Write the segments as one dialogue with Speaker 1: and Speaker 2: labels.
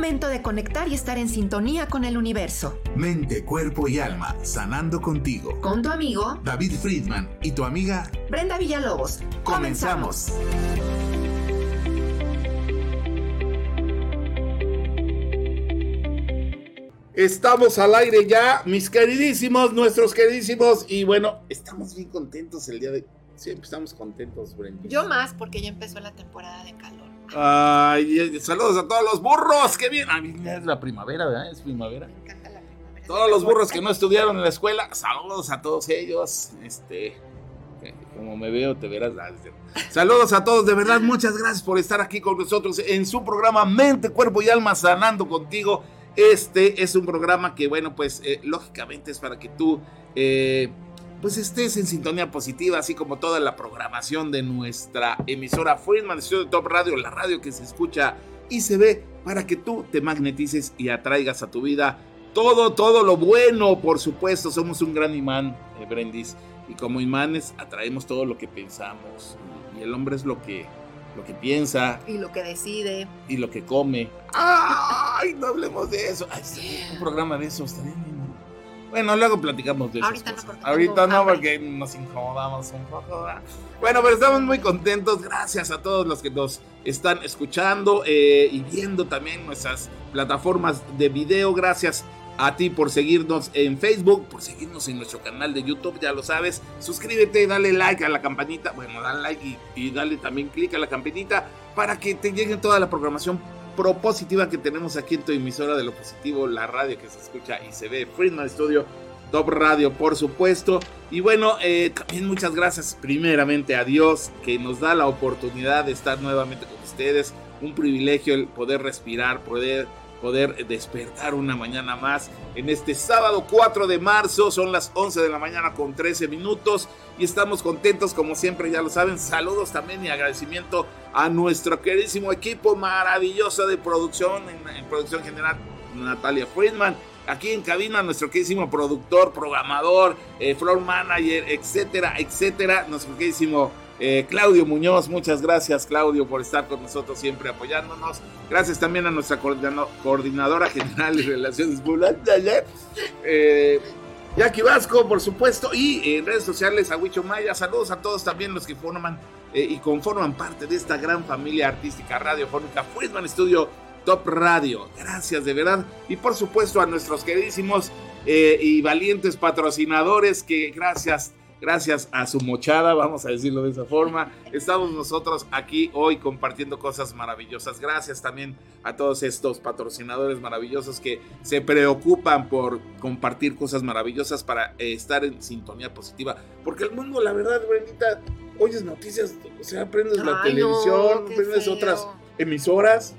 Speaker 1: momento de conectar y estar en sintonía con el universo.
Speaker 2: Mente, cuerpo y alma, sanando contigo.
Speaker 1: Con tu amigo
Speaker 2: David Friedman y tu amiga
Speaker 1: Brenda Villalobos.
Speaker 2: Comenzamos. Estamos al aire ya, mis queridísimos, nuestros queridísimos, y bueno, estamos bien contentos el día de... Siempre estamos contentos, Brenda.
Speaker 3: Yo más porque ya empezó la temporada de calor.
Speaker 2: Ay, saludos a todos los burros, qué bien. A mí es la primavera, ¿verdad? Es primavera.
Speaker 3: Me encanta la primavera.
Speaker 2: Todos los burros que no estudiaron en la escuela, saludos a todos ellos. Este, eh, como me veo, te verás. Ah. Saludos a todos, de verdad, muchas gracias por estar aquí con nosotros en su programa Mente, Cuerpo y Alma Sanando contigo. Este es un programa que, bueno, pues eh, lógicamente es para que tú, eh, pues estés en sintonía positiva, así como toda la programación de nuestra emisora Friedman Studio Top Radio, la radio que se escucha y se ve para que tú te magnetices y atraigas a tu vida todo, todo lo bueno, por supuesto. Somos un gran imán, eh, Brendis, y como imanes atraemos todo lo que pensamos. Y el hombre es lo que, lo que piensa
Speaker 3: Y lo que decide.
Speaker 2: y lo que come. ¡Ay! No hablemos de eso. Ay, un programa de eso estaría bien. Bueno, luego platicamos de eso.
Speaker 3: Ahorita no, porque
Speaker 2: Ahorita no, porque nos incomodamos un poco. ¿verdad? Bueno, pero estamos muy contentos. Gracias a todos los que nos están escuchando eh, y viendo también nuestras plataformas de video. Gracias a ti por seguirnos en Facebook, por seguirnos en nuestro canal de YouTube, ya lo sabes. Suscríbete, dale like a la campanita. Bueno, dale like y, y dale también clic a la campanita para que te llegue toda la programación propositiva que tenemos aquí en tu emisora de lo positivo, la radio que se escucha y se ve, Friedman Studio, Top Radio, por supuesto. Y bueno, eh, también muchas gracias primeramente a Dios que nos da la oportunidad de estar nuevamente con ustedes. Un privilegio el poder respirar, poder, poder despertar una mañana más. En este sábado 4 de marzo son las 11 de la mañana con 13 minutos y estamos contentos como siempre, ya lo saben. Saludos también y agradecimiento a nuestro queridísimo equipo maravilloso de producción, en, producción general, Natalia Friedman. Aquí en cabina, nuestro queridísimo productor, programador, eh, floor manager, etcétera, etcétera. Nuestro queridísimo eh, Claudio Muñoz. Muchas gracias, Claudio, por estar con nosotros siempre apoyándonos. Gracias también a nuestra coordinadora general de Relaciones Públicas, eh, Jackie Vasco, por supuesto, y en redes sociales a Huicho Maya. Saludos a todos también los que forman eh, y conforman parte de esta gran familia artística radiofónica Friedman Studio Top Radio. Gracias de verdad. Y por supuesto a nuestros queridísimos eh, y valientes patrocinadores que gracias, gracias a su mochada, vamos a decirlo de esa forma, estamos nosotros aquí hoy compartiendo cosas maravillosas. Gracias también a todos estos patrocinadores maravillosos que se preocupan por compartir cosas maravillosas para estar en sintonía positiva. Porque el mundo, la verdad, Brendita, oyes noticias, o sea, prendes la
Speaker 3: no,
Speaker 2: televisión, prendes
Speaker 3: feo.
Speaker 2: otras emisoras,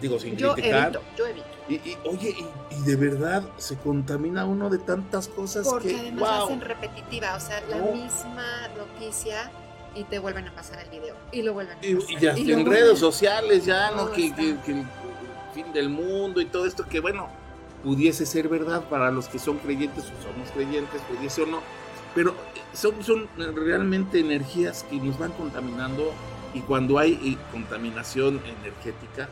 Speaker 2: digo, sin
Speaker 3: Yo
Speaker 2: criticar.
Speaker 3: evito, yo evito.
Speaker 2: Y, y, oye, y, y de verdad se contamina uno de tantas cosas
Speaker 3: Porque
Speaker 2: que,
Speaker 3: además
Speaker 2: wow.
Speaker 3: la hacen repetitiva, o sea, la misma noticia y te vuelven a pasar el video. Y lo vuelven a pasar.
Speaker 2: y ya en redes
Speaker 3: vuelven-
Speaker 2: sociales ya, ¿no? Que el fin del mundo y todo esto que, bueno, pudiese ser verdad para los que son creyentes o somos creyentes, pudiese o no. Pero eh, son, son realmente energías que nos van contaminando y cuando hay eh, contaminación energética,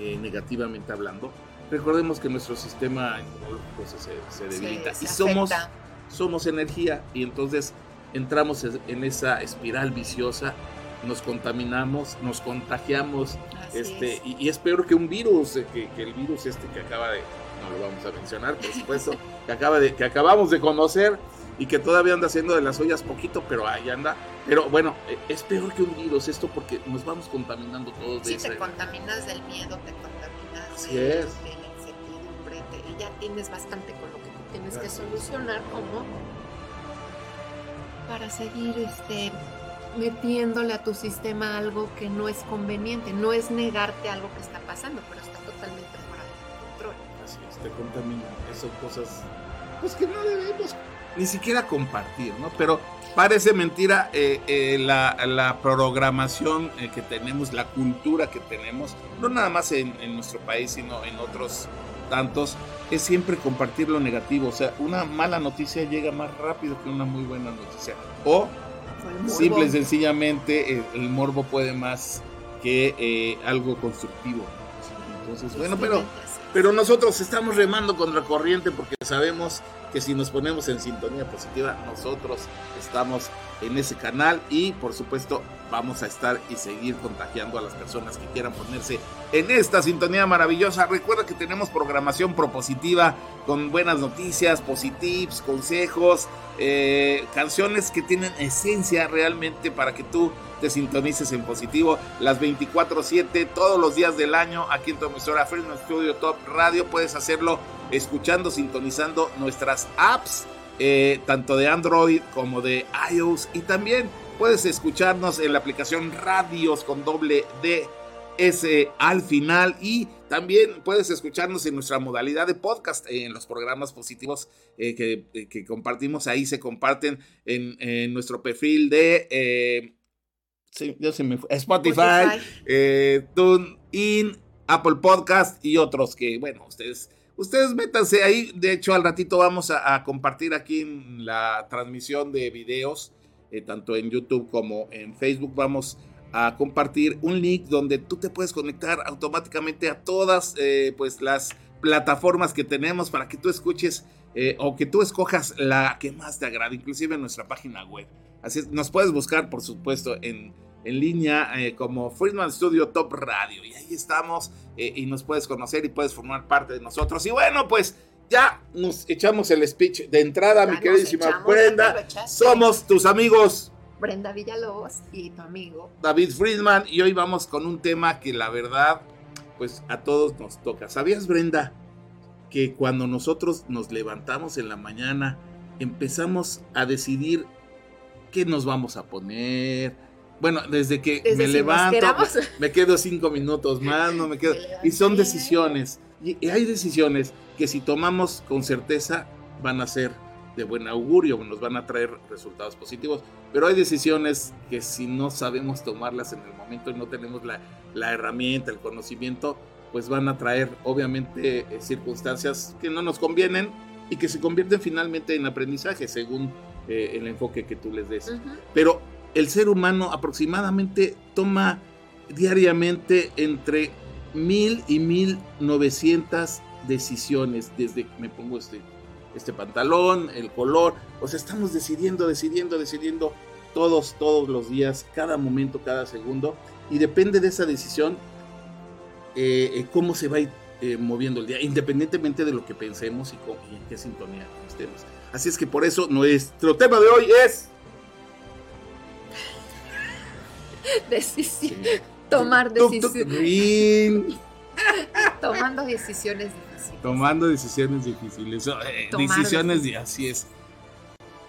Speaker 2: eh, negativamente hablando, recordemos que nuestro sistema inmunológico se, se- debilita
Speaker 3: se
Speaker 2: y somos
Speaker 3: afecta.
Speaker 2: somos energía y entonces entramos en esa espiral viciosa, nos contaminamos, nos contagiamos, este,
Speaker 3: es.
Speaker 2: y, y es peor que un virus, eh, que, que el virus este que acaba de, no lo vamos a mencionar, por supuesto, que, acaba de, que acabamos de conocer y que todavía anda haciendo de las ollas poquito, pero ahí anda. Pero bueno, eh, es peor que un virus esto porque nos vamos contaminando todos de
Speaker 3: Si
Speaker 2: esa
Speaker 3: te contaminas del miedo, te contaminas
Speaker 2: Así
Speaker 3: de,
Speaker 2: es.
Speaker 3: Ya tienes bastante con lo que tú tienes que solucionar, como para seguir este metiéndole a tu sistema algo que no es conveniente, no es negarte algo que está pasando, pero está totalmente fuera de tu control.
Speaker 2: Así es, te contamina. Son cosas pues que no debemos ni siquiera compartir, ¿no? Pero parece mentira eh, eh, la, la programación eh, que tenemos, la cultura que tenemos, no nada más en, en nuestro país, sino en otros tantos, es siempre compartir lo negativo. O sea, una mala noticia llega más rápido que una muy buena noticia. O simple y sencillamente el, el morbo puede más que eh, algo constructivo. Entonces, bueno, pero, pero nosotros estamos remando contra corriente porque sabemos que si nos ponemos en sintonía positiva, nosotros estamos en ese canal y por supuesto vamos a estar y seguir contagiando a las personas que quieran ponerse en esta sintonía maravillosa. Recuerda que tenemos programación propositiva con buenas noticias, positivos, consejos, eh, canciones que tienen esencia realmente para que tú te sintonices en positivo las 24/7 todos los días del año aquí en tu emisora Studio Top Radio. Puedes hacerlo escuchando, sintonizando nuestras apps, eh, tanto de Android como de iOS. Y también puedes escucharnos en la aplicación Radios con doble D al final. Y también puedes escucharnos en nuestra modalidad de podcast en los programas positivos eh, eh, que, compartimos. Ahí se comparten en, nuestro perfil de eh, Spotify, TuneIn, Apple Podcast y otros que bueno ustedes ustedes métanse ahí de hecho al ratito vamos a compartir aquí la transmisión de videos eh, tanto en YouTube como en Facebook. Vamos a compartir un link donde tú te puedes conectar automáticamente a todas eh, pues las plataformas que tenemos para que tú escuches eh, o que tú escojas la que más te agrade, inclusive en nuestra página web. Así es, nos puedes buscar, por supuesto, en, en línea como Friedman Studio Top Radio. Y ahí estamos y nos puedes conocer y puedes formar parte de nosotros. Y bueno, pues ya nos echamos el speech de entrada, mi queridísima Brenda. Somos tus amigos.
Speaker 3: Brenda Villalobos y tu amigo
Speaker 2: David Friedman. Y hoy vamos con un tema que la verdad, pues a todos nos toca. ¿Sabías, Brenda, que cuando nosotros nos levantamos en la mañana, empezamos a decidir qué nos vamos a poner? Bueno, desde que me levanto, me quedo cinco minutos más, no me quedo. Y son decisiones. Y hay decisiones que si tomamos con certeza van a ser de buen augurio, nos van a traer resultados positivos, pero hay decisiones que si no sabemos tomarlas en el momento y no tenemos la, la herramienta, el conocimiento, pues van a traer obviamente eh, circunstancias que no nos convienen y que se convierten finalmente en aprendizaje según eh, el enfoque que tú les des. Pero el ser humano aproximadamente toma diariamente entre mil y mil novecientas decisiones, desde que me pongo este, este pantalón, el color, o sea, estamos decidiendo, decidiendo, decidiendo todos, todos los días, cada momento, cada segundo, y depende de esa decisión eh, eh, cómo se va eh, moviendo el día, independientemente de lo que pensemos y, en qué sintonía estemos. Así es que por eso nuestro tema de hoy es...
Speaker 3: Decisión. Tomar decisiones. Tomando decisiones difíciles.
Speaker 2: Tomando decisiones difíciles. Eh, decisiones, de, así es.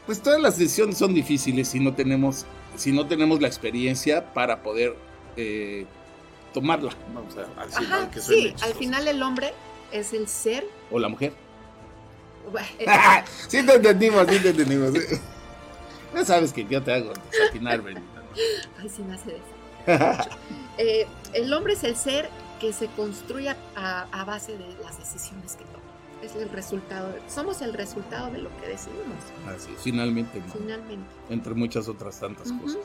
Speaker 2: Pues todas las decisiones son difíciles si no tenemos, si no tenemos la experiencia para poder eh, tomarla. Vamos
Speaker 3: a que sí, al final el hombre es el ser.
Speaker 2: O la mujer. sí te entendimos, sí te entendimos. Ya sabes que yo te hago desatinar,
Speaker 3: Ay, sí me hace eh, el hombre es el ser que se construye a, base de las decisiones que toma. Es el resultado, somos el resultado de lo que decidimos.
Speaker 2: Así, finalmente.
Speaker 3: Finalmente.
Speaker 2: Entre muchas otras tantas cosas.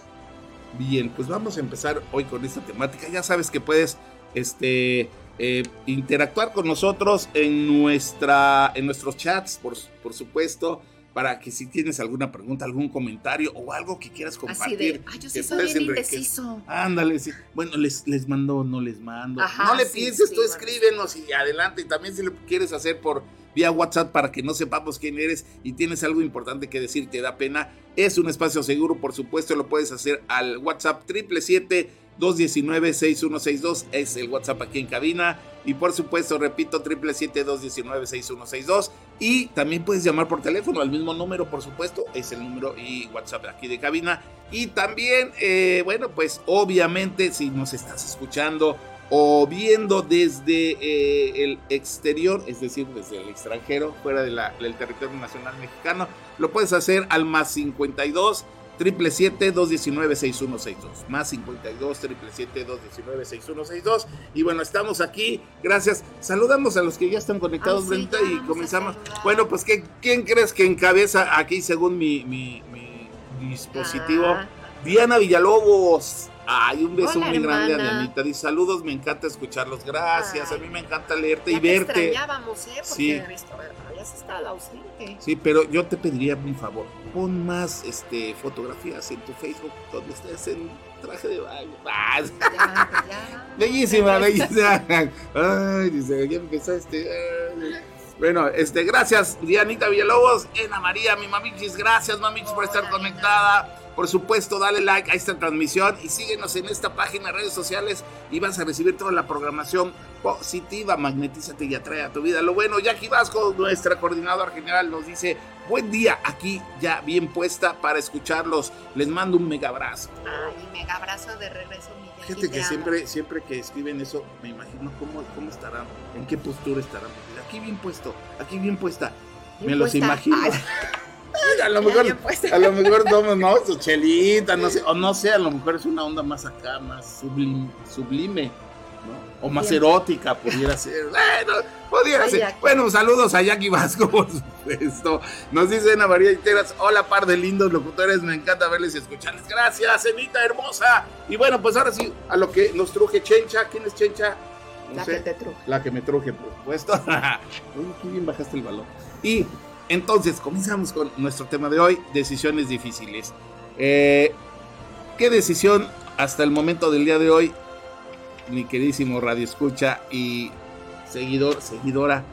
Speaker 2: Bien, pues vamos a empezar hoy con esta temática. Ya sabes que puedes este, eh, interactuar con nosotros en, nuestra, en nuestros chats, por, por supuesto para que si tienes alguna pregunta, algún comentario o algo que quieras compartir. Así de,
Speaker 3: ay, yo sí soy bien indeciso.
Speaker 2: Ándale, sí. Bueno, les, les mando, no les mando. no le pienses, tú escríbenos y adelante. Y también si lo quieres hacer por vía WhatsApp para que no sepamos quién eres y tienes algo importante que decir, te da pena, es un espacio seguro, por supuesto, lo puedes hacer al WhatsApp triple siete 219-6162 es el WhatsApp aquí en cabina. Y por supuesto, repito, 777-219-6162. Y también puedes llamar por teléfono al mismo número, por supuesto. Es el número y WhatsApp aquí de cabina. Y también, eh, bueno, pues obviamente si nos estás escuchando o viendo desde eh, el exterior, es decir, desde el extranjero, fuera del territorio nacional mexicano, lo puedes hacer al más 52 777-219-6162. Más 52 777-219-6162. Y bueno, estamos aquí. Gracias. Saludamos a los que ya están conectados, Brenda, y comenzamos. Bueno, pues ¿quién crees que encabeza aquí según mi, mi, dispositivo? Ah. Diana Villalobos. Ay, un beso
Speaker 3: Hola,
Speaker 2: muy grande a. Dianita. Dice saludos, me encanta escucharlos. Gracias,
Speaker 3: Ay.
Speaker 2: a mí me encanta leerte
Speaker 3: Ya
Speaker 2: y
Speaker 3: te
Speaker 2: verte.
Speaker 3: extrañábamos, ¿eh? Porque
Speaker 2: Sí.
Speaker 3: esto, habías estado ausente.
Speaker 2: Sí, pero yo te pediría un favor. Pon más este, fotografías en tu Facebook donde estés en traje de baño. Ah,
Speaker 3: Ya, ya.
Speaker 2: Bellísima, bellísima. Ay, dice, ya empezó este. ay. Bueno, este, gracias, Dianita Villalobos, Ena María, mi mamichis, gracias, mamichis, por estar conectada. Por supuesto, dale like a esta transmisión y síguenos en esta página de redes sociales y vas a recibir toda la programación positiva. Magnetízate y atrae a tu vida. Lo bueno, Jackie Vasco, nuestra coordinadora general, nos dice: Buen día aquí, ya bien puesta para escucharlos. Les mando un mega abrazo.
Speaker 3: Ay, mega abrazo de regreso, mi Jackie,
Speaker 2: Fíjate
Speaker 3: te
Speaker 2: que
Speaker 3: amo.
Speaker 2: siempre, siempre que escriben eso, me imagino cómo, cómo estarán, en qué postura estarán. Aquí bien puesto, aquí bien puesta.
Speaker 3: Bien
Speaker 2: me los imagino.
Speaker 3: Ay,
Speaker 2: a lo mejor, a lo mejor toman, ¿no? Su chelita, no sé, o no sé, a lo mejor es una onda más acá, más sublime, sublime ¿no? O más
Speaker 3: Bien.
Speaker 2: erótica pudiera ser. Bueno, pudiera
Speaker 3: Ay,
Speaker 2: ser.
Speaker 3: Jackie.
Speaker 2: Bueno, saludos a Jackie Vasco, por supuesto. Nos dice Ana María Iteras, hola par de lindos locutores, me encanta verles y escucharles. Gracias, Enita hermosa. Y bueno, pues ahora sí, a lo que nos truje Chencha. ¿Quién es Chencha? No
Speaker 3: La
Speaker 2: sé.
Speaker 3: que te truje.
Speaker 2: La que me truje, por supuesto. Uy, qué bien bajaste el balón. Y entonces, comenzamos con nuestro tema de hoy, decisiones difíciles. Eh, ¿Qué decisión hasta el momento del día de hoy, mi queridísimo Radio Escucha y seguidor, seguidora,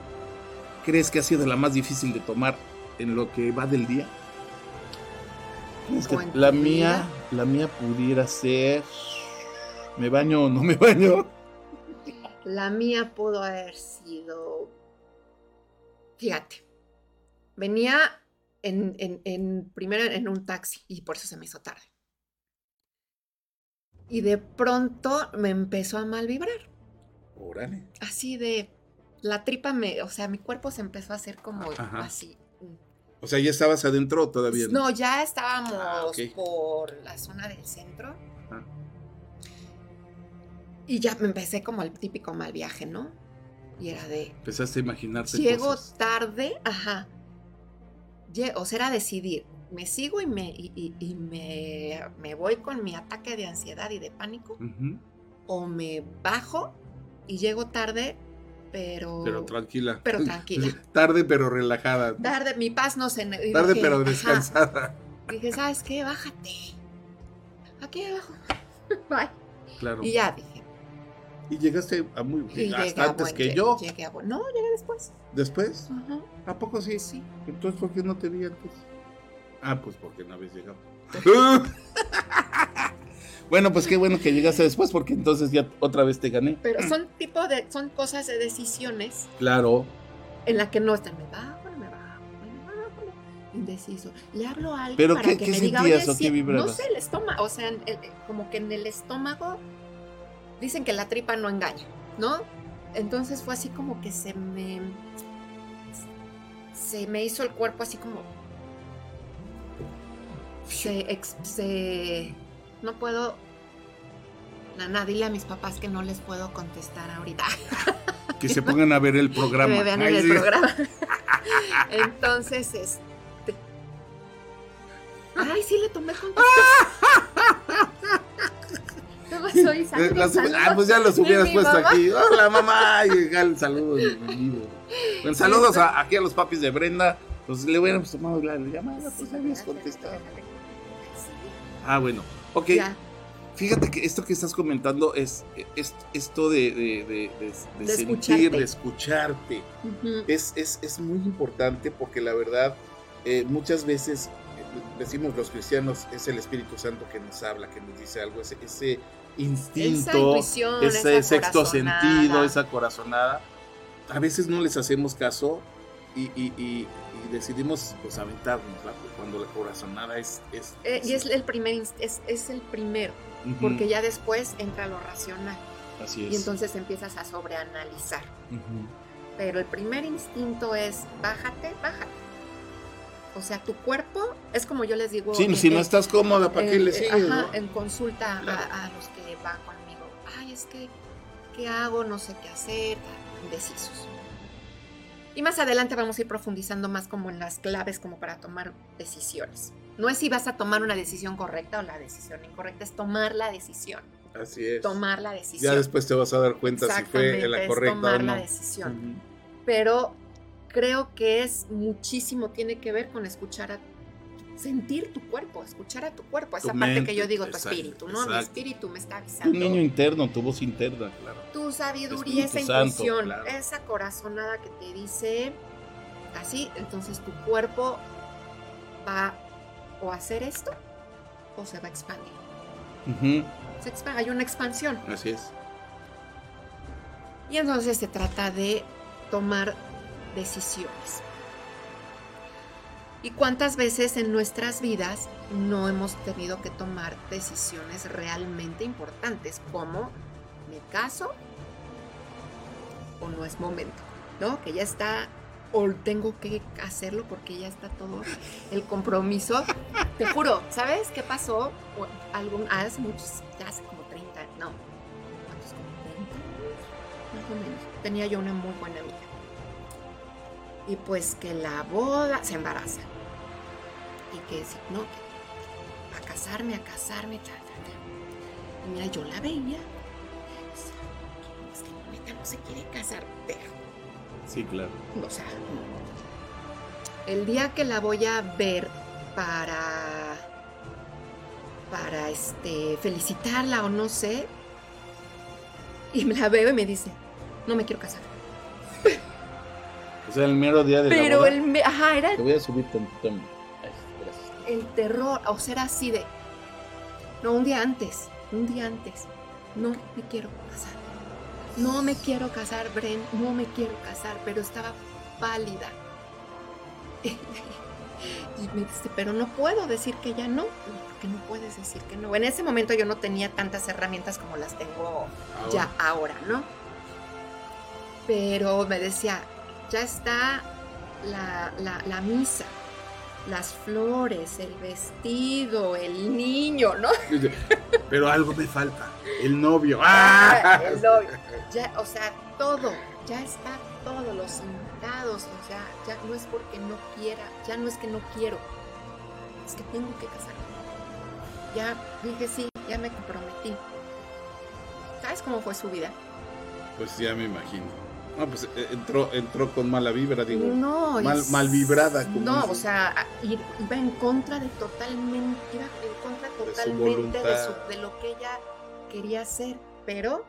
Speaker 2: crees que ha sido la más difícil de tomar en lo que va del día? ¿Crees que
Speaker 3: ¿O en tu
Speaker 2: la mía, la mía pudiera ser, ¿me baño o no me baño?
Speaker 3: La mía pudo haber sido. Fíjate. Venía en, en- en- primero en un taxi y por eso se me hizo tarde. Y de pronto me empezó a mal vibrar.
Speaker 2: Órale.
Speaker 3: Así de. La tripa me. O sea, mi cuerpo se empezó a hacer como
Speaker 2: Ajá.
Speaker 3: así.
Speaker 2: O sea, ya estabas adentro todavía.
Speaker 3: No, ya estábamos
Speaker 2: Ah, ok.
Speaker 3: por la zona del centro.
Speaker 2: Ah.
Speaker 3: Y ya me empecé como el típico mal viaje, ¿no? Y era de.
Speaker 2: Empezaste a imaginarte
Speaker 3: Llego
Speaker 2: cosas.
Speaker 3: tarde, ajá. O sea, era decidir, me sigo y me, y, y- y me, me voy con mi ataque de ansiedad y de pánico, o me bajo y llego tarde, pero...
Speaker 2: Pero tranquila.
Speaker 3: Pero tranquila.
Speaker 2: Tarde pero relajada.
Speaker 3: Tarde, mi paz no se...
Speaker 2: Tarde
Speaker 3: dije,
Speaker 2: pero
Speaker 3: ajá.
Speaker 2: descansada.
Speaker 3: Dije, ¿sabes qué? Bájate. Aquí abajo. Bye.
Speaker 2: Claro.
Speaker 3: Y ya dije.
Speaker 2: Y llegaste a muy
Speaker 3: a
Speaker 2: antes
Speaker 3: buen-
Speaker 2: que yo.
Speaker 3: Llegué a No, llegué después.
Speaker 2: Después,
Speaker 3: Ajá.
Speaker 2: ¿a poco sí?
Speaker 3: Sí.
Speaker 2: Entonces, ¿por qué no te vi antes? Ah, pues porque no habías llegado. bueno, pues qué bueno que llegaste después, porque entonces ya otra vez te gané.
Speaker 3: Pero son tipo de... Son cosas de decisiones
Speaker 2: Claro.
Speaker 3: en la que no están, me bajo, no me bajo, me bajo, indeciso. Le hablo a alguien
Speaker 2: ¿Pero
Speaker 3: para
Speaker 2: qué-
Speaker 3: que
Speaker 2: qué
Speaker 3: me diga,
Speaker 2: sentías
Speaker 3: oye,
Speaker 2: o qué
Speaker 3: sí",
Speaker 2: vibrabas?
Speaker 3: no sé, el estómago, o sea, el- como que en el estómago dicen que la tripa no engaña, ¿no? Entonces fue así como que se me se me hizo el cuerpo así como se, ex- se no puedo Nana, dile a mis papás que no les puedo contestar ahorita.
Speaker 2: Que se pongan a ver el programa.
Speaker 3: Que me vean
Speaker 2: Ay,
Speaker 3: en el
Speaker 2: sí.
Speaker 3: programa. Entonces, este. Ay, sí le tomé contestación. ¿Qué pasó, Isa?
Speaker 2: Eh, ah, pues ya los hubieras puesto
Speaker 3: mamá.
Speaker 2: aquí. Hola, mamá. Y el saludo vivo. Bueno, saludos a- aquí a los papis de Brenda. Pues le hubiéramos tomado la llamada, pues habías contestado. Ah, bueno. Ok.
Speaker 3: Ya,
Speaker 2: Fíjate que esto que estás comentando es, es esto de, de, de- de- de
Speaker 3: De
Speaker 2: sentir,
Speaker 3: escucharte.
Speaker 2: de escucharte. Es, es, es muy importante porque la verdad, eh, muchas veces decimos los cristianos, es el Espíritu Santo que nos habla, que nos dice algo, ese, ese instinto,
Speaker 3: Esa
Speaker 2: ese
Speaker 3: esa
Speaker 2: sexto sentido, esa corazonada. A veces no les hacemos caso y, y- y- y decidimos pues aventarnos cuando la corazonada es... es,
Speaker 3: Eh, y es el primer, es, es el primero, porque ya después entra lo racional
Speaker 2: así es.
Speaker 3: y entonces empiezas a sobreanalizar.
Speaker 2: Ujú.
Speaker 3: Pero el primer instinto es bájate, bájate. O sea, tu cuerpo es como yo les digo.
Speaker 2: Sí,
Speaker 3: en-
Speaker 2: si no estás cómoda, ¿para qué le sigues?
Speaker 3: ajá,
Speaker 2: no?
Speaker 3: en consulta a-
Speaker 2: Claro.
Speaker 3: a, los que van conmigo. Ay, es que, ¿qué hago? No sé qué hacer. Indecisos. Y más adelante vamos a ir profundizando más como en las claves como para tomar decisiones. No es si vas a tomar una decisión correcta o la decisión incorrecta, es tomar la decisión.
Speaker 2: Así es.
Speaker 3: Tomar la decisión.
Speaker 2: Ya después te vas a dar cuenta si fue la
Speaker 3: es
Speaker 2: correcta
Speaker 3: tomar
Speaker 2: o no.
Speaker 3: la decisión. Pero creo que es muchísimo, tiene que ver con escuchar a sentir tu cuerpo, escuchar a tu cuerpo, esa
Speaker 2: Tu
Speaker 3: parte
Speaker 2: mente,
Speaker 3: que yo digo, tu
Speaker 2: exacto,
Speaker 3: espíritu, ¿no? Mi
Speaker 2: exacto.
Speaker 3: espíritu me está
Speaker 2: Tu
Speaker 3: avisando.
Speaker 2: niño interno, tu voz interna, claro.
Speaker 3: tu sabiduría, esa intuición,
Speaker 2: claro.
Speaker 3: esa corazonada que te dice así, entonces tu cuerpo va o a hacer esto o se va a expandir. Se expa- hay una expansión.
Speaker 2: Así es.
Speaker 3: Y entonces se trata de tomar decisiones. ¿Y cuántas veces en nuestras vidas no hemos tenido que tomar decisiones realmente importantes como me caso o no es momento? ¿No? Que ya está o tengo que hacerlo porque ya está todo el compromiso. Te juro, ¿sabes qué pasó? O hace muchos, ya hace como 30, no, ¿cuántos? Como 30 años, más o menos. Tenía yo una muy buena amiga. Y pues que la boda se embaraza. Y que si no, que a casarme, a casarme, ta, ta, ta. Y mira, yo la veía. Es que la neta no se quiere casar, pero
Speaker 2: Sí, claro.
Speaker 3: o sea, el día que la voy a ver para para este felicitarla o no sé y me la veo y me dice no me quiero casar
Speaker 2: O sea, el mero día de la
Speaker 3: pero
Speaker 2: boda.
Speaker 3: el me- ajá era
Speaker 2: Te voy a subir tantito. Gracias.
Speaker 3: el terror o sea era así de no un día antes un día antes no me quiero casar no me quiero casar Bren no me quiero casar pero estaba pálida y me dice pero no puedo decir que ya no porque no puedes decir que no en ese momento yo no tenía tantas herramientas como las tengo
Speaker 2: Ahora.
Speaker 3: ya ahora, ¿no? Pero me decía, ya está la, la- la misa, las flores, el vestido, el niño, ¿no?
Speaker 2: Pero algo me falta. El novio. ¡Ah!
Speaker 3: El novio. Ya, o sea, todo, ya está todo, los invitados, o sea, ya no es porque no quiera, ya no es que no quiero, es que tengo que casarme. Ya dije sí, ya me comprometí. ¿Sabes cómo fue su vida?
Speaker 2: Pues ya me imagino. No, pues eh, entró, entró con mala vibra, digo.
Speaker 3: no,
Speaker 2: mal-
Speaker 3: es-
Speaker 2: mal vibrada, como
Speaker 3: No, o sea, iba en contra de totalmente, iba en contra totalmente de, su- de lo que ella quería hacer, pero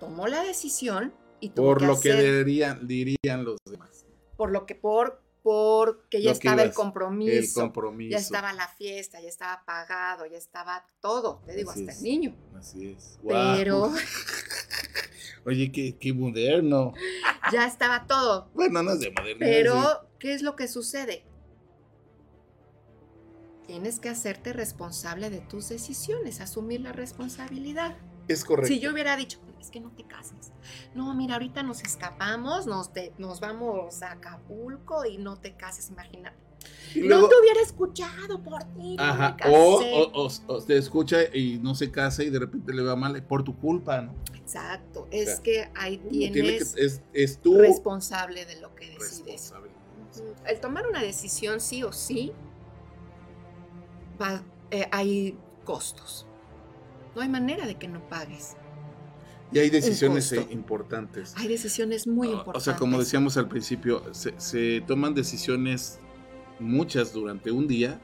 Speaker 3: tomó la decisión y tuvo
Speaker 2: Por
Speaker 3: que
Speaker 2: lo que dirían, dirían los demás.
Speaker 3: por lo que por porque ya estaba el compromiso,
Speaker 2: El compromiso.
Speaker 3: ya estaba la fiesta, ya estaba pagado, ya estaba todo, te digo,
Speaker 2: Así
Speaker 3: hasta
Speaker 2: es.
Speaker 3: el niño.
Speaker 2: Así es. Guau.
Speaker 3: Pero
Speaker 2: Oye, qué, qué moderno.
Speaker 3: ya estaba todo.
Speaker 2: Bueno, no es de moderno.
Speaker 3: Pero, ¿qué es lo que sucede? Tienes que hacerte responsable de tus decisiones, asumir la responsabilidad.
Speaker 2: Es correcto.
Speaker 3: Si yo hubiera dicho, es que no te cases. No, mira, ahorita nos escapamos, nos, te- nos vamos a Acapulco y no te cases, imagínate. No te hubiera escuchado por ti. no me
Speaker 2: Ajá,
Speaker 3: casé.
Speaker 2: o, o- o- o te escucha y no se casa y de repente le va mal por tu culpa, ¿no?
Speaker 3: Exacto, es
Speaker 2: sea,
Speaker 3: que ahí
Speaker 2: Uno tiene que-
Speaker 3: tienes
Speaker 2: es, es tu
Speaker 3: responsable de lo que decides. El tomar una decisión sí o sí, va- eh, hay costos. No hay manera de que no pagues.
Speaker 2: Y hay decisiones eh, importantes.
Speaker 3: Hay decisiones muy importantes.
Speaker 2: O sea, como decíamos al principio, se, se toman decisiones muchas durante un día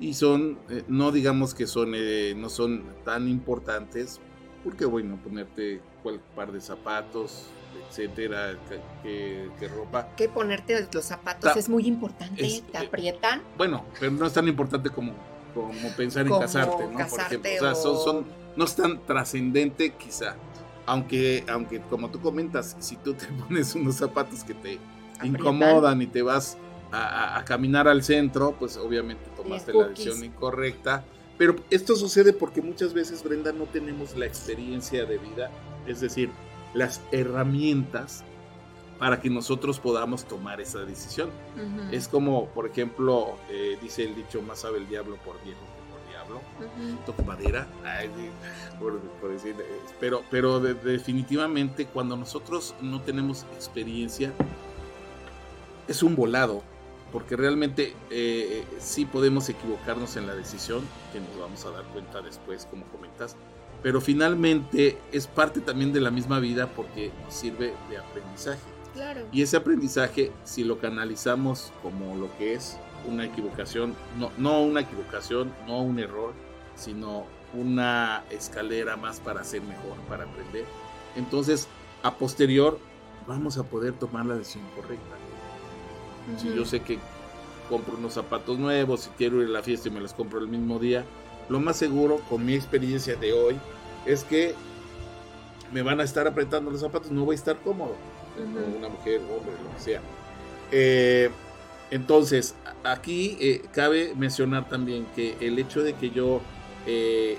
Speaker 2: y son, eh, no digamos que son, eh, no son tan importantes, porque bueno, ponerte cual par de zapatos, etcétera, que- que ropa.
Speaker 3: que ponerte los zapatos
Speaker 2: Ta-
Speaker 3: es muy importante.
Speaker 2: es-
Speaker 3: te
Speaker 2: eh,
Speaker 3: aprietan.
Speaker 2: Bueno, pero no es tan importante como, como pensar en
Speaker 3: Como
Speaker 2: casarte, ¿no?
Speaker 3: casarte
Speaker 2: Por ejemplo, o sea, son, son- no es tan trascendente quizá. Aunque, aunque como tú comentas, si tú te pones unos zapatos que te
Speaker 3: aprietan.
Speaker 2: incomodan y te vas a, a- a caminar al centro, pues obviamente tomaste la decisión incorrecta. Pero esto sucede porque muchas veces, Brenda, no tenemos la experiencia de vida, es decir, las herramientas para que nosotros podamos tomar esa decisión. Es como, por ejemplo, eh, dice el dicho, más sabe el diablo por viejo que por diablo. Toco madera, ay, por, por decir, pero, pero de- definitivamente cuando nosotros no tenemos experiencia, es un volado. Porque realmente eh, sí podemos equivocarnos en la decisión, que nos vamos a dar cuenta después, como comentas, pero finalmente es parte también de la misma vida porque nos sirve de aprendizaje.
Speaker 3: Claro.
Speaker 2: Y ese aprendizaje, si lo canalizamos como lo que es una equivocación, no, no una equivocación, no un error, sino una escalera más para ser mejor, para aprender, entonces a posterior vamos a poder tomar la decisión correcta. Si yo sé que compro unos zapatos nuevos, si quiero ir a la fiesta y me los compro el mismo día, lo más seguro con mi experiencia de hoy es que me van a estar apretando los zapatos, no voy a estar cómodo. Una mujer, hombre, lo que sea. Eh, entonces, aquí eh, cabe mencionar también que el hecho de que yo eh,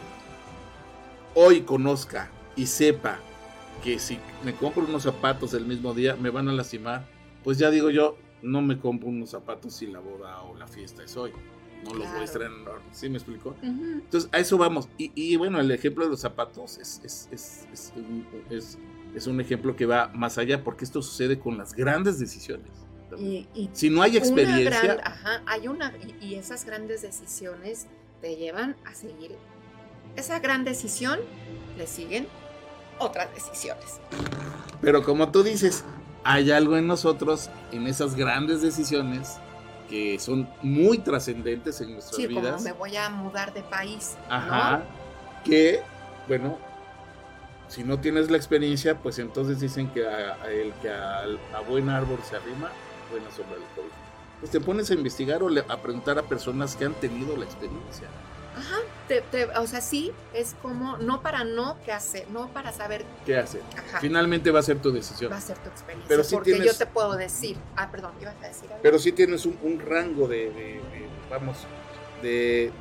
Speaker 2: hoy conozca y sepa que si me compro unos zapatos el mismo día me van a lastimar, pues ya digo yo, no me compro unos zapatos si la boda o la fiesta es hoy. No los voy a orden. ¿Sí me explicó? Entonces, a eso vamos. Y, bueno, el ejemplo de los zapatos es, es, es, es, un ejemplo que va más allá porque esto sucede con las grandes decisiones. Y, si no hay experiencia.
Speaker 3: ajá, hay una. Y, esas grandes decisiones te llevan a seguir. Esa gran decisión le siguen otras decisiones.
Speaker 2: Pero como tú dices, hay algo en nosotros, en esas grandes decisiones, que son muy trascendentes en nuestras
Speaker 3: sí,
Speaker 2: vidas.
Speaker 3: Como me voy a mudar de país.
Speaker 2: Ajá. Que, bueno, si no tienes la experiencia, pues entonces dicen que a, el que a, buen árbol se arrima, buena sombra del COVID. Pues te pones a investigar o a preguntar a personas que han tenido la experiencia.
Speaker 3: Ajá, o sea, sí, es como, no para no qué hacer, no para saber
Speaker 2: qué hacer. Finalmente va a ser tu decisión.
Speaker 3: Va a ser tu experiencia. Pero porque yo te puedo decir, ah, perdón, ibas a decir algo.
Speaker 2: Pero sí tienes un, rango de, vamos, de,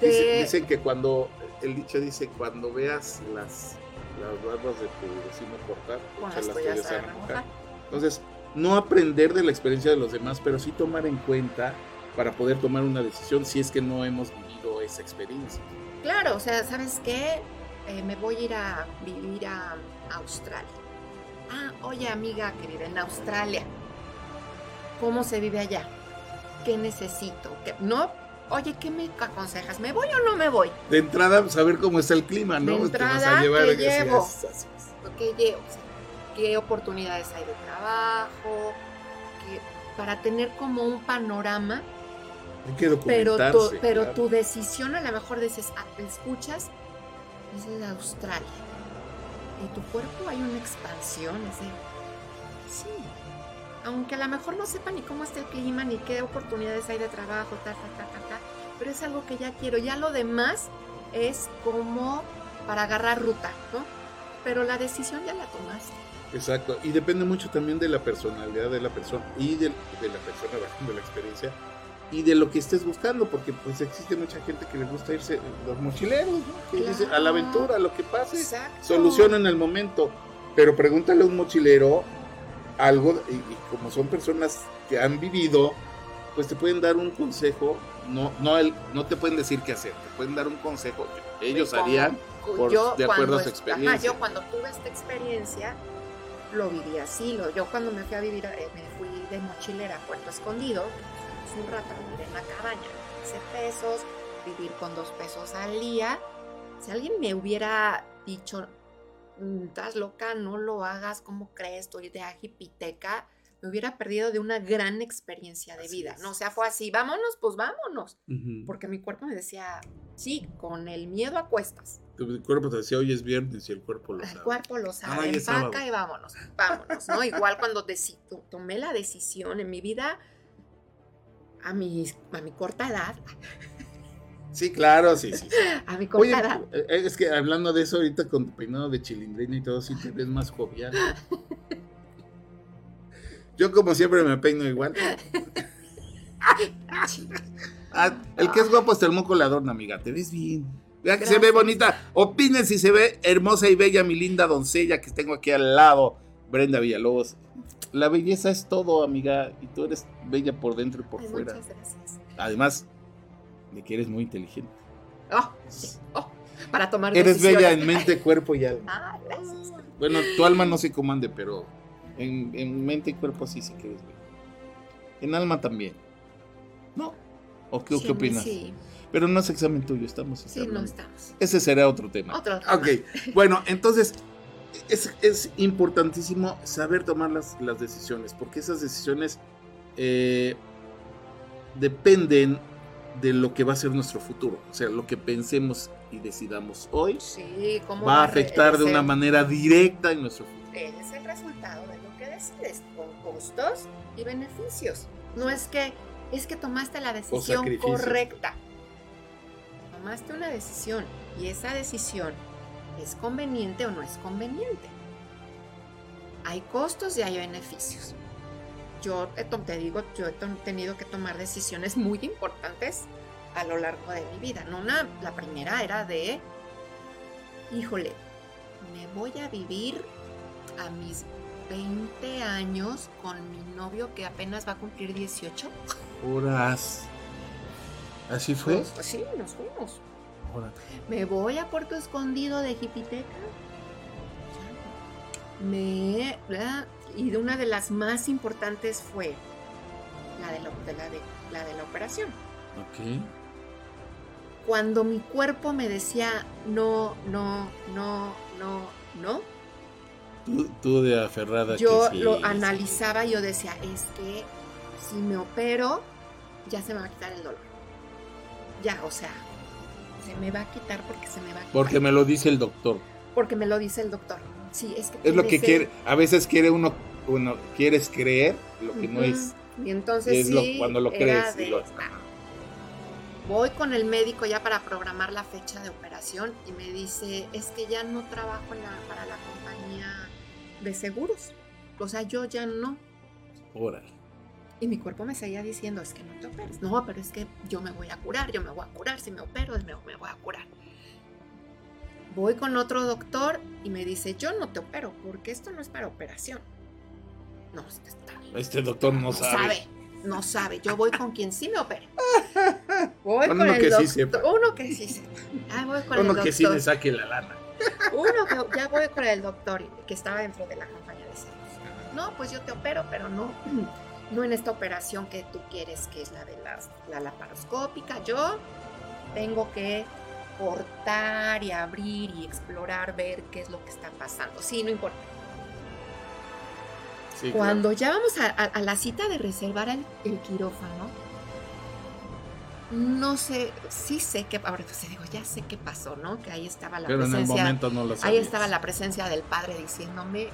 Speaker 2: dicen, que cuando, el dicho dice, cuando veas las, las barbas de tu vecino cortar, las tuyas a remojar. Entonces, no aprender de la experiencia de los demás, pero sí tomar en cuenta para poder tomar una decisión si es que no hemos vivido esa experiencia.
Speaker 3: Claro, o sea, ¿sabes qué? Eh, me voy a ir a vivir a, Australia. Ah, oye amiga querida, en Australia, ¿cómo se vive allá? ¿Qué necesito? ¿Qué? No, oye, ¿qué me aconsejas? ¿Me voy o no me voy?
Speaker 2: De entrada, saber cómo está el clima, ¿no?
Speaker 3: De entrada, ¿qué llevo? ¿Qué llevo? ¿Qué oportunidades hay de trabajo? para tener como un panorama pero tu, pero tu decisión a lo mejor dices, ah, escuchas, es de Australia. En tu cuerpo hay una expansión, ese, sí. Aunque a lo mejor no sepa ni cómo está el clima, ni qué oportunidades hay de trabajo, ta, ta, ta, ta, pero es algo que ya quiero. Ya lo demás es como para agarrar ruta, ¿no? Pero la decisión ya la tomaste.
Speaker 2: Exacto, y depende mucho también de la personalidad de la persona y de, de la persona de la experiencia y de lo que estés buscando, porque pues existe mucha gente que le gusta irse, los mochileros, ¿no? que dice a la aventura, lo que pase, soluciona en el momento. Pero pregúntale a un mochilero algo, y, como son personas que han vivido, pues te pueden dar un consejo, no, no, el, no te pueden decir qué hacer, te pueden dar un consejo que ellos harían de acuerdo a su experiencia.
Speaker 3: yo cuando tuve esta experiencia, lo viví así, lo, yo cuando me fui a vivir, eh, me fui de mochilera a Puerto Escondido, un rato vivir en la cabaña, 15 pesos, vivir con dos pesos al día. Si alguien me hubiera dicho, mm, estás loca, no lo hagas, ¿cómo crees? Estoy de ajipiteca, me hubiera perdido de una gran experiencia de vida. No, o sea, fue así, vámonos, pues vámonos. Porque mi cuerpo me decía, sí, con el miedo a cuestas.
Speaker 2: Tu cuerpo te decía, hoy es viernes y el cuerpo lo sabe.
Speaker 3: El cuerpo lo sabe, empaca y vámonos, vámonos, ¿no? Igual cuando tomé la decisión en mi vida, a mi, a mi corta edad.
Speaker 2: Sí, claro, sí, sí.
Speaker 3: A mi corta edad.
Speaker 2: Eh, es que hablando de eso ahorita con tu peinado de chilindrina y todo, sí te ves más jovial. Yo como siempre me peino igual. Ah, el que es guapo hasta el moco adorna, amiga. Te ves bien. Vea que se ve bonita. Opinen si se ve hermosa y bella mi linda doncella que tengo aquí al lado, Brenda Villalobos la belleza es todo, amiga, y tú eres bella por dentro y por fuera. Muchas gracias. Además de que eres muy inteligente.
Speaker 3: Oh, oh, para tomar
Speaker 2: Eres bella en mente, cuerpo y alma. Ah, gracias. Bueno, tu alma no se comande, pero en, mente y cuerpo sí sí que eres bella. En alma también. ¿No? ¿O qué,
Speaker 3: Sí,
Speaker 2: qué opinas?
Speaker 3: Sí,
Speaker 2: Pero no es examen tuyo, estamos
Speaker 3: sí, no estamos.
Speaker 2: Ese será otro tema.
Speaker 3: Otro tema.
Speaker 2: Ok, bueno, entonces es, es importantísimo saber tomar las, las decisiones, porque esas decisiones eh, dependen de lo que va a ser nuestro futuro. O sea, lo que pensemos y decidamos hoy
Speaker 3: Sí, ¿cómo
Speaker 2: va a afectar de una manera directa en nuestro futuro.
Speaker 3: Es el resultado de lo que decides, con costos y beneficios. No es que, es que tomaste la decisión correcta. Tomaste una decisión y esa decisión es conveniente o no es conveniente. Hay costos y hay beneficios. Yo to- te digo, yo he tenido que tomar decisiones muy importantes a lo largo de mi vida. No una, la primera era de, híjole, me voy a vivir a mis 20 años con mi novio que apenas va a cumplir 18.
Speaker 2: Horas. ¿Así fue?
Speaker 3: Pues, pues sí, nos fuimos. Me voy a Puerto Escondido de Jipiteca. Me. ¿verdad? Y de una de las más importantes fue la de la, de la de, la de la operación.
Speaker 2: Ok.
Speaker 3: Cuando mi cuerpo me decía no, no, no, no, no,
Speaker 2: Tú, tú de aferrada.
Speaker 3: yo
Speaker 2: que sí,
Speaker 3: lo analizaba y yo decía, es que si me opero, ya se me va a quitar el dolor. Ya, o sea, se me va a quitar porque se me va a quitar.
Speaker 2: Porque me lo dice el doctor.
Speaker 3: Porque me lo dice el doctor. Sí, es que
Speaker 2: Es lo que quiere. A veces quiere uno, uno quieres creer lo que no es.
Speaker 3: Y entonces
Speaker 2: Y es lo-
Speaker 3: sí,
Speaker 2: cuando lo crees y
Speaker 3: de,
Speaker 2: lo-
Speaker 3: "Ah". Voy con el médico ya para programar la fecha de operación y me dice, es que ya no trabajo en la- para la compañía de seguros. O sea, yo ya no.
Speaker 2: Órale.
Speaker 3: Y mi cuerpo me seguía diciendo, es que no te operes. No, pero es que yo me voy a curar, yo me voy a curar. Si me opero, me, me voy a curar. Voy con otro doctor y me dice, yo no te opero porque esto no es para operación. No, este está
Speaker 2: Este doctor no,
Speaker 3: no
Speaker 2: sabe.
Speaker 3: sabe. No sabe. Yo voy con quien sí me opere. Voy
Speaker 2: Con
Speaker 3: con,
Speaker 2: uno
Speaker 3: el
Speaker 2: que sí
Speaker 3: doctor.
Speaker 2: sepa.
Speaker 3: Uno que sí sepa. Ahí voy con
Speaker 2: Uno
Speaker 3: el
Speaker 2: que sí
Speaker 3: doctor.
Speaker 2: le saque la lana.
Speaker 3: Uno que ya voy con el doctor que estaba dentro de la compañía de seguros. No, pues yo te opero, pero no, no en esta operación que tú quieres, que es la de las- la laparoscópica. Yo tengo que cortar y abrir y explorar, ver qué es lo que está pasando. Sí, no importa.
Speaker 2: Sí,
Speaker 3: Cuando ya vamos a, a- a la cita de reservar el, el quirófano, no sé, sí sé que, ahora pues digo, ya sé qué pasó, ¿no? Que ahí estaba la
Speaker 2: Pero en el
Speaker 3: presencia,
Speaker 2: momento no lo
Speaker 3: ahí estaba la presencia del padre diciéndome,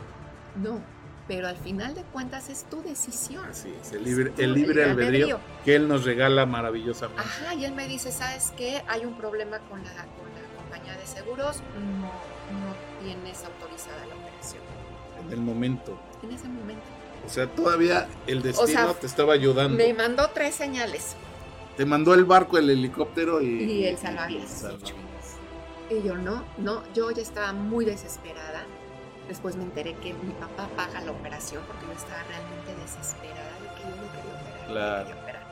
Speaker 3: no, pero al final de cuentas es tu decisión.
Speaker 2: Sí, es el libre, el libre albedrío
Speaker 3: albedrío.
Speaker 2: que él nos regala maravillosamente.
Speaker 3: Ajá, y él me dice, ¿sabes qué? Hay un problema con la, con la compañía de seguros, no, no tienes autorizada la operación.
Speaker 2: En el momento.
Speaker 3: En ese momento.
Speaker 2: O sea, todavía el destino
Speaker 3: sea,
Speaker 2: te estaba ayudando.
Speaker 3: Me mandó tres señales.
Speaker 2: Te mandó el barco, el helicóptero y,
Speaker 3: Y el salvavidas.
Speaker 2: salvavidas.
Speaker 3: Y yo no, no, yo ya estaba muy desesperada. Después me enteré que mi papá paga la operación porque yo estaba realmente desesperada de que yo no quería operar. no
Speaker 2: Claro.
Speaker 3: quería operar.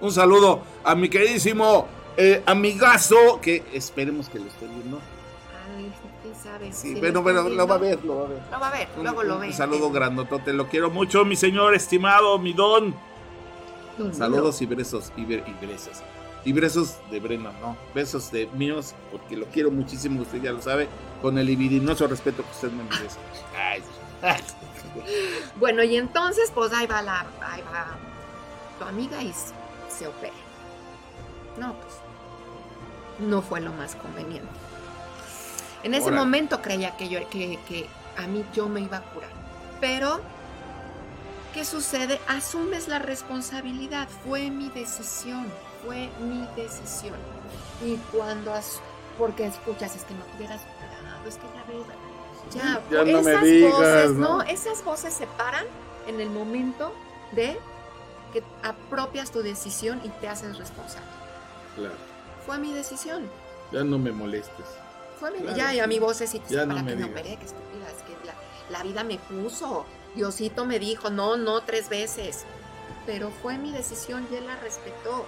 Speaker 2: Un saludo a mi queridísimo eh, amigazo, que esperemos que lo esté viendo.
Speaker 3: Ay, quién sabe.
Speaker 2: Sí,
Speaker 3: si
Speaker 2: pero lo va a ver, lo va a ver.
Speaker 3: Lo va a ver,
Speaker 2: Un,
Speaker 3: luego lo
Speaker 2: un
Speaker 3: ve.
Speaker 2: saludo grandotote, lo quiero mucho, mi señor estimado, mi don.
Speaker 3: Dormido.
Speaker 2: Saludos y besos, y, be- y besos. Y besos de Brenda, no, besos de míos, porque lo quiero muchísimo, usted ya lo sabe, con el libidinoso respeto que usted me merece. Ay,
Speaker 3: Bueno, y entonces, pues ahí va la, ahí va tu amiga y se opera. No, pues, no fue lo más conveniente. En ese
Speaker 2: Órale.
Speaker 3: momento creía que, yo, que, que a mí yo me iba a curar. Pero, ¿qué sucede? Asumes la responsabilidad. Fue mi decisión. Fue mi decisión. Y cuando... as- porque escuchas, es que no te hubieras operado, es que ya ves... Ya,
Speaker 2: Ya no me
Speaker 3: esas
Speaker 2: digas,
Speaker 3: voces,
Speaker 2: ¿no?
Speaker 3: ¿no? Esas voces se paran en el momento de que apropias tu decisión y te haces responsable.
Speaker 2: claro,
Speaker 3: Fue mi decisión.
Speaker 2: ya no me molestes.
Speaker 3: Fue mi
Speaker 2: Claro,
Speaker 3: ya, y a mi vocecita,
Speaker 2: ya
Speaker 3: para
Speaker 2: no me
Speaker 3: que me
Speaker 2: digas.
Speaker 3: operé, qué estúpida, es que la, la vida me puso. Diosito me dijo, no, no, tres veces. Pero fue mi decisión y él la respetó.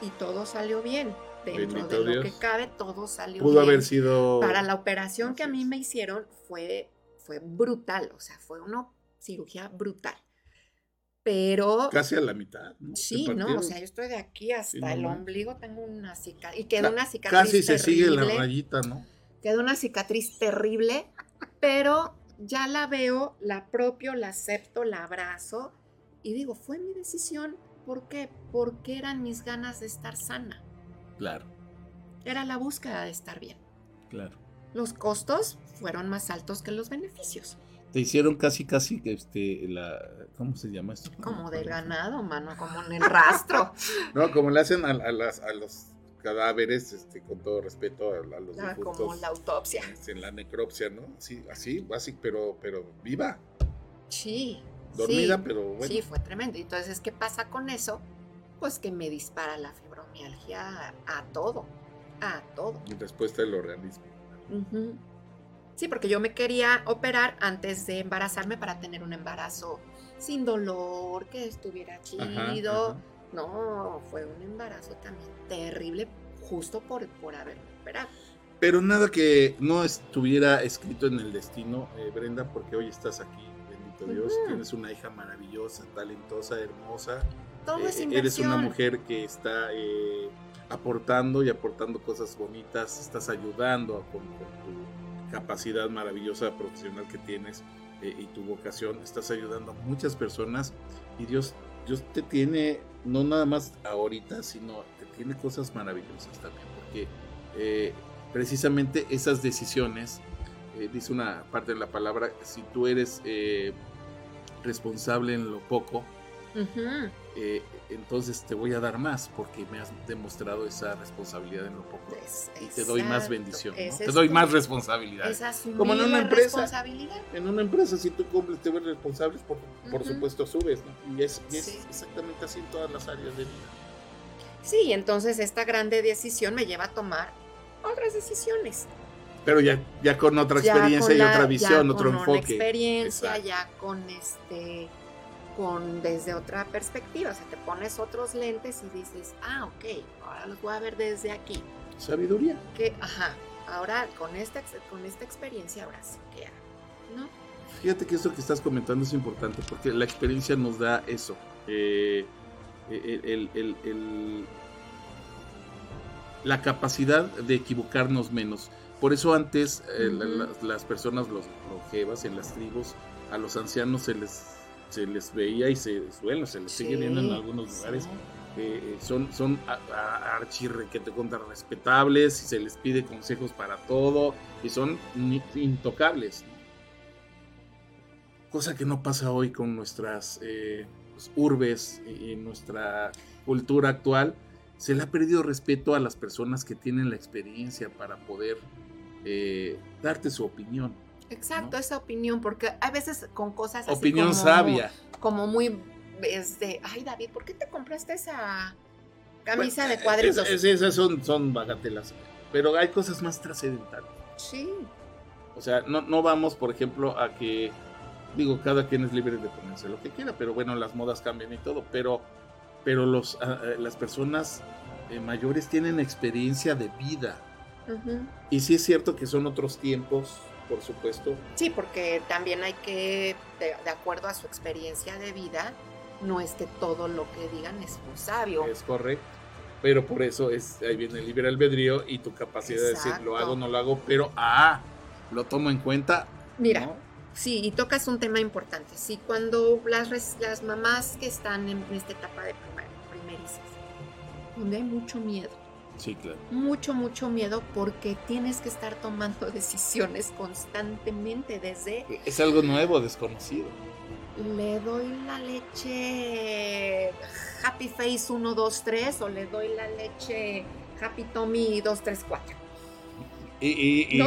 Speaker 3: Y todo salió bien. Dentro
Speaker 2: Bendito
Speaker 3: de lo
Speaker 2: Dios.
Speaker 3: que cabe, todo salió
Speaker 2: Pudo
Speaker 3: bien.
Speaker 2: haber sido...
Speaker 3: Para la operación que a mí me hicieron fue, fue brutal, o sea, fue una cirugía brutal. pero...
Speaker 2: Casi a la mitad. ¿no?
Speaker 3: Sí, no, o sea, yo estoy de aquí hasta
Speaker 2: Sí, no
Speaker 3: el ombligo, tengo una cicatriz, y quedó una cicatriz
Speaker 2: Casi se sigue la
Speaker 3: terrible.
Speaker 2: rayita, ¿no?
Speaker 3: quedó una cicatriz terrible, pero ya la veo, la propio, la acepto, la abrazo y digo, fue mi decisión. ¿Por qué? Porque eran mis ganas de estar sana.
Speaker 2: Claro,
Speaker 3: Era la búsqueda de estar bien.
Speaker 2: claro.
Speaker 3: Los costos fueron más altos que los beneficios.
Speaker 2: Te hicieron casi, casi, este, la, ¿cómo se llama esto?
Speaker 3: Como del ganado, mano, como en el rastro.
Speaker 2: No, como le hacen a, a las, a los cadáveres, este, con todo respeto a, a los
Speaker 3: Ah,
Speaker 2: difuntos.
Speaker 3: como la autopsia.
Speaker 2: este, en la necropsia, ¿no? Así, así, así, pero, pero viva,
Speaker 3: Sí.
Speaker 2: Dormida,
Speaker 3: sí.
Speaker 2: pero bueno.
Speaker 3: Sí, fue tremendo. Entonces, ¿qué pasa con eso? Pues que me dispara la fibromialgia a, a todo, a todo.
Speaker 2: En respuesta del organismo.
Speaker 3: Sí, porque yo me quería operar antes de embarazarme para tener un embarazo sin dolor, que estuviera
Speaker 2: Ajá,
Speaker 3: chido.
Speaker 2: ajá.
Speaker 3: No, fue un embarazo también terrible justo por, por haberme operado.
Speaker 2: Pero nada que no estuviera escrito en el destino, eh, Brenda, porque hoy estás aquí, Dios.
Speaker 3: Ujú.
Speaker 2: Tienes una hija maravillosa, talentosa, hermosa.
Speaker 3: Todo es
Speaker 2: Eh,
Speaker 3: inversión.
Speaker 2: eres una mujer que está eh, aportando y aportando cosas bonitas, estás ayudando con, con tu capacidad maravillosa profesional que tienes eh, y tu vocación, estás ayudando a muchas personas y Dios, Dios te tiene, no nada más ahorita, sino te tiene cosas maravillosas también, porque eh, precisamente esas decisiones, eh, dice una parte de la palabra, si tú eres eh, responsable en lo poco, eh, entonces te voy a dar más porque me has demostrado esa responsabilidad en lo poco.
Speaker 3: Es-
Speaker 2: Y te doy más bendición, Te doy más responsabilidad. Como en una empresa. En una empresa, si tú cumples, te ves responsable, por, por supuesto subes, ¿no? Y es, y es
Speaker 3: Sí.
Speaker 2: exactamente así en todas las áreas de vida.
Speaker 3: Sí, entonces esta grande decisión me lleva a tomar otras decisiones.
Speaker 2: Pero ya, ya con otra
Speaker 3: Ya
Speaker 2: experiencia
Speaker 3: con
Speaker 2: y otra
Speaker 3: ya
Speaker 2: visión, otro
Speaker 3: con
Speaker 2: enfoque.
Speaker 3: experiencia,
Speaker 2: Exacto.
Speaker 3: ya con este, con desde otra perspectiva. O sea, te pones otros lentes y dices, ah, ok, ahora los voy a ver desde aquí.
Speaker 2: Sabiduría.
Speaker 3: Que, ajá, ahora con esta, con esta experiencia, ahora sí que, ¿no?
Speaker 2: Fíjate que esto que estás comentando es importante porque la experiencia nos da eso. eh, el- el- el- el- la capacidad de equivocarnos menos. Por eso antes eh, la- las, personas, los longevas en las tribus, a los ancianos se les, se les veía y se, bueno, se les sigue viendo en
Speaker 3: Sí,
Speaker 2: algunos
Speaker 3: sí.
Speaker 2: lugares. eh, son son archirre que te contan respetables y se les pide consejos para todo y son intocables. Cosa que no pasa hoy con nuestras eh, pues, urbes y nuestra cultura actual. Se le ha perdido respeto a las personas que tienen la experiencia para poder eh, darte su opinión.
Speaker 3: Exacto,
Speaker 2: ¿no?
Speaker 3: esa opinión, porque a veces con cosas así
Speaker 2: opinión
Speaker 3: como-
Speaker 2: sabia.
Speaker 3: como muy este, ay David, ¿por qué te compraste esa camisa
Speaker 2: Bueno,
Speaker 3: de cuadritos?
Speaker 2: es- es- esas son, son bagatelas. Pero hay cosas más trascendentales.
Speaker 3: Sí,
Speaker 2: O sea, no, no vamos, por ejemplo, a que, digo, cada quien es libre de ponerse lo que quiera, pero bueno, las modas cambian y todo, pero, pero los, ah, las personas eh, mayores tienen experiencia de vida. Y sí es cierto que son otros tiempos, por supuesto.
Speaker 3: sí, porque también hay que, de, de acuerdo a su experiencia de vida, no es que todo lo que digan es muy sabio.
Speaker 2: Es correcto. Pero por eso es, ahí viene el libre albedrío y tu capacidad de decir, lo hago, no lo hago, pero, ah, lo tomo en cuenta.
Speaker 3: Mira,
Speaker 2: ¿no?
Speaker 3: sí, y tocas un tema importante. Sí, cuando las, las mamás que están en esta etapa de donde hay mucho miedo,
Speaker 2: Sí, claro.
Speaker 3: mucho, mucho miedo porque tienes que estar tomando decisiones constantemente desde
Speaker 2: Es algo nuevo, desconocido.
Speaker 3: le doy la leche Happy Face 1, 2, 3 o le doy la leche Happy Tommy 2, 3, 4.
Speaker 2: Y,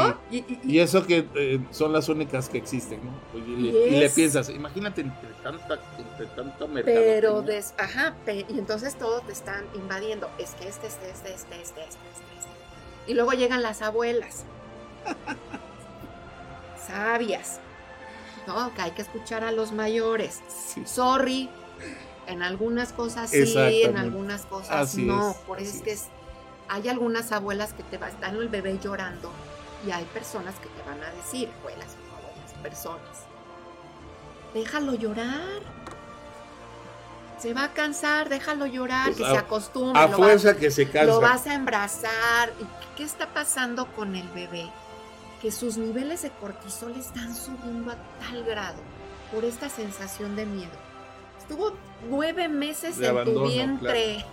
Speaker 2: y- eso que eh, son las únicas que existen, ¿no? Y le, piensas, imagínate entre tanta, entre tanta
Speaker 3: pero,
Speaker 2: mercadotecnia.
Speaker 3: des, ajá, pe- y entonces todos te están invadiendo. Es que este, este, este, este, este, este, este, este. Y luego llegan las abuelas. Sabias. No, que hay que escuchar a los mayores.
Speaker 2: Sí.
Speaker 3: Sorry, en algunas cosas sí, en algunas cosas
Speaker 2: Así
Speaker 3: no.
Speaker 2: es,
Speaker 3: Por eso es que
Speaker 2: es.
Speaker 3: Hay algunas abuelas que te va, están el bebé llorando y hay personas que te van a decir, abuelas o abuelas, personas, déjalo llorar. Se va a cansar, déjalo llorar,
Speaker 2: Pues
Speaker 3: que
Speaker 2: a-
Speaker 3: se acostumbre.
Speaker 2: A
Speaker 3: lo
Speaker 2: fuerza
Speaker 3: vas-
Speaker 2: que se cansa.
Speaker 3: lo vas a embrazar. ¿Y qué está pasando con el bebé? Que sus niveles de cortisol están subiendo a tal grado por esta sensación de miedo. Estuvo nueve meses
Speaker 2: De
Speaker 3: en
Speaker 2: abandono,
Speaker 3: tu vientre,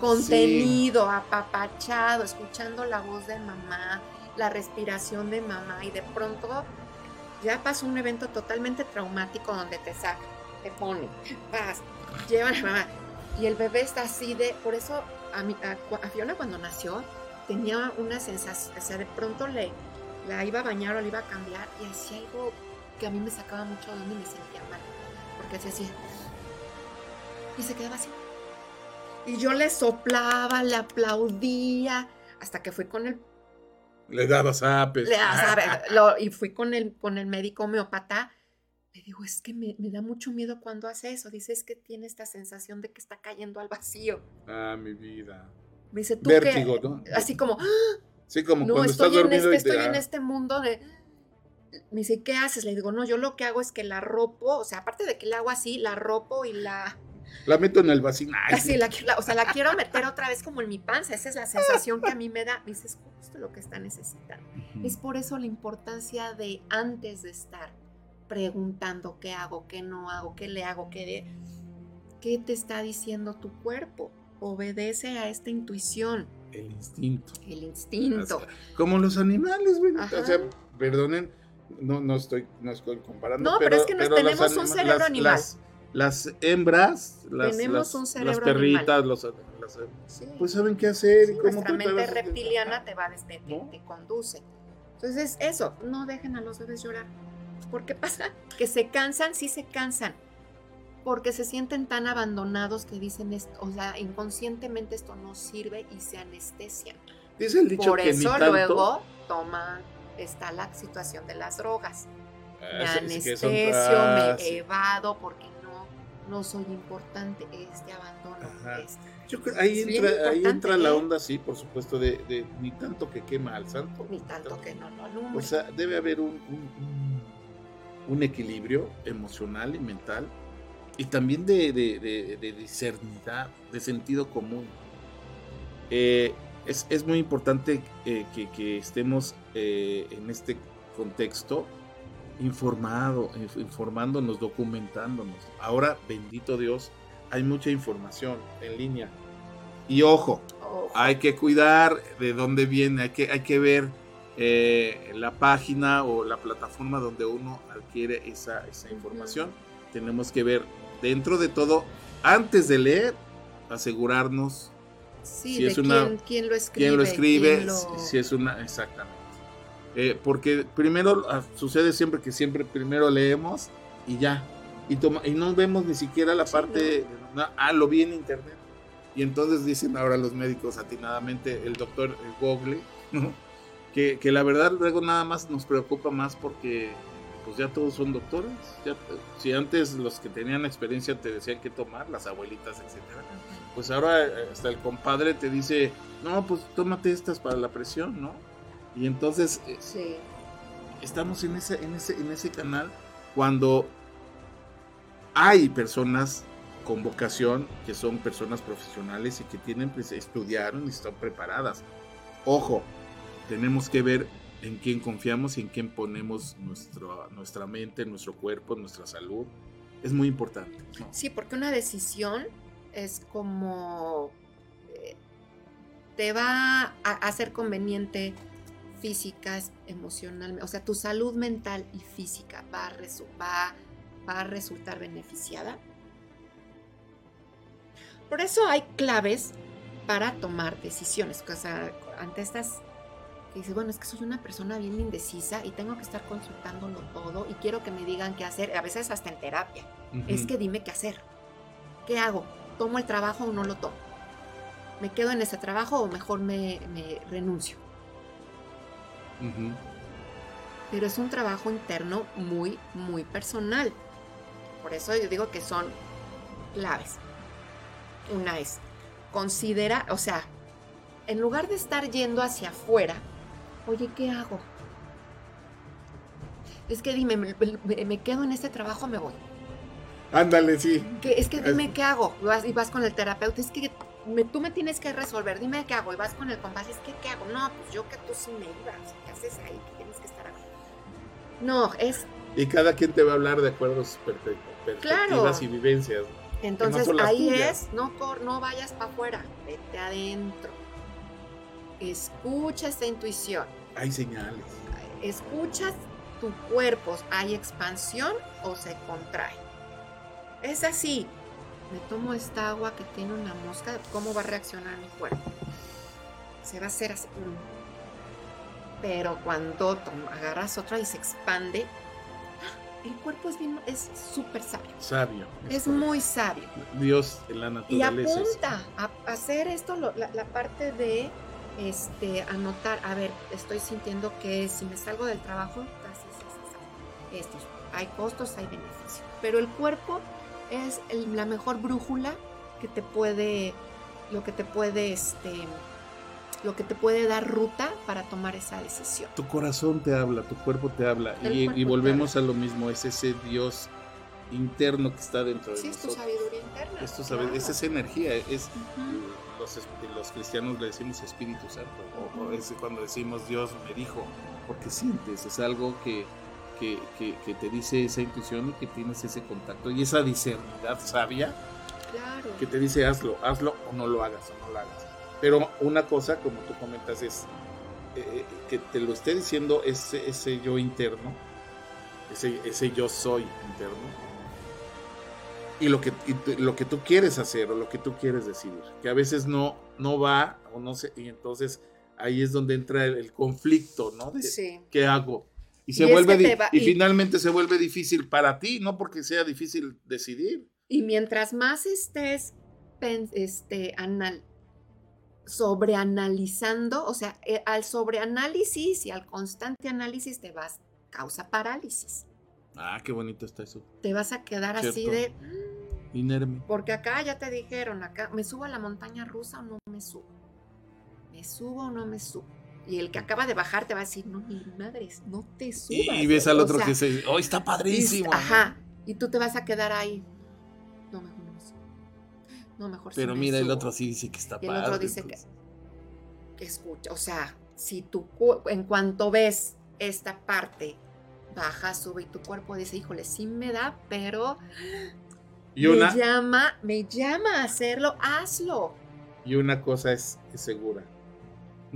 Speaker 3: contenido, apapachado, escuchando la voz de mamá, la respiración de mamá y de pronto ya pasó un evento totalmente traumático donde te saca, te pone, vas, llevan a mamá. Y el bebé está así de, por eso a, mi- a, Fiona cuando nació tenía una sensación, o sea, de pronto le, la iba a bañar o le iba a cambiar y hacía algo que a mí me sacaba mucho de y me sentía mal, porque hacía así. Y se quedaba así. Y yo le soplaba, le aplaudía, hasta que fui con el
Speaker 2: Le dabas apes.
Speaker 3: le- a saber, lo- y fui con el, con el médico homeópata. Le digo, es que me, me da mucho miedo cuando hace eso. Dice, es que tiene esta sensación de que está cayendo al vacío.
Speaker 2: Ah, mi vida.
Speaker 3: Me dice, tú
Speaker 2: Vértigo,
Speaker 3: qué?
Speaker 2: ¿no?
Speaker 3: Así como, "Ah,
Speaker 2: Sí, como
Speaker 3: no,
Speaker 2: cuando
Speaker 3: estoy,
Speaker 2: estás
Speaker 3: en
Speaker 2: dormido
Speaker 3: este,
Speaker 2: y te
Speaker 3: estoy en este mundo de... Me dice, ¿qué haces? Le digo, no, yo lo que hago es que la ropo, o sea, aparte de que la hago así, la ropo y la...
Speaker 2: La meto en el vacío. Ay,
Speaker 3: Así, la, la- o sea, la quiero meter otra vez como en mi panza. Esa es la sensación que a mí me da. Me dice, es justo lo que está necesitando. Es por eso la importancia de antes de estar preguntando qué hago, qué no hago, qué le hago, qué, de- qué te está diciendo tu cuerpo. Obedece a esta intuición,
Speaker 2: El instinto.
Speaker 3: el instinto.
Speaker 2: Como los animales, güey. O sea, perdonen, no, no, estoy, no estoy comparando.
Speaker 3: No, pero es que nos tenemos un cerebro
Speaker 2: las,
Speaker 3: animal.
Speaker 2: Las, las hembras, las, las- las perritas, los, las-
Speaker 3: Sí.
Speaker 2: pues saben qué hacer
Speaker 3: Sí,
Speaker 2: cómo
Speaker 3: nuestra
Speaker 2: tú te
Speaker 3: mente reptiliana te va desde, te,
Speaker 2: ¿No?
Speaker 3: te conduce. Entonces, eso, no dejen a los bebés llorar. ¿Por qué pasa? Que se cansan, sí se cansan. Porque se sienten tan abandonados que dicen esto, o sea, inconscientemente esto no sirve y se anestesian.
Speaker 2: Dice el dicho
Speaker 3: Por
Speaker 2: que ni
Speaker 3: eso
Speaker 2: tanto.
Speaker 3: luego toma, está la situación de las drogas. Me
Speaker 2: Ah, sí, que son-
Speaker 3: anestesio,
Speaker 2: ah,
Speaker 3: me
Speaker 2: sí.
Speaker 3: evado porque no, soy importante, este abandono. Este.
Speaker 2: Yo creo- ahí entra, ahí entra la
Speaker 3: ¿eh?
Speaker 2: onda, sí, por supuesto, de, de ni tanto que quema al santo.
Speaker 3: Ni tanto que no lo alumbre.
Speaker 2: O sea, debe haber un, un- equilibrio emocional y mental y también de, de, de- de discernidad, de sentido común. Eh, es, es muy importante eh, que, que estemos eh, en este contexto informado, inf- informándonos, documentándonos. Ahora, bendito Dios, hay mucha información en línea. Y ojo,
Speaker 3: Ojo.
Speaker 2: hay que cuidar de dónde viene, hay que, hay que ver eh, la página o la plataforma donde uno adquiere esa, esa información. Tenemos que ver dentro de todo, antes de leer, asegurarnos
Speaker 3: Sí,
Speaker 2: si
Speaker 3: de
Speaker 2: es una-
Speaker 3: quién, quién lo escribe.
Speaker 2: quién lo escribe,
Speaker 3: quién lo-
Speaker 2: si- si es una, exactamente. Eh, porque primero ah, sucede siempre que siempre primero leemos y ya, y, toma, y no vemos ni siquiera la
Speaker 3: Sí,
Speaker 2: parte, no, ah, lo vi en internet. Y entonces dicen ahora los médicos atinadamente, el doctor eh, Google, ¿no? que, que la verdad luego nada más nos preocupa más porque pues ya todos son doctores. Ya, si antes los que tenían experiencia te decían qué tomar, las abuelitas, etcétera pues ahora eh, hasta el compadre te dice, no, pues tómate estas para la presión, ¿no? Y entonces eh,
Speaker 3: Sí.
Speaker 2: estamos en ese, en ese, en ese canal cuando hay personas con vocación que son personas profesionales y que tienen, pues estudiaron y están preparadas. Ojo, tenemos que ver en quién confiamos y en quién ponemos nuestro, nuestra mente, nuestro cuerpo, nuestra salud. Es muy importante. ¿no?
Speaker 3: Sí, porque una decisión es como eh, te va a hacer conveniente física, emocional, o sea, tu salud mental y física va a, va, va a resultar beneficiada. Por eso hay claves para tomar decisiones. O sea, ante estas que dices, bueno, es que soy una persona bien indecisa y tengo que estar consultándolo todo y quiero que me digan qué hacer, a veces hasta en terapia. Es que dime qué hacer. ¿Qué hago? ¿Tomo el trabajo o no lo tomo? ¿Me quedo en ese trabajo o mejor me, me renuncio? Pero es un trabajo interno muy, muy personal. Por eso yo digo que son claves. Una es, considera, o sea, en lugar de estar yendo hacia afuera, oye, ¿qué hago? Es que dime, ¿me, me- me quedo en este trabajo o me voy?
Speaker 2: Ándale, sí.
Speaker 3: Que es que dime qué hago. Vas, y vas con el terapeuta. Es que me- tú me tienes que resolver. Dime qué hago. Y vas con el compás. Es que qué hago. No, pues yo que tú sí me ibas. ¿Qué haces ahí? ¿Qué tienes que estar aquí? No, es.
Speaker 2: Y cada quien te va a hablar de acuerdo a sus perfe- perspectivas
Speaker 3: Claro.
Speaker 2: y vivencias.
Speaker 3: Entonces
Speaker 2: las
Speaker 3: ahí
Speaker 2: tuyas.
Speaker 3: es. No, no vayas para afuera. Vete adentro. Escucha esta intuición.
Speaker 2: Hay señales.
Speaker 3: escuchas tu cuerpo, ¿hay expansión o se contrae? Es así. Me tomo esta agua que tiene una mosca, ¿cómo va a reaccionar mi cuerpo? Se va a hacer así. mm. Pero cuando agarras otra y se expande, el cuerpo es bien- es súper sabio.
Speaker 2: Sabio.
Speaker 3: Es muy sabio.
Speaker 2: Dios en la
Speaker 3: Y
Speaker 2: naturaleza. es-
Speaker 3: apunta a hacer esto, la, la parte de este, anotar, a ver, estoy sintiendo que si me salgo del trabajo, estos, hay costos, hay beneficios. Pero el cuerpo es el- la mejor brújula que te puede, lo que te puede, este, lo que te puede dar ruta para tomar esa decisión.
Speaker 2: Tu corazón te habla, tu cuerpo te habla. Y,
Speaker 3: cuerpo
Speaker 2: y
Speaker 3: te
Speaker 2: volvemos a lo mismo, es ese Dios interno que está dentro de
Speaker 3: Sí, es tu sabiduría interna.
Speaker 2: Es, tu sabe-
Speaker 3: claro.
Speaker 2: es esa energía, es los, cristianos le decimos Espíritu Santo, o, o es cuando decimos Dios me dijo, porque sientes, es algo que, que, que- que te dice esa intuición y que tienes ese contacto y esa discernidad sabia
Speaker 3: Claro.
Speaker 2: que te dice hazlo, hazlo o no lo hagas o no lo hagas. Pero una cosa, como tú comentas, es eh, que te lo esté diciendo ese, ese yo interno, ese, ese yo soy interno, y lo que, y lo que tú quieres hacer o lo que tú quieres decidir, que a veces no, no va o no sé, y entonces ahí es donde entra el, el conflicto, ¿no? De,
Speaker 3: Sí.
Speaker 2: ¿Qué hago? Y se
Speaker 3: Y
Speaker 2: vuelve
Speaker 3: va-
Speaker 2: y
Speaker 3: y-
Speaker 2: finalmente se vuelve difícil para ti, no porque sea difícil decidir.
Speaker 3: Y mientras más estés este, anal- sobreanalizando, o sea, eh, al sobreanálisis y al constante análisis te vas, causa parálisis.
Speaker 2: Ah, qué bonito está eso.
Speaker 3: Te vas a quedar así de,
Speaker 2: Inerme.
Speaker 3: porque acá ya te dijeron, acá, ¿me subo a la montaña rusa o no me subo? ¿Me subo o no me subo? Y el que acaba de bajar te va a decir, no, ni madres, no te subas.
Speaker 2: y ves al
Speaker 3: o
Speaker 2: otro
Speaker 3: sea,
Speaker 2: que dice, oh, está
Speaker 3: y-
Speaker 2: padrísimo.
Speaker 3: Ajá, y tú te vas a quedar ahí. No, mejor no me subo. No, mejor sí
Speaker 2: Pero
Speaker 3: me
Speaker 2: mira, el
Speaker 3: subo".
Speaker 2: otro sí dice que está
Speaker 3: Y el otro dice que, escucha, o sea, si tu cu- en cuanto ves esta parte, baja, sube y tu cuerpo dice, híjole, sí me da, pero
Speaker 2: Y una,
Speaker 3: me llama, me llama a hacerlo, hazlo.
Speaker 2: y una cosa es, es segura.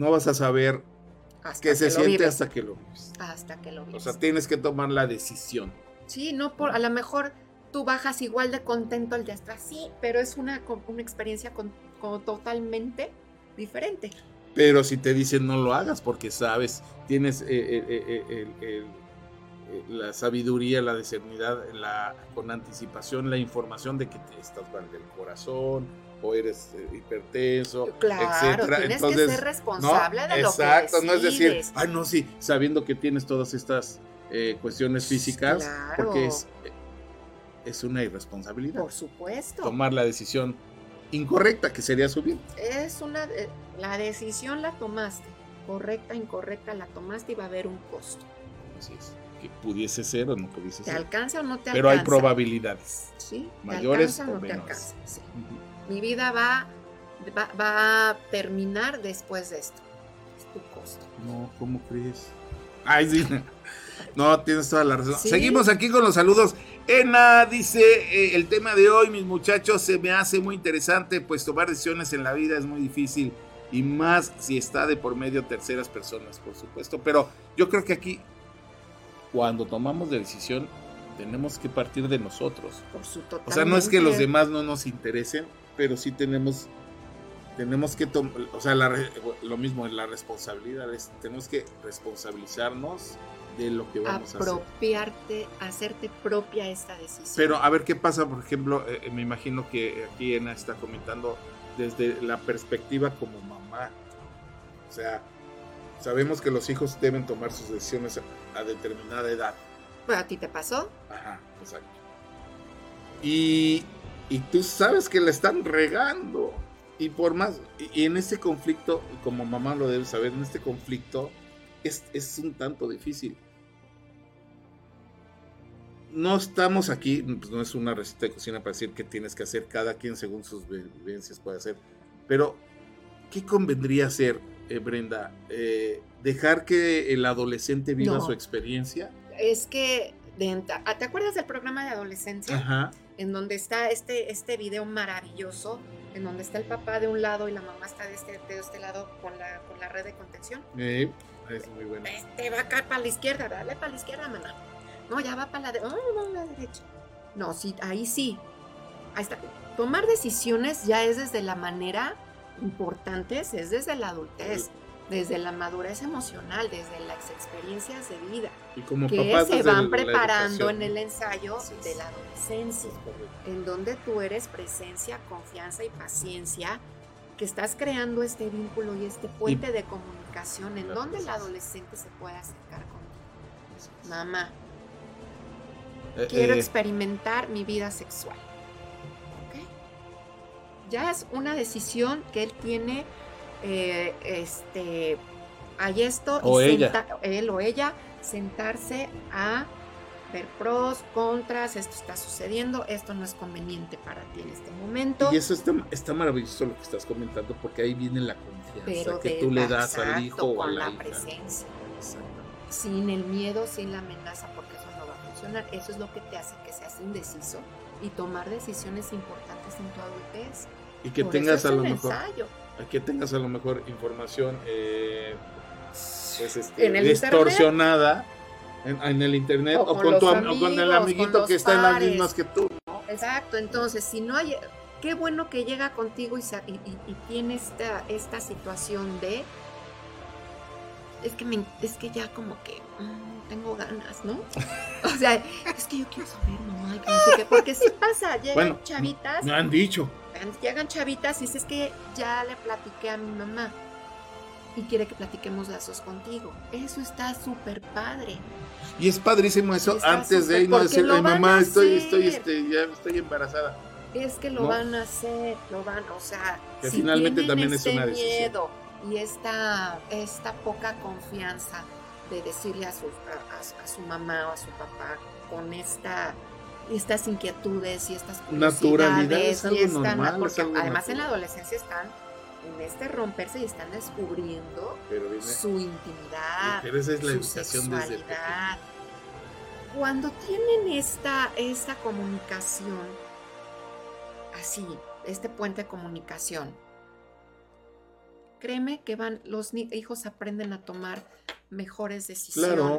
Speaker 2: No vas a saber
Speaker 3: Hasta
Speaker 2: qué se
Speaker 3: que lo
Speaker 2: siente
Speaker 3: vives,
Speaker 2: hasta que lo vives.
Speaker 3: hasta que lo
Speaker 2: O
Speaker 3: vives.
Speaker 2: sea, tienes que tomar la decisión.
Speaker 3: sí, no por, a lo mejor tú bajas igual de contento al de atrás, sí, pero es una, una experiencia con, con totalmente diferente.
Speaker 2: Pero si te dicen no lo hagas porque sabes, tienes eh, eh, eh, la sabiduría, la discernidad, la, con anticipación, la información de que te estás mal del corazón o eres eh, hipertenso,
Speaker 3: Claro,
Speaker 2: etcétera.
Speaker 3: tienes
Speaker 2: Entonces,
Speaker 3: que ser responsable de lo
Speaker 2: Exacto,
Speaker 3: que
Speaker 2: no es decir, ay, no, sí, sabiendo que tienes todas estas eh, cuestiones físicas,
Speaker 3: Claro.
Speaker 2: porque es, eh, es una irresponsabilidad.
Speaker 3: Por supuesto.
Speaker 2: Tomar la decisión incorrecta, que sería subir.
Speaker 3: Es una la decisión la tomaste, correcta, incorrecta la tomaste y va a haber un costo.
Speaker 2: Así es. Que pudiese ser o no pudiese
Speaker 3: ¿Te
Speaker 2: ser.
Speaker 3: alcanza o no te
Speaker 2: Pero hay
Speaker 3: alcanza?
Speaker 2: probabilidades.
Speaker 3: Sí, ¿te
Speaker 2: mayores
Speaker 3: alcanza
Speaker 2: o
Speaker 3: no te
Speaker 2: menores.
Speaker 3: alcanza? Sí. Mi vida va, va, va a terminar después de esto. Es tu costo.
Speaker 2: No, ¿cómo crees? Ay, sí. No, tienes toda la razón.
Speaker 3: Sí.
Speaker 2: Seguimos aquí con los saludos. Ena dice, eh, el tema de hoy, mis muchachos, se me hace muy interesante, pues tomar decisiones en la vida es muy difícil y más si está de por medio terceras personas, por supuesto. Pero yo creo que aquí, cuando tomamos la decisión, tenemos que partir de nosotros.
Speaker 3: Por su total.
Speaker 2: O sea, no es que los demás no nos interesen, pero sí tenemos, tenemos que tomar, o sea, la lo mismo en la responsabilidad, es, tenemos que responsabilizarnos de lo que vamos a hacer.
Speaker 3: Apropiarte, hacerte propia esta decisión.
Speaker 2: Pero a ver qué pasa, por ejemplo, eh, eh, me imagino que aquí Ena está comentando desde la perspectiva como mamá. O sea, sabemos que los hijos deben tomar sus decisiones a, a determinada edad.
Speaker 3: Bueno, ¿a ti te pasó?
Speaker 2: Ajá, exacto. Y, y tú sabes que la están regando. Y por más, y, en este conflicto, como mamá lo debe saber, en este conflicto es, es un tanto difícil. no estamos aquí, pues no es una receta de cocina para decir qué tienes que hacer, cada quien según sus vivencias puede hacer, pero ¿qué convendría hacer, eh, Brenda? Eh, ¿Dejar que el adolescente viva su experiencia?
Speaker 3: Es que, ¿te acuerdas del programa de adolescencia? Ajá. En donde está este, este video maravilloso, en donde está el papá de un lado y la mamá está de este, de este lado con la, con la red de contención.
Speaker 2: Sí, es muy bueno.
Speaker 3: Este va acá para la izquierda, dale para la izquierda, mamá. No, ya va para la, de oh, la derecha. No, sí, ahí sí. Ahí está. Tomar decisiones ya es desde la manera importante, es desde la adultez, desde la madurez emocional, desde las experiencias de vida,
Speaker 2: y como
Speaker 3: que se van preparando en el ensayo de la adolescencia, en donde tú eres presencia, confianza y paciencia, que estás creando este vínculo y este puente de comunicación en donde el adolescente se puede acercar contigo. Mamá, eh, quiero eh. experimentar mi vida sexual. Ya es una decisión que él tiene, eh, este, hay esto,
Speaker 2: o ella.
Speaker 3: él o ella, sentarse a ver pros, contras, esto está sucediendo, esto no es conveniente para ti en este momento.
Speaker 2: Y eso está, maravilloso lo que estás comentando, porque ahí viene la confianza que tú le das al hijo o a la,
Speaker 3: presencia. Sin el miedo, sin la amenaza, porque eso es lo que te hace que seas indeciso y tomar decisiones importantes en tu adultez.
Speaker 2: Y que tengas a lo mejor que tengas a lo mejor información eh, pues este, distorsionada en, el internet o, con, tu, con el amiguito que está en las mismas que tú.
Speaker 3: Exacto, entonces si no hay, qué bueno que llega contigo y, y, tiene esta, esta situación de, es que, me, es que ya como que... Mm, tengo ganas, ¿no? O sea, es que yo quiero saber, mamá, que no sé qué, porque sí pasa, llegan chavitas.
Speaker 2: Me han dicho.
Speaker 3: Llegan chavitas y dices que ya le platiqué a mi mamá y quiere que platiquemos esos contigo. Eso está súper padre.
Speaker 2: Y es padrísimo eso antes de ir no decirle, mamá, estoy, estoy, este, ya estoy embarazada.
Speaker 3: Es que lo van a hacer, lo van, o sea,
Speaker 2: que finalmente también es una decisión. miedo
Speaker 3: y esta, esta poca confianza de decirle a su, a, su mamá o a su papá con esta estas inquietudes y estas
Speaker 2: curiosidades y
Speaker 3: normal, porque además en la adolescencia están en este romperse y están descubriendo su intimidad, su sexualidad. Cuando tienen esta, esta comunicación así, este puente de comunicación, créeme que van, los hijos aprenden a tomar mejores decisiones. Claro.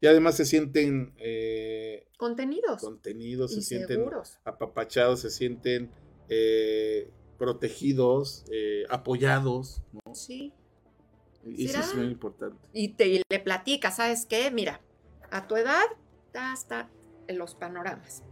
Speaker 2: Y además se sienten eh,
Speaker 3: contenidos.
Speaker 2: Contenidos, se sienten apapachados, se sienten eh, protegidos, eh, apoyados. ¿no?
Speaker 3: Sí.
Speaker 2: Y eso es muy importante.
Speaker 3: Y, te, le platica, ¿sabes qué? Mira, a tu edad, está en los panoramas.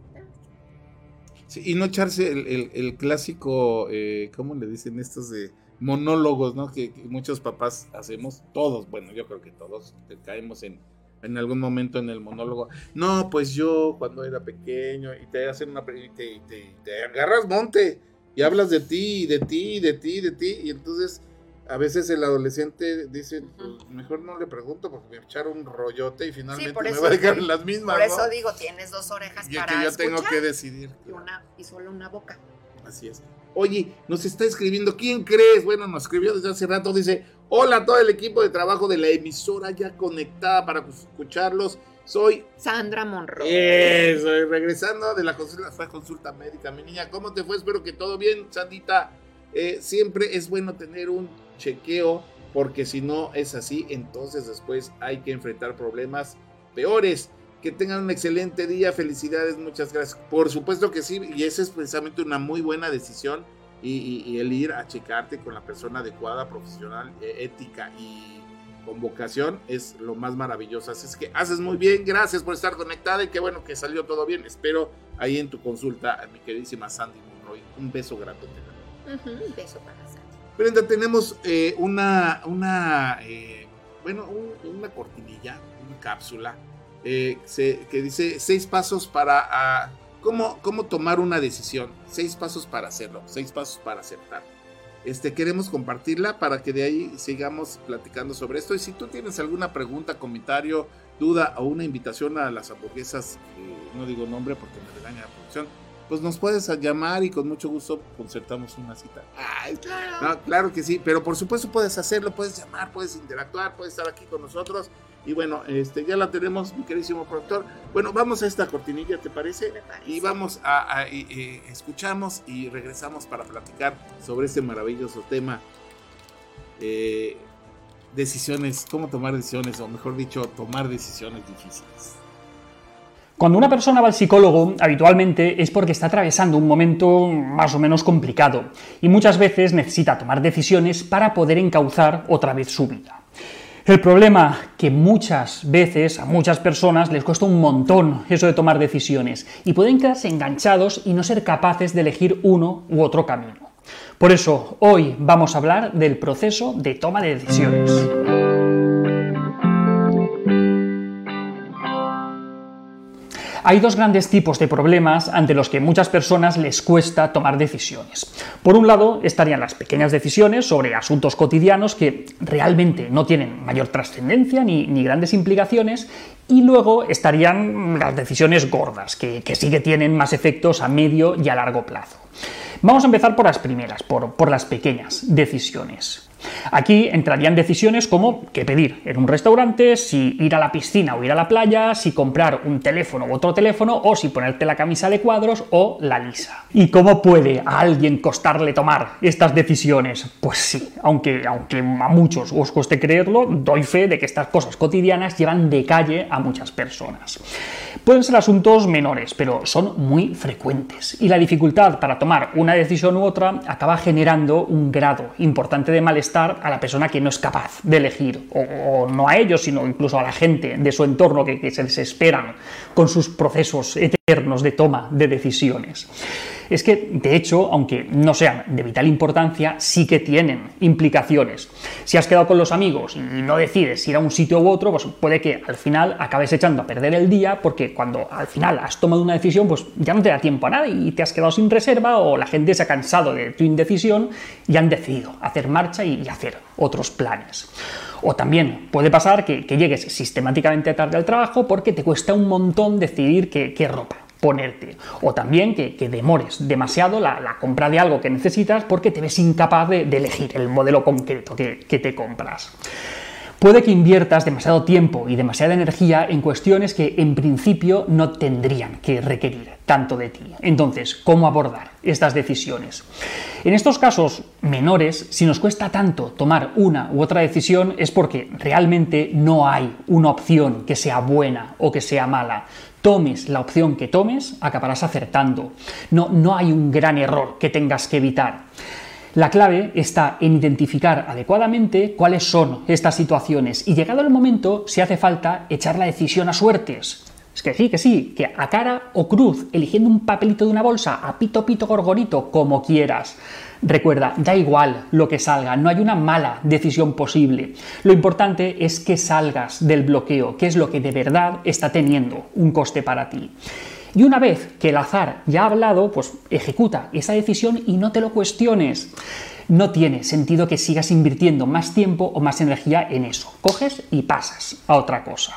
Speaker 2: Sí, y no echarse el, el clásico, ¿cómo le dicen estos de monólogos, ¿no? Que, muchos papás hacemos, todos, bueno, yo creo que todos caemos en, en algún momento en el monólogo. No, pues yo cuando era pequeño y te hacen una y te, te, agarras monte y hablas de ti, de ti, de ti, de ti y entonces a veces el adolescente dice, pues, mejor no le pregunto porque me echaron un rollote y finalmente me va a dejar en las mismas.
Speaker 3: Por eso digo, tienes dos orejas
Speaker 2: y
Speaker 3: para
Speaker 2: que yo tengo que decidir.
Speaker 3: Y, una, y solo una boca.
Speaker 2: Así es. Oye, nos está escribiendo, ¿quién crees? Bueno, nos escribió desde hace rato, dice, hola a todo el equipo de trabajo de la emisora ya conectada para escucharlos. Soy
Speaker 3: Sandra Monroe.
Speaker 2: Eso, regresando de la consulta, consulta médica, mi niña. ¿Cómo te fue? Espero que todo bien, Sandita. Eh, siempre es bueno tener un chequeo, porque si no es así, entonces después hay que enfrentar problemas peores. Que tengan un excelente día, felicidades, muchas gracias. Por supuesto que sí, y esa es precisamente una muy buena decisión. Y, el ir a checarte con la persona adecuada, profesional, eh, ética y con vocación es lo más maravilloso. Así es que haces muy bien, gracias por estar conectada y qué bueno que salió todo bien. Espero ahí en tu consulta, mi queridísima Sandy Monroy. Un beso grande.
Speaker 3: un beso para Sandy.
Speaker 2: Brenda, tenemos eh, una, una eh, bueno, una cortinilla, una cápsula eh, que dice seis pasos para ah, cómo, cómo tomar una decisión, seis pasos para hacerlo, seis pasos para aceptar. este, queremos compartirla para que de ahí sigamos platicando sobre esto. Y si tú tienes alguna pregunta, comentario, duda o una invitación a las hamburguesas, no digo nombre porque me regaña la producción, pues nos puedes llamar y con mucho gusto concertamos una cita. claro. claro que sí, pero por supuesto puedes hacerlo, puedes llamar, puedes interactuar, puedes estar aquí con nosotros. Y bueno, este, ya la tenemos, mi queridísimo productor. Bueno, vamos a esta cortinilla, ¿te parece? Y vamos a, escuchamos y regresamos para platicar sobre este maravilloso tema. Eh, decisiones, cómo tomar decisiones, o mejor dicho, tomar decisiones difíciles.
Speaker 4: Cuando una persona va al psicólogo, habitualmente es porque está atravesando un momento más o menos complicado y muchas veces necesita tomar decisiones para poder encauzar otra vez su vida. El problema que muchas veces a muchas personas les cuesta un montón eso de tomar decisiones y pueden quedarse enganchados y no ser capaces de elegir uno u otro camino. Por eso hoy vamos a hablar del proceso de toma de decisiones. Hay dos grandes tipos de problemas ante los que muchas personas les cuesta tomar decisiones. Por un lado estarían las pequeñas decisiones sobre asuntos cotidianos que realmente no tienen mayor trascendencia ni, grandes implicaciones y luego estarían las decisiones gordas, que, sí que tienen más efectos a medio y a largo plazo. Vamos a empezar por las primeras, por las pequeñas decisiones. Aquí entrarían decisiones como qué pedir en un restaurante, si ir a la piscina o ir a la playa, si comprar un teléfono u otro teléfono, o si ponerte la camisa de cuadros o la lisa. ¿Y cómo puede a alguien costarle tomar estas decisiones? Pues sí, aunque, aunque a muchos os cueste creerlo, doy fe de que estas cosas cotidianas llevan de calle a muchas personas. Pueden ser asuntos menores, pero son muy frecuentes, y la dificultad para tomar una decisión u otra acaba generando un grado importante de malestar a la persona que no es capaz de elegir, o, no a ellos, sino incluso a la gente de su entorno que, que se desesperan con sus procesos eternos de toma de decisiones es que, de hecho, aunque no sean de vital importancia, sí que tienen implicaciones. Si has quedado con los amigos y no decides ir a un sitio u otro, pues puede que al final acabes echando a perder el día porque cuando al final has tomado una decisión, pues ya no te da tiempo a nada y te has quedado sin reserva o la gente se ha cansado de tu indecisión y han decidido hacer marcha y hacer otros planes. O también puede pasar que, llegues sistemáticamente tarde al trabajo porque te cuesta un montón decidir qué ropa ponerte. O también que, demores demasiado la, compra de algo que necesitas porque te ves incapaz de, elegir el modelo concreto que, que te compras. Puede que inviertas demasiado tiempo y demasiada energía en cuestiones que en principio no tendrían que requerir tanto de ti. Entonces, ¿cómo abordar estas decisiones? En estos casos menores, si nos cuesta tanto tomar una u otra decisión es porque realmente no hay una opción que sea buena o que sea mala tomes la opción que tomes, acabarás acertando. No, no hay un gran error que tengas que evitar. La clave está en identificar adecuadamente cuáles son estas situaciones y llegado el momento, si hace falta, echar la decisión a suertes. Es que sí, que sí, que a cara o cruz, eligiendo un papelito de una bolsa, a pito, pito, gorgorito, como quieras. Recuerda, da igual lo que salga, no hay una mala decisión posible. Lo importante es que salgas del bloqueo, que es lo que de verdad está teniendo un coste para ti. Y una vez que el azar ya ha hablado, pues ejecuta esa decisión y no te lo cuestiones. No tiene sentido que sigas invirtiendo más tiempo o más energía en eso. Coges y pasas a otra cosa.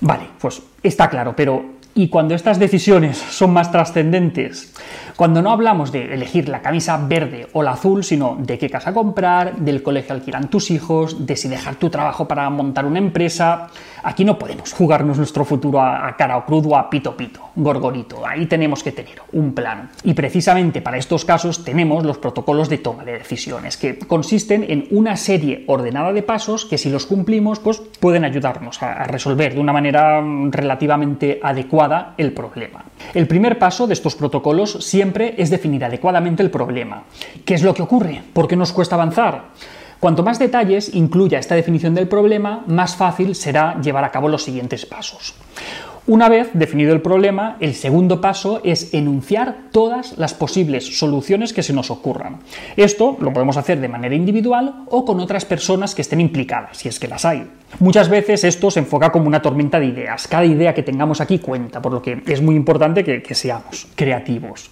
Speaker 4: Vale, pues está claro, pero ¿y cuando estas decisiones son más trascendentes? Cuando no hablamos de elegir la camisa verde o la azul, sino de qué casa comprar, del colegio al que irán tus hijos, de si dejar tu trabajo para montar una empresa, aquí no podemos jugarnos nuestro futuro a, cara o crudo a pito pito, gorgorito. Ahí tenemos que tener un plan. Y precisamente para estos casos tenemos los protocolos de toma de decisiones, que consisten en una serie ordenada de pasos que si los cumplimos, pues pueden ayudarnos a resolver de una manera relativamente adecuada el problema. El primer paso de estos protocolos siempre es definir adecuadamente el problema. ¿Qué es lo que ocurre? ¿Por qué nos cuesta avanzar? Cuanto más detalles incluya esta definición del problema, más fácil será llevar a cabo los siguientes pasos. Una vez definido el problema, el segundo paso es enunciar todas las posibles soluciones que se nos ocurran. Esto lo podemos hacer de manera individual o con otras personas que estén implicadas, si es que las hay. Muchas veces esto se enfoca como una tormenta de ideas. Cada idea que tengamos aquí cuenta, por lo que es muy importante que, seamos creativos.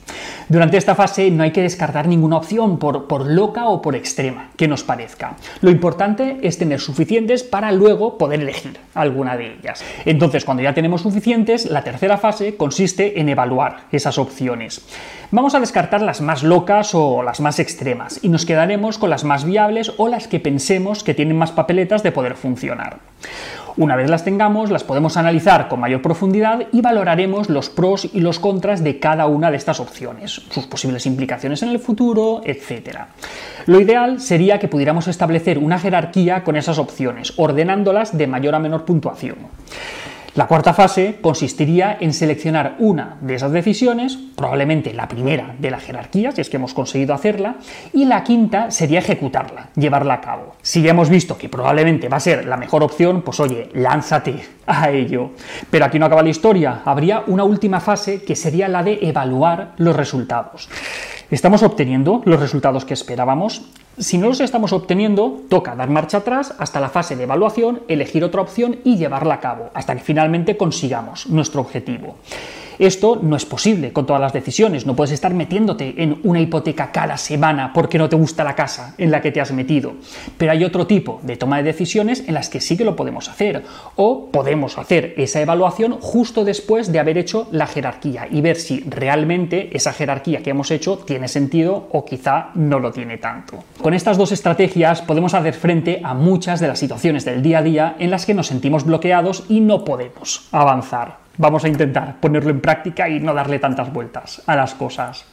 Speaker 4: Durante esta fase no hay que descartar ninguna opción, por, por loca o por extrema que nos parezca. Lo importante es tener suficientes para luego poder elegir alguna de ellas. Entonces, cuando ya tenemos suficientes, la tercera fase consiste en evaluar esas opciones. Vamos a descartar las más locas o las más extremas y nos quedaremos con las más viables o las que pensemos que tienen más papeletas de poder funcionar. Una vez las tengamos, las podemos analizar con mayor profundidad y valoraremos los pros y los contras de cada una de estas opciones, sus posibles implicaciones en el futuro, etc. Lo ideal sería que pudiéramos establecer una jerarquía con esas opciones, ordenándolas de mayor a menor puntuación. La cuarta fase consistiría en seleccionar una de esas decisiones, probablemente la primera de la jerarquía, si es que hemos conseguido hacerla, y la quinta sería ejecutarla, llevarla a cabo. Si ya hemos visto que probablemente va a ser la mejor opción, pues oye, lánzate a ello. Pero aquí no acaba la historia, habría una última fase que sería la de evaluar los resultados. ¿Estamos obteniendo los resultados que esperábamos? Si no los estamos obteniendo, toca dar marcha atrás hasta la fase de evaluación, elegir otra opción y llevarla a cabo, hasta que finalmente consigamos nuestro objetivo. Esto no es posible con todas las decisiones. No puedes estar metiéndote en una hipoteca cada semana porque no te gusta la casa en la que te has metido. Pero hay otro tipo de toma de decisiones en las que sí que lo podemos hacer. O podemos hacer esa evaluación justo después de haber hecho la jerarquía y ver si realmente esa jerarquía que hemos hecho tiene sentido o quizá no lo tiene tanto. Con estas dos estrategias podemos hacer frente a muchas de las situaciones del día a día en las que nos sentimos bloqueados y no podemos avanzar. Vamos a intentar ponerlo en práctica y no darle tantas vueltas a las cosas.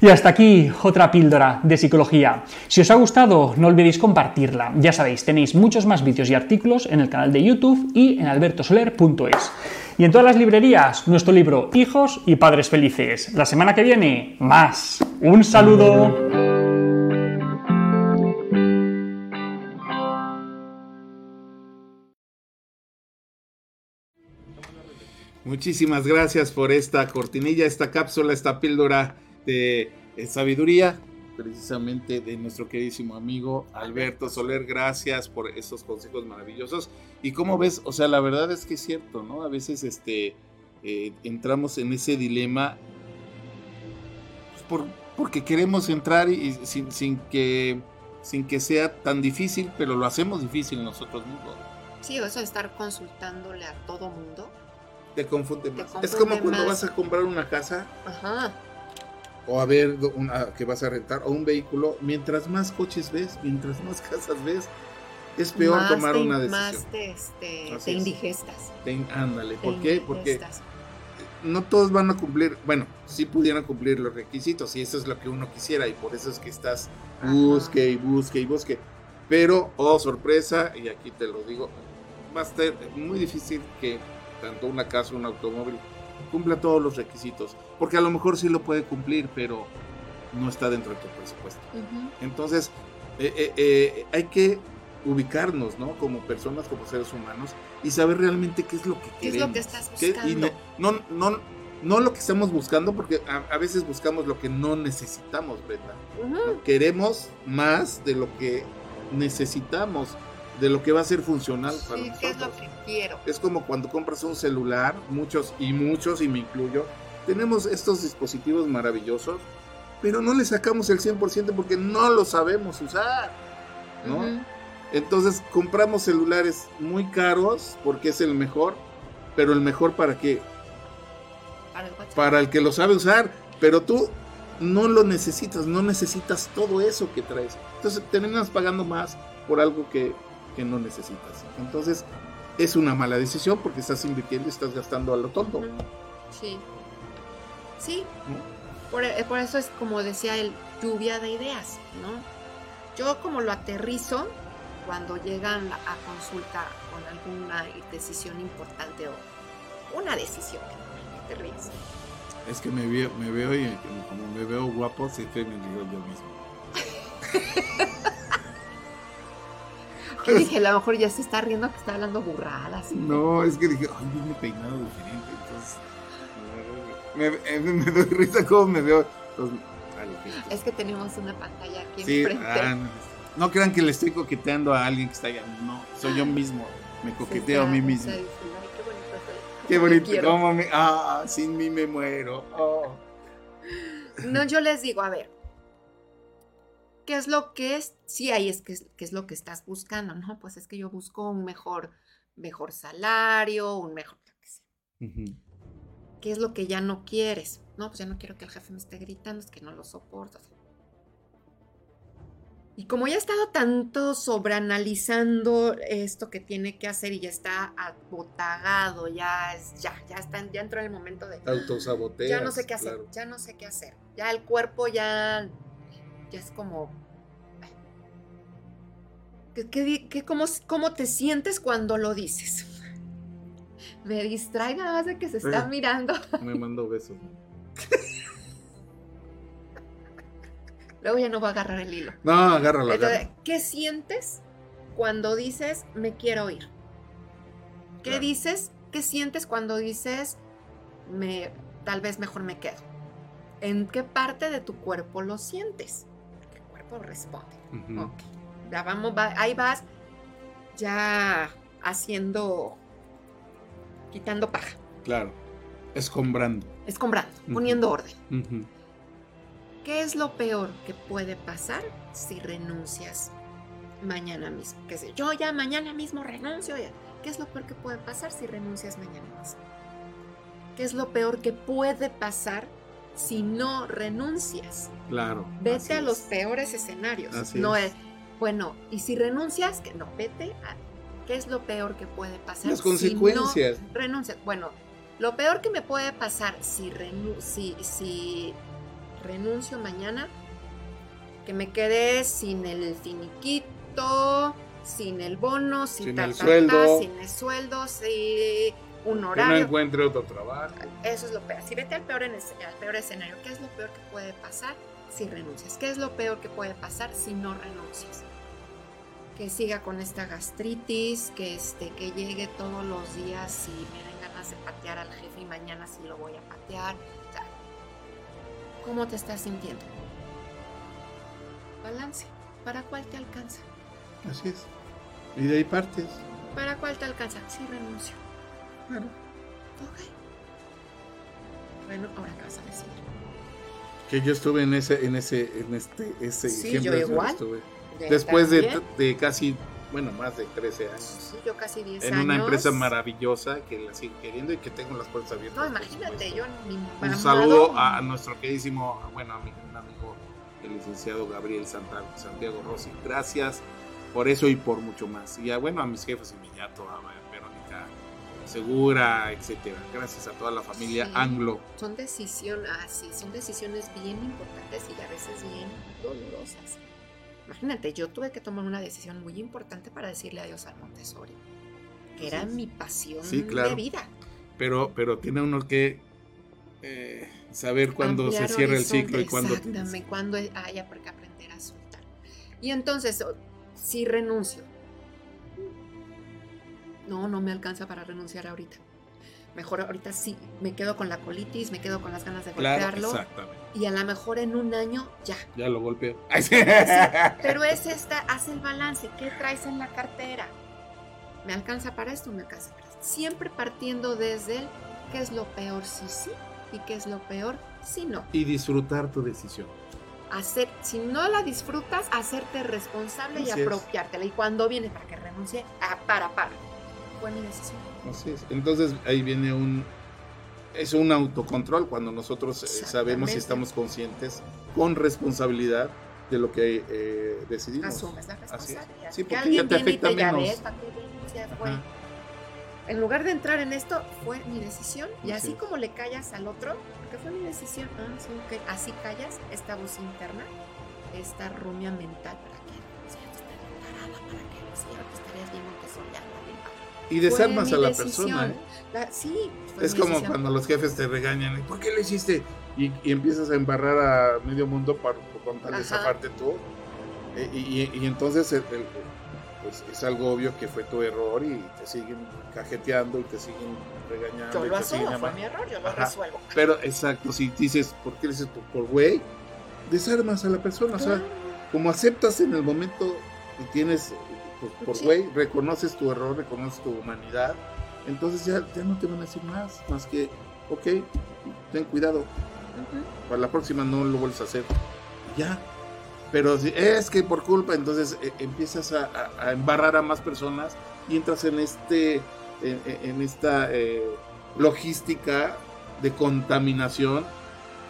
Speaker 4: Y hasta aquí otra píldora de psicología. Si os ha gustado, no olvidéis compartirla. Ya sabéis, tenéis muchos más vídeos y artículos en el canal de YouTube y en albertosoler.es. Y en todas las librerías, nuestro libro Hijos y Padres Felices. La semana que viene, más. Un saludo.
Speaker 2: Muchísimas gracias por esta cortinilla, esta cápsula, esta píldora de sabiduría, precisamente de nuestro queridísimo amigo Alberto Soler. Gracias por esos consejos maravillosos. Y como ves, o sea, la verdad es que es cierto, ¿no? A veces este, eh, entramos en ese dilema pues, por, porque queremos entrar y, sin, sin, que, sin que sea tan difícil, pero lo hacemos difícil nosotros mismos.
Speaker 3: Sí, eso de estar consultándole a todo mundo
Speaker 2: te confunde más. es como cuando vas a comprar una casa. O a ver una que vas a rentar o un vehículo, mientras más coches ves, mientras más casas ves, es peor tomar una decisión.
Speaker 3: Más te, este, te indigestas.
Speaker 2: ándale, ¿por qué? Porque no todos van a cumplir, bueno, sí pudieran cumplir los requisitos y eso es lo que uno quisiera y por eso es que estás busque y busque y busque. Pero, oh sorpresa, y aquí te lo digo, va a ser muy difícil que tanto una casa, un automóvil, cumpla todos los requisitos. Porque a lo mejor sí lo puede cumplir, pero no está dentro de tu presupuesto. Entonces, eh, eh, eh, hay que ubicarnos, ¿no? Como personas, como seres humanos, y saber realmente qué es lo que queremos.
Speaker 3: ¿Qué es lo que estás buscando?
Speaker 2: no, no, no, lo que estamos buscando, porque a, veces buscamos lo que no necesitamos, Brenda. Queremos más de lo que necesitamos de lo que va a ser funcional para
Speaker 3: sí, ¿qué es lo que quiero?
Speaker 2: Es como cuando compras un celular, muchos y muchos, y me incluyo, tenemos estos dispositivos maravillosos, pero no le sacamos el 100% porque no lo sabemos usar, ¿no? Entonces compramos celulares muy caros porque es el mejor, pero el mejor para qué?
Speaker 3: Para el,
Speaker 2: para el que lo sabe usar, pero tú no lo necesitas, no necesitas todo eso que traes. Entonces terminas pagando más por algo que que no necesitas. Entonces, es una mala decisión porque estás invirtiendo y estás gastando a lo tonto.
Speaker 3: Sí. Sí. Por, eh, por, eso es como decía el lluvia de ideas, ¿no? Yo como lo aterrizo cuando llegan a consulta con alguna decisión importante o una decisión que aterrizo.
Speaker 2: Es que me veo, me veo y como me veo guapo, siempre me digo yo mismo.
Speaker 3: Que dije, a lo mejor ya se está riendo que está hablando burradas.
Speaker 2: No, es que dije, ay, viene peinado diferente. Entonces, me, me, me doy risa como me veo. Entonces, vale,
Speaker 3: Es que tenemos una pantalla aquí
Speaker 2: sí,
Speaker 3: enfrente.
Speaker 2: ah, no, no crean que le estoy coqueteando a alguien que está allá. No, soy yo mismo. Me coqueteo a mí mismo.
Speaker 3: Dice, "Ay, qué bonito soy,
Speaker 2: Qué
Speaker 3: cómo
Speaker 2: bonito,
Speaker 3: quiero".
Speaker 2: cómo me. Ah, sin mí me muero. Oh.
Speaker 3: No, yo les digo, a ver, ¿qué es lo que es? Sí, ahí es que es, es lo que estás buscando, ¿no? Pues es que yo busco un mejor, mejor salario, un mejor, sé.
Speaker 2: Ujú.
Speaker 3: ¿Qué es lo que ya no quieres? No, pues ya no quiero que el jefe me esté gritando, es que no lo soporto. Y como ya he estado tanto sobreanalizando esto que tiene que hacer y ya está abotagado, ya es, ya, ya está, ya entró el momento de
Speaker 2: Te autosaboteas.
Speaker 3: ya no sé qué hacer,
Speaker 2: claro.
Speaker 3: ya no sé qué hacer. Ya el cuerpo ya, ya es como... ¿Qué, qué di- qué- cómo, cómo te sientes cuando lo dices? Me distrae nada más de que se está
Speaker 2: Eh.
Speaker 3: mirando.
Speaker 2: Me mando besos.
Speaker 3: Luego ya no va a agarrar el hilo.
Speaker 2: No, agárralo,
Speaker 3: Entonces,
Speaker 2: agárralo.
Speaker 3: ¿qué sientes cuando dices me quiero ir? ¿Qué
Speaker 2: Claro.
Speaker 3: dices? ¿Qué sientes cuando dices me tal vez mejor me quedo? ¿En qué parte de tu cuerpo lo sientes? El cuerpo responde.
Speaker 2: Ujú.
Speaker 3: Ok. Ya vamos, va- ahí vas ya haciendo, quitando paja,
Speaker 2: Claro. Escombrando.
Speaker 3: escombrando, poniendo orden. ¿Qué es lo peor que puede pasar si renuncias mañana mismo? Que sé, yo ya mañana mismo renuncio. ya. ¿Qué es lo peor que puede pasar si renuncias mañana mismo? ¿Qué es lo peor que puede pasar si no renuncias?
Speaker 2: Claro.
Speaker 3: Vete a los
Speaker 2: es.
Speaker 3: peores escenarios.
Speaker 2: Así
Speaker 3: no
Speaker 2: es.
Speaker 3: bueno, y si renuncias, que no, vete a qué es lo peor que puede pasar
Speaker 2: Las
Speaker 3: si no
Speaker 2: consecuencias.
Speaker 3: renuncias. Bueno, lo peor que me puede pasar si, renu- si, si renuncio mañana, que me quede sin el finiquito, sin el bono, sin,
Speaker 2: Sin
Speaker 3: ta,
Speaker 2: el
Speaker 3: ta, ta,
Speaker 2: sueldo.
Speaker 3: sin el sueldo, un
Speaker 2: Que no
Speaker 3: horario.
Speaker 2: encuentre otro trabajo.
Speaker 3: Eso es lo peor. Si vete al peor, en es- al peor escenario, ¿qué es lo peor que puede pasar si renuncias? ¿Qué es lo peor que puede pasar si no renuncias? Que siga con esta gastritis, que, este, que llegue todos los días y me den ganas de patear al jefe y mañana sí lo voy a patear. O sea, ¿Cómo te estás sintiendo? Balance. ¿Para cuál te alcanza?
Speaker 2: Así es. Y de ahí partes.
Speaker 3: ¿Para cuál te alcanza? Sí, renuncio.
Speaker 2: Claro.
Speaker 3: Ok. Bueno, ahora qué vas a decidir.
Speaker 2: Que yo estuve en ese, en ese, en este, ese
Speaker 3: Sí,
Speaker 2: ejemplo,
Speaker 3: yo
Speaker 2: eso
Speaker 3: igual.
Speaker 2: Después de, de casi, bueno, más de 13 años.
Speaker 3: Sí, yo casi 10
Speaker 2: En
Speaker 3: años.
Speaker 2: una empresa maravillosa que la sigo queriendo y que tengo las puertas abiertas.
Speaker 3: No, imagínate, yo mi
Speaker 2: Un saludo a nuestro queridísimo, bueno, a mi gran amigo, el licenciado Gabriel Santa- Santiago Rossi. Gracias por eso y por mucho más. Y a, bueno, a mis jefes inmediatos, a Verónica Segura, etcétera. Gracias a toda la familia
Speaker 3: Sí.
Speaker 2: anglo.
Speaker 3: Son decisiones, ah, sí, son decisiones bien importantes y a veces bien dolorosas. Imagínate, yo tuve que tomar una decisión muy importante para decirle adiós al Montessori, que era
Speaker 2: Así
Speaker 3: mi pasión
Speaker 2: Sí, claro.
Speaker 3: de vida.
Speaker 2: Pero, pero tiene uno que eh, saber cuándo se cierra el ciclo y cuándo
Speaker 3: Exactamente, cuándo haya por qué aprender a soltar. Y entonces, si renuncio, no, no me alcanza para renunciar ahorita. Mejor ahorita sí, me quedo con la colitis, me quedo con las ganas de
Speaker 2: Claro,
Speaker 3: golpearlo.
Speaker 2: exactamente.
Speaker 3: Y a lo mejor en un año ya.
Speaker 2: Ya lo golpeé. Sí.
Speaker 3: Pero es esta, haz el balance. ¿Qué traes en la cartera? ¿Me alcanza para esto? ¿Me alcanza para esto? Siempre partiendo desde el qué es lo peor si sí y qué es lo peor si no.
Speaker 2: y disfrutar tu decisión.
Speaker 3: Hacer, si no la disfrutas, hacerte responsable y
Speaker 2: Así es.
Speaker 3: apropiártela. Y cuando viene para que renuncie, ah, para, para. Mi decisión.
Speaker 2: Así es. Entonces ahí viene un es un autocontrol cuando nosotros eh, sabemos y estamos conscientes con responsabilidad de lo que eh, decidimos.
Speaker 3: Asumes la responsabilidad.
Speaker 2: Sí,
Speaker 3: que
Speaker 2: porque ya te afecta menos.
Speaker 3: En lugar de entrar en esto, fue mi decisión. Y
Speaker 2: Así es.
Speaker 3: como le callas al otro, porque fue mi decisión. Ah, sí, ok. Así callas esta voz interna, esta rumia mental. ¿Para está bien parada, ¿para qué?
Speaker 2: Y desarmas a la
Speaker 3: decisión.
Speaker 2: persona. ¿eh?
Speaker 3: La- sí,
Speaker 2: Es como
Speaker 3: decisión.
Speaker 2: cuando los jefes te regañan, ¿por qué lo hiciste? Y, y empiezas a embarrar a medio mundo para, con tal de zafarte tú. Eh, Y, entonces el- el- pues es algo obvio que fue tu error y te siguen cajeteando y te siguen regañando.
Speaker 3: Yo lo asumo, fue mi error, yo lo
Speaker 2: Ajá.
Speaker 3: resuelvo.
Speaker 2: Pero exacto, si dices, ¿por qué dices por- por güey? Desarmas a la persona, o sea, como aceptas en el momento y tienes, pues, por
Speaker 3: Sí.
Speaker 2: güey, reconoces tu error, reconoces tu humanidad, entonces ya, ya no te van a decir más, más que, ok, ten cuidado, para la próxima no lo vuelves a hacer. Ya. Pero si es que por culpa, entonces eh, empiezas a, a- a embarrar a más personas y entras en este, en, en- en esta eh, logística de contaminación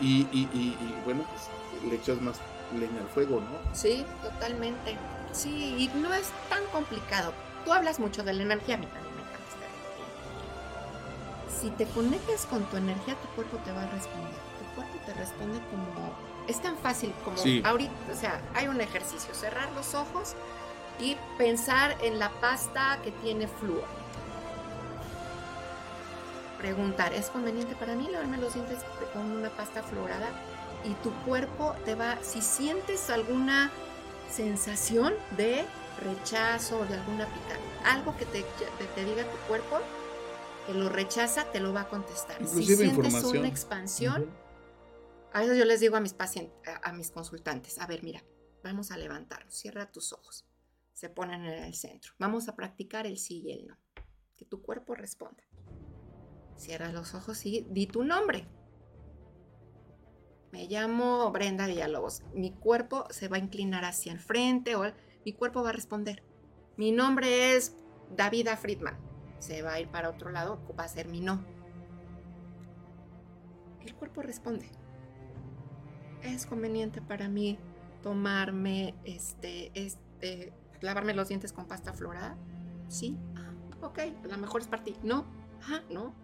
Speaker 2: y, y- y- y, bueno, pues, le echas más leña al fuego, ¿no?
Speaker 3: Sí, totalmente. Sí, y no es tan complicado. Tú hablas mucho de la energía, a mí también me encanta esta energía. Si te conectas con tu energía, tu cuerpo te va a responder. Tu cuerpo te responde como... Es tan fácil como
Speaker 2: Sí.
Speaker 3: ahorita, o sea, hay un ejercicio, cerrar los ojos y pensar en la pasta que tiene flúor. Preguntar, ¿es conveniente para mí lavarme los dientes con una pasta fluorada? y tu cuerpo te va, si sientes alguna sensación de rechazo o de alguna picada, algo que te, te, te diga tu cuerpo que lo rechaza, te lo va a contestar. si sientes una expansión, a veces yo les digo a mis pacientes, a, a mis consultantes, a ver, mira, vamos a levantarnos, cierra tus ojos, se ponen en el centro, vamos a practicar el sí y el no, que tu cuerpo responda. Cierra los ojos y di tu nombre. Me llamo Brenda Villalobos. Mi cuerpo se va a inclinar hacia el frente o mi cuerpo va a responder. Mi nombre es Davida Friedman. Se va a ir para otro lado, va a ser mi no. El cuerpo responde. Es conveniente para mí tomarme este, este, lavarme los dientes con pasta florada. Sí. Ah, ok, a lo mejor es para ti. No. Ajá, no.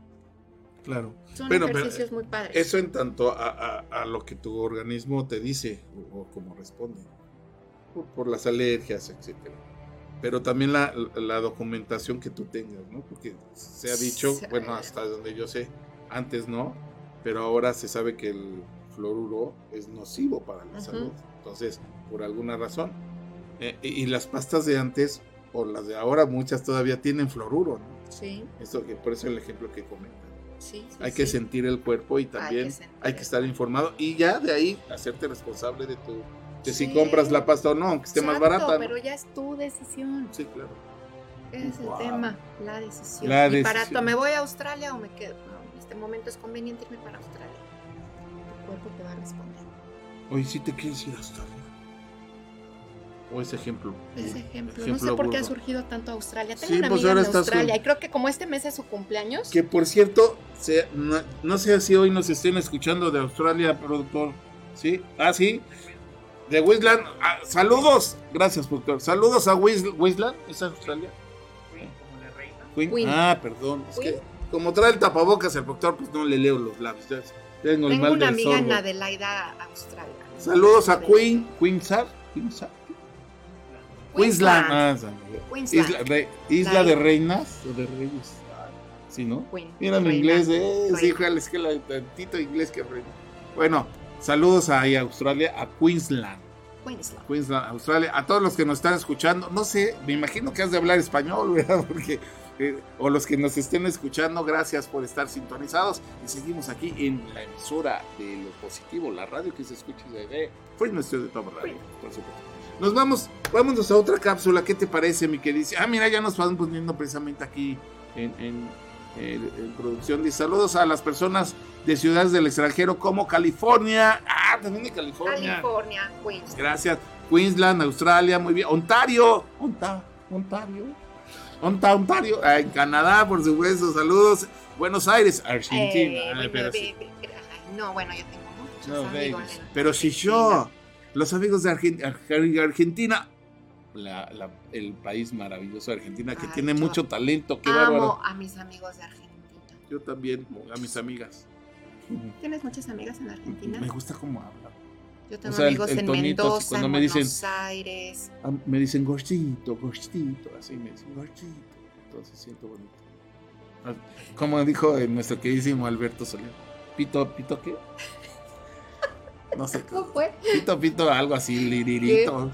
Speaker 2: Claro.
Speaker 3: Son
Speaker 2: Bueno, pero,
Speaker 3: ejercicios muy padres.
Speaker 2: Eso en tanto a, a- a lo que tu organismo te dice o, o cómo responde. Por, por las alergias, etcétera. Pero también la, la documentación que tú tengas, ¿no? Porque se ha dicho,
Speaker 3: Sí.
Speaker 2: bueno, hasta donde yo sé, antes no, pero ahora se sabe que el fluoruro es nocivo para la salud. Entonces, por alguna razón. Eh, y, las pastas de antes, o las de ahora, muchas todavía tienen fluoruro, ¿no?
Speaker 3: Sí,
Speaker 2: Eso que, por eso el ejemplo que comentan.
Speaker 3: Sí, sí,
Speaker 2: Hay que
Speaker 3: sí.
Speaker 2: sentir el cuerpo y también hay que estar informado y ya de ahí hacerte responsable de tu de si
Speaker 3: Sí.
Speaker 2: compras la pasta o no, aunque esté más barata. ¿no?
Speaker 3: Pero ya es tu decisión.
Speaker 2: Sí, claro.
Speaker 3: Ese es
Speaker 2: Wow.
Speaker 3: el tema, la decisión.
Speaker 2: La
Speaker 3: y para
Speaker 2: decisión.
Speaker 3: ¿me voy a Australia o me quedo? No, en este momento es conveniente irme para Australia. Tu cuerpo te va a responder.
Speaker 2: Oye, si te quieres ir a Australia. O ese ejemplo.
Speaker 3: Ese ejemplo. no sé por qué ha surgido tanto Australia. Tengo
Speaker 2: Sí,
Speaker 3: una
Speaker 2: pues
Speaker 3: amiga
Speaker 2: ahora
Speaker 3: en Australia y creo que como este mes es su cumpleaños.
Speaker 2: Que por cierto, se- no, no sé si hoy nos estén escuchando de Australia, productor. ¿Sí? Ah, sí. De Wisland. Ah, saludos. Gracias, productor. Saludos a Wis- Wisland. ¿Es Australia? Queen.
Speaker 3: Queen.
Speaker 2: Ah, perdón. Es
Speaker 3: Queen.
Speaker 2: que como trae el tapabocas el productor, pues no le leo los labios. Ya Tengo el
Speaker 3: Tengo
Speaker 2: mal
Speaker 3: una
Speaker 2: del
Speaker 3: amiga en
Speaker 2: sordo.
Speaker 3: Adelaida, Australia.
Speaker 2: Saludos a
Speaker 3: De-
Speaker 2: Queen. Queensland. Queensland. Queensland. Ah.
Speaker 3: Queensland.
Speaker 2: Isla, de reinas o de reyes. Sí, ¿no?
Speaker 3: Queen,
Speaker 2: Mira mi inglés, eh. Sí, es que la tantito inglés que aprendí. Bueno, saludos ahí a Australia, a Queensland.
Speaker 3: Queensland.
Speaker 2: Queensland, Australia, a todos los que nos están escuchando, no sé, me imagino que has de hablar español, ¿verdad? Porque, eh, o los que nos estén escuchando, gracias por estar sintonizados y seguimos aquí en la emisora de lo positivo, la radio que se escucha desde fue nuestro de Top Radio, por supuesto. Nos vamos, vámonos a otra cápsula, ¿qué te parece, mi querido? Ah, mira, ya nos van poniendo precisamente aquí en, en, en- en producción. Dice saludos a las personas de ciudades del extranjero como California. Ah, también de California.
Speaker 3: California, Queensland.
Speaker 2: Gracias. Queensland, Australia, muy bien. Ontario, Onta, Ontario. Onta, Ontario. Ah, en Canadá, por supuesto. Saludos. Buenos Aires, Argentina.
Speaker 3: Eh,
Speaker 2: Ay, pero,
Speaker 3: no, bueno, yo tengo muchos
Speaker 2: No,
Speaker 3: amigos.
Speaker 2: Pero si yo, los amigos de Argen- Argen- Argentina, la- la- el país maravilloso de Argentina, que
Speaker 3: Ay,
Speaker 2: tiene mucho talento, qué
Speaker 3: Amo
Speaker 2: bárbaro.
Speaker 3: a mis amigos de Argentina.
Speaker 2: Yo también, a mis amigas.
Speaker 3: ¿Tienes muchas amigas en Argentina?
Speaker 2: Me gusta cómo hablan.
Speaker 3: Yo tengo
Speaker 2: o sea, el-
Speaker 3: amigos
Speaker 2: el
Speaker 3: en
Speaker 2: tonito,
Speaker 3: Mendoza,
Speaker 2: cuando
Speaker 3: en
Speaker 2: me dicen-
Speaker 3: Buenos Aires.
Speaker 2: Ah, Me dicen gostito, gostito, así me dicen gostito. Entonces siento bonito. Ah, Como dijo eh, nuestro queridísimo Alberto Soler. Pito, pito, ¿qué? No sé.
Speaker 3: ¿Cómo fue?
Speaker 2: Pito, pito, algo así, liririto.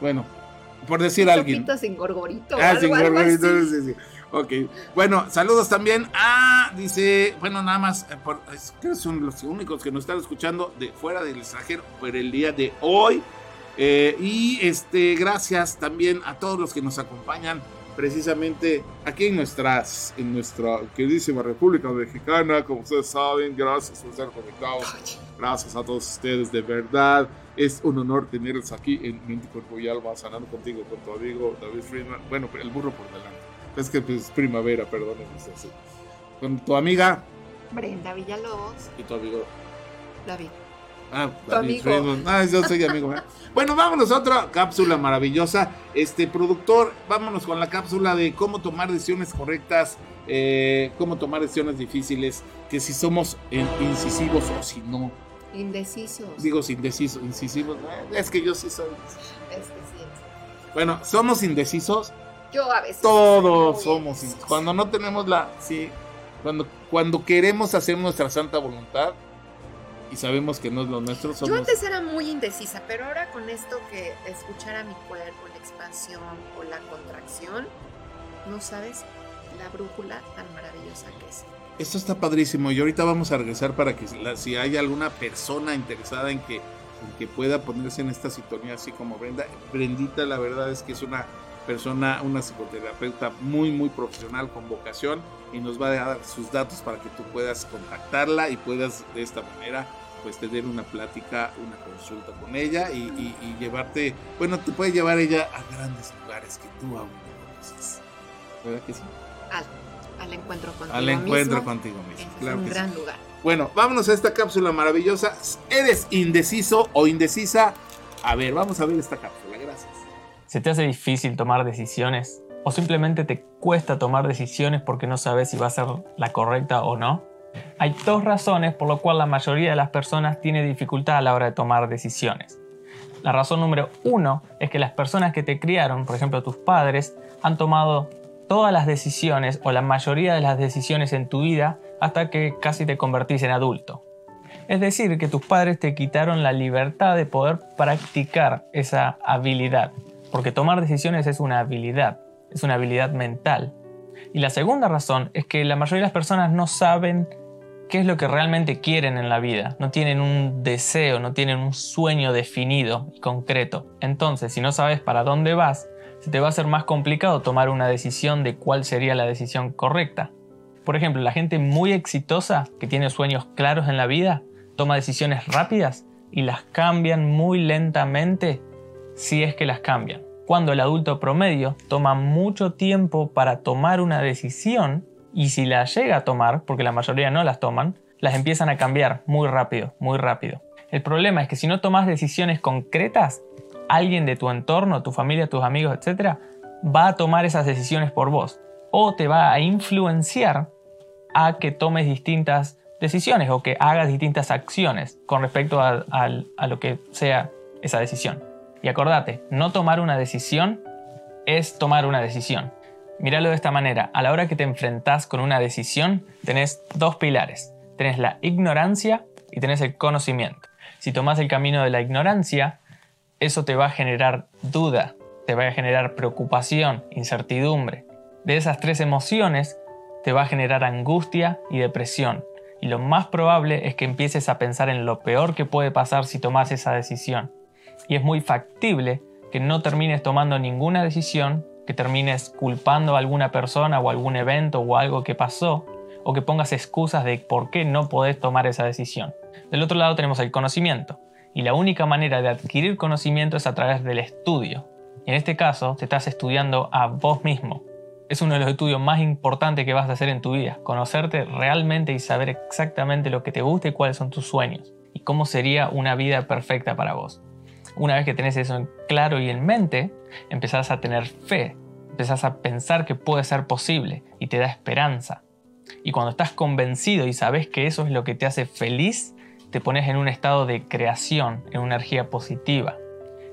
Speaker 2: Bueno, por decir a alguien.
Speaker 3: sin gorgorito.
Speaker 2: Ah, sin gorgorito, sí, sí. Ok, bueno, saludos también a, dice, bueno, nada más, eh, por, que son los únicos que nos están escuchando de fuera del extranjero por el día de hoy. Eh, y este, gracias también a todos los que nos acompañan precisamente aquí en nuestras, en nuestra queridísima República Mexicana, como ustedes saben, gracias por estar conectados. Gracias a todos ustedes, de verdad. Es un honor tenerlos aquí en Mente, Cuerpo y Alma, sanando contigo, con tu amigo David Friedman. Bueno, el burro por delante. Es que pues, es primavera, perdónenme. Con tu amiga
Speaker 3: Brenda Villalobos.
Speaker 2: Y tu amigo
Speaker 3: David.
Speaker 2: Ah, David Friedman. Ah, yo soy amigo. ¿eh? bueno, vámonos a otra cápsula maravillosa. Este productor, vámonos con la cápsula de cómo tomar decisiones correctas, eh, cómo tomar decisiones difíciles, que si somos incisivos o si no.
Speaker 3: Indecisos.
Speaker 2: Digo indecisos, incisivos. Eh, es que yo sí soy.
Speaker 3: Es que sí.
Speaker 2: Bueno, somos indecisos
Speaker 3: yo a veces.
Speaker 2: Todos somos. Cuando no tenemos la. Sí. Cuando, cuando queremos hacer nuestra santa voluntad y sabemos que no es lo nuestro, somos.
Speaker 3: Yo antes era muy indecisa, pero ahora con esto que escuchar a mi cuerpo, la expansión o la contracción, no sabes la brújula tan maravillosa que es.
Speaker 2: Esto está padrísimo y ahorita vamos a regresar para que si hay alguna persona interesada en que, en que pueda ponerse en esta sintonía así como Brenda, Brendita la verdad es que es una persona, una psicoterapeuta muy, muy profesional con vocación y nos va a dar sus datos para que tú puedas contactarla y puedas de esta manera pues tener una plática, una consulta con ella y, llevarte, bueno, te puede llevar ella a grandes lugares que tú aún no conoces. ¿Verdad que sí?
Speaker 3: Al, encuentro contigo
Speaker 2: Al encuentro contigo mismo.
Speaker 3: Es un gran lugar.
Speaker 2: Bueno, vámonos a esta cápsula maravillosa. ¿Eres indeciso o indecisa? A ver, vamos a ver esta cápsula. Gracias.
Speaker 5: ¿Se te hace difícil tomar decisiones? ¿O simplemente te cuesta tomar decisiones porque no sabes si va a ser la correcta o no? Hay dos razones por las cuales la mayoría de las personas tiene dificultad a la hora de tomar decisiones. La razón número uno es que las personas que te criaron, por ejemplo tus padres, han tomado todas las decisiones o la mayoría de las decisiones en tu vida hasta que casi te convertís en adulto. Es decir, que tus padres te quitaron la libertad de poder practicar esa habilidad porque tomar decisiones es una habilidad, es una habilidad mental. Y la segunda razón es que la mayoría de las personas no saben qué es lo que realmente quieren en la vida, no tienen un deseo, no tienen un sueño definido y concreto. Entonces, si no sabes para dónde vas, se te va a hacer más complicado tomar una decisión de cuál sería la decisión correcta. Por ejemplo, la gente muy exitosa que tiene sueños claros en la vida toma decisiones rápidas y las cambian muy lentamente si es que las cambian. Cuando el adulto promedio toma mucho tiempo para tomar una decisión y si la llega a tomar, porque la mayoría no las toman, las empiezan a cambiar muy rápido, muy rápido. El problema es que si no tomas decisiones concretas, alguien de tu entorno, tu familia, tus amigos, etc., va a tomar esas decisiones por vos o te va a influenciar a que tomes distintas decisiones o que hagas distintas acciones con respecto a, a lo que sea esa decisión. Y acordate, no tomar una decisión es tomar una decisión. Míralo de esta manera, a la hora que te enfrentás con una decisión, tenés dos pilares. Tenés la ignorancia y tenés el conocimiento. Si tomas el camino de la ignorancia, eso te va a generar duda, te va a generar preocupación, incertidumbre. De esas tres emociones, te va a generar angustia y depresión. Y lo más probable es que empieces a pensar en lo peor que puede pasar si tomas esa decisión y es muy factible que no termines tomando ninguna decisión, que termines culpando a alguna persona o algún evento o algo que pasó, o que pongas excusas de por qué no podés tomar esa decisión. Del otro lado tenemos el conocimiento, y la única manera de adquirir conocimiento es a través del estudio. Y en este caso, te estás estudiando a vos mismo. Es uno de los estudios más importantes que vas a hacer en tu vida, conocerte realmente y saber exactamente lo que te gusta y cuáles son tus sueños, y cómo sería una vida perfecta para vos. Una vez que tenés eso claro y en mente, empezás a tener fe, empezás a pensar que puede ser posible y te da esperanza. Y cuando estás convencido y sabes que eso es lo que te hace feliz, te pones en un estado de creación, en una energía positiva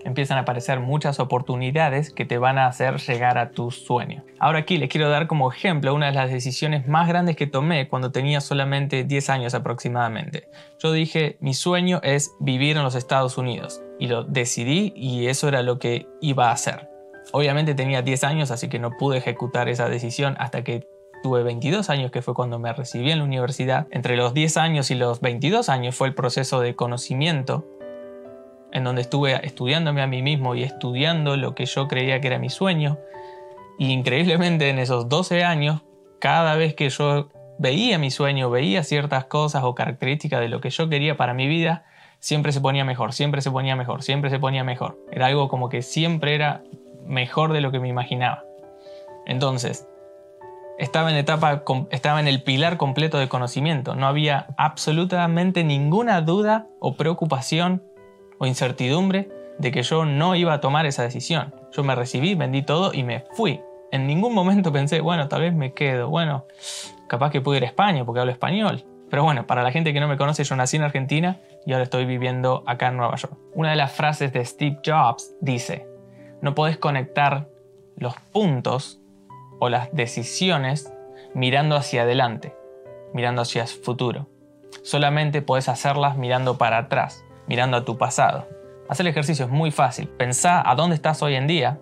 Speaker 5: empiezan a aparecer muchas oportunidades que te van a hacer llegar a tus sueños. Ahora aquí les quiero dar como ejemplo una de las decisiones más grandes que tomé cuando tenía solamente 10 años aproximadamente. Yo dije, mi sueño es vivir en los Estados Unidos y lo decidí y eso era lo que iba a hacer. Obviamente tenía 10 años, así que no pude ejecutar esa decisión hasta que tuve 22 años, que fue cuando me recibí en la universidad. Entre los 10 años y los 22 años fue el proceso de conocimiento, en donde estuve estudiándome a mí mismo y estudiando lo que yo creía que era mi sueño. Y increíblemente en esos 12 años, cada vez que yo veía mi sueño, veía ciertas cosas o características de lo que yo quería para mi vida, siempre se ponía mejor, siempre se ponía mejor, siempre se ponía mejor. Era algo como que siempre era mejor de lo que me imaginaba. Entonces, estaba en etapa, estaba en el pilar completo de conocimiento. No había absolutamente ninguna duda o preocupación o incertidumbre de que yo no iba a tomar esa decisión. Yo me recibí, vendí todo y me fui. En ningún momento pensé, bueno, tal vez me quedo, bueno, capaz que puedo ir a España porque hablo español. Pero bueno, para la gente que no me conoce, yo nací en Argentina y ahora estoy viviendo acá en Nueva York. Una de las frases de Steve Jobs dice, no podés conectar los puntos o las decisiones mirando hacia adelante, mirando hacia el futuro. Solamente podés hacerlas mirando para atrás, mirando a tu pasado. Hacer el ejercicio es muy fácil. Pensá a dónde estás hoy en día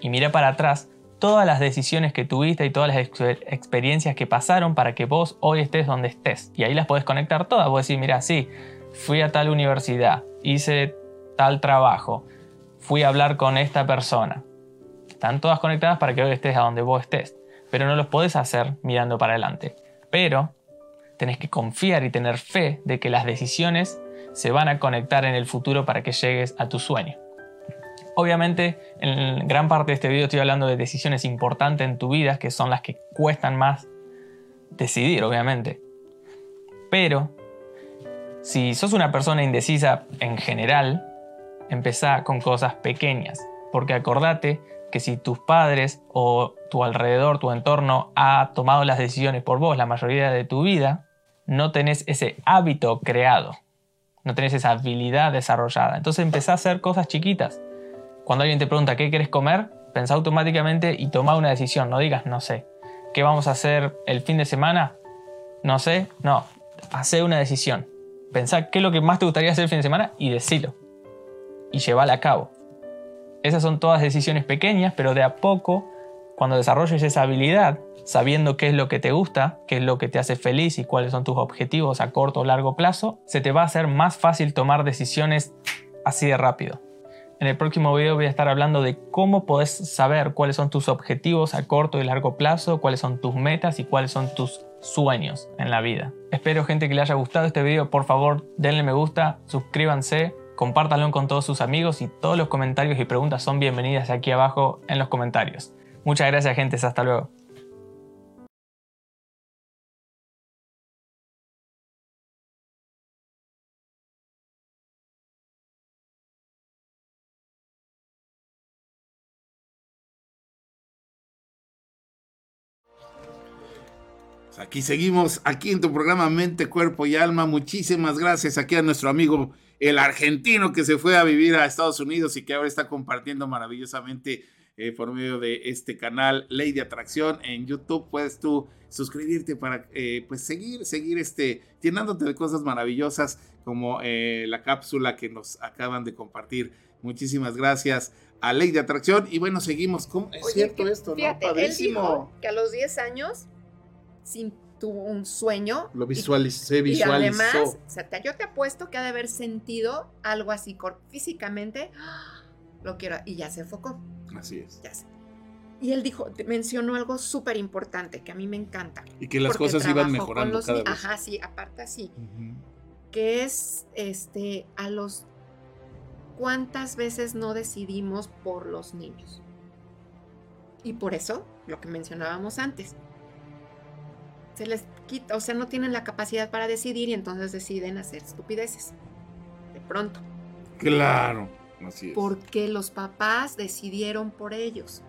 Speaker 5: y mira para atrás todas las decisiones que tuviste y todas las experiencias que pasaron para que vos hoy estés donde estés. Y ahí las podés conectar todas. Vos decís, mira, sí, fui a tal universidad, hice tal trabajo, fui a hablar con esta persona. Están todas conectadas para que hoy estés a donde vos estés. Pero no los podés hacer mirando para adelante. Pero tenés que confiar y tener fe de que las decisiones se van a conectar en el futuro para que llegues a tu sueño. Obviamente, en gran parte de este video estoy hablando de decisiones importantes en tu vida, que son las que cuestan más decidir, obviamente. Pero, si sos una persona indecisa en general, empezá con cosas pequeñas, porque acordate que si tus padres o tu alrededor, tu entorno ha tomado las decisiones por vos la mayoría de tu vida, no tenés ese hábito creado, no tenés esa habilidad desarrollada. Entonces empezá a hacer cosas chiquitas. Cuando alguien te pregunta qué quieres comer, pensá automáticamente y toma una decisión, no digas no sé. ¿Qué vamos a hacer el fin de semana? No sé, no, hace una decisión. Pensá qué es lo que más te gustaría hacer el fin de semana y decilo y llevarla a cabo. Esas son todas decisiones pequeñas, pero de a poco, cuando desarrolles esa habilidad, sabiendo qué es lo que te gusta, qué es lo que te hace feliz y cuáles son tus objetivos a corto o largo plazo, se te va a hacer más fácil tomar decisiones así de rápido. En el próximo video voy a estar hablando de cómo puedes saber cuáles son tus objetivos a corto y largo plazo, cuáles son tus metas y cuáles son tus sueños en la vida. Espero gente que le haya gustado este video, por favor denle me gusta, suscríbanse compártanlo con todos sus amigos y todos los comentarios y preguntas son bienvenidas aquí abajo en los comentarios. Muchas gracias gente, hasta luego.
Speaker 2: Aquí seguimos, aquí en tu programa Mente, Cuerpo y Alma. Muchísimas gracias aquí a nuestro amigo el argentino que se fue a vivir a Estados Unidos y que ahora está compartiendo maravillosamente eh, por medio de este canal Ley de Atracción en YouTube. Puedes tú suscribirte para eh, pues seguir, seguir este, llenándote de cosas maravillosas como eh, la cápsula que nos acaban de compartir. Muchísimas gracias a Ley de Atracción. Y bueno, seguimos. ¿Cómo? Es cierto esto, ¿no?
Speaker 3: Padrísimo. que a los 10 años, sin tuvo un sueño.
Speaker 2: Lo visualicé, visualizó.
Speaker 3: Y además, o sea, yo te apuesto que ha de haber sentido algo así físicamente. ¡ah! Lo quiero. Y ya se enfocó.
Speaker 2: Así es.
Speaker 3: Ya. Y él dijo, mencionó algo súper importante que a mí me encanta.
Speaker 2: Y que las cosas iban mejorando cada vez.
Speaker 3: Ajá, sí, aparte así. Que es, este, a los, ¿cuántas veces no decidimos por los niños? Y por eso, lo que mencionábamos antes, se les quita, o sea, no tienen la capacidad para decidir y entonces deciden hacer estupideces. De pronto.
Speaker 2: Claro, así es.
Speaker 3: Porque los papás decidieron por ellos.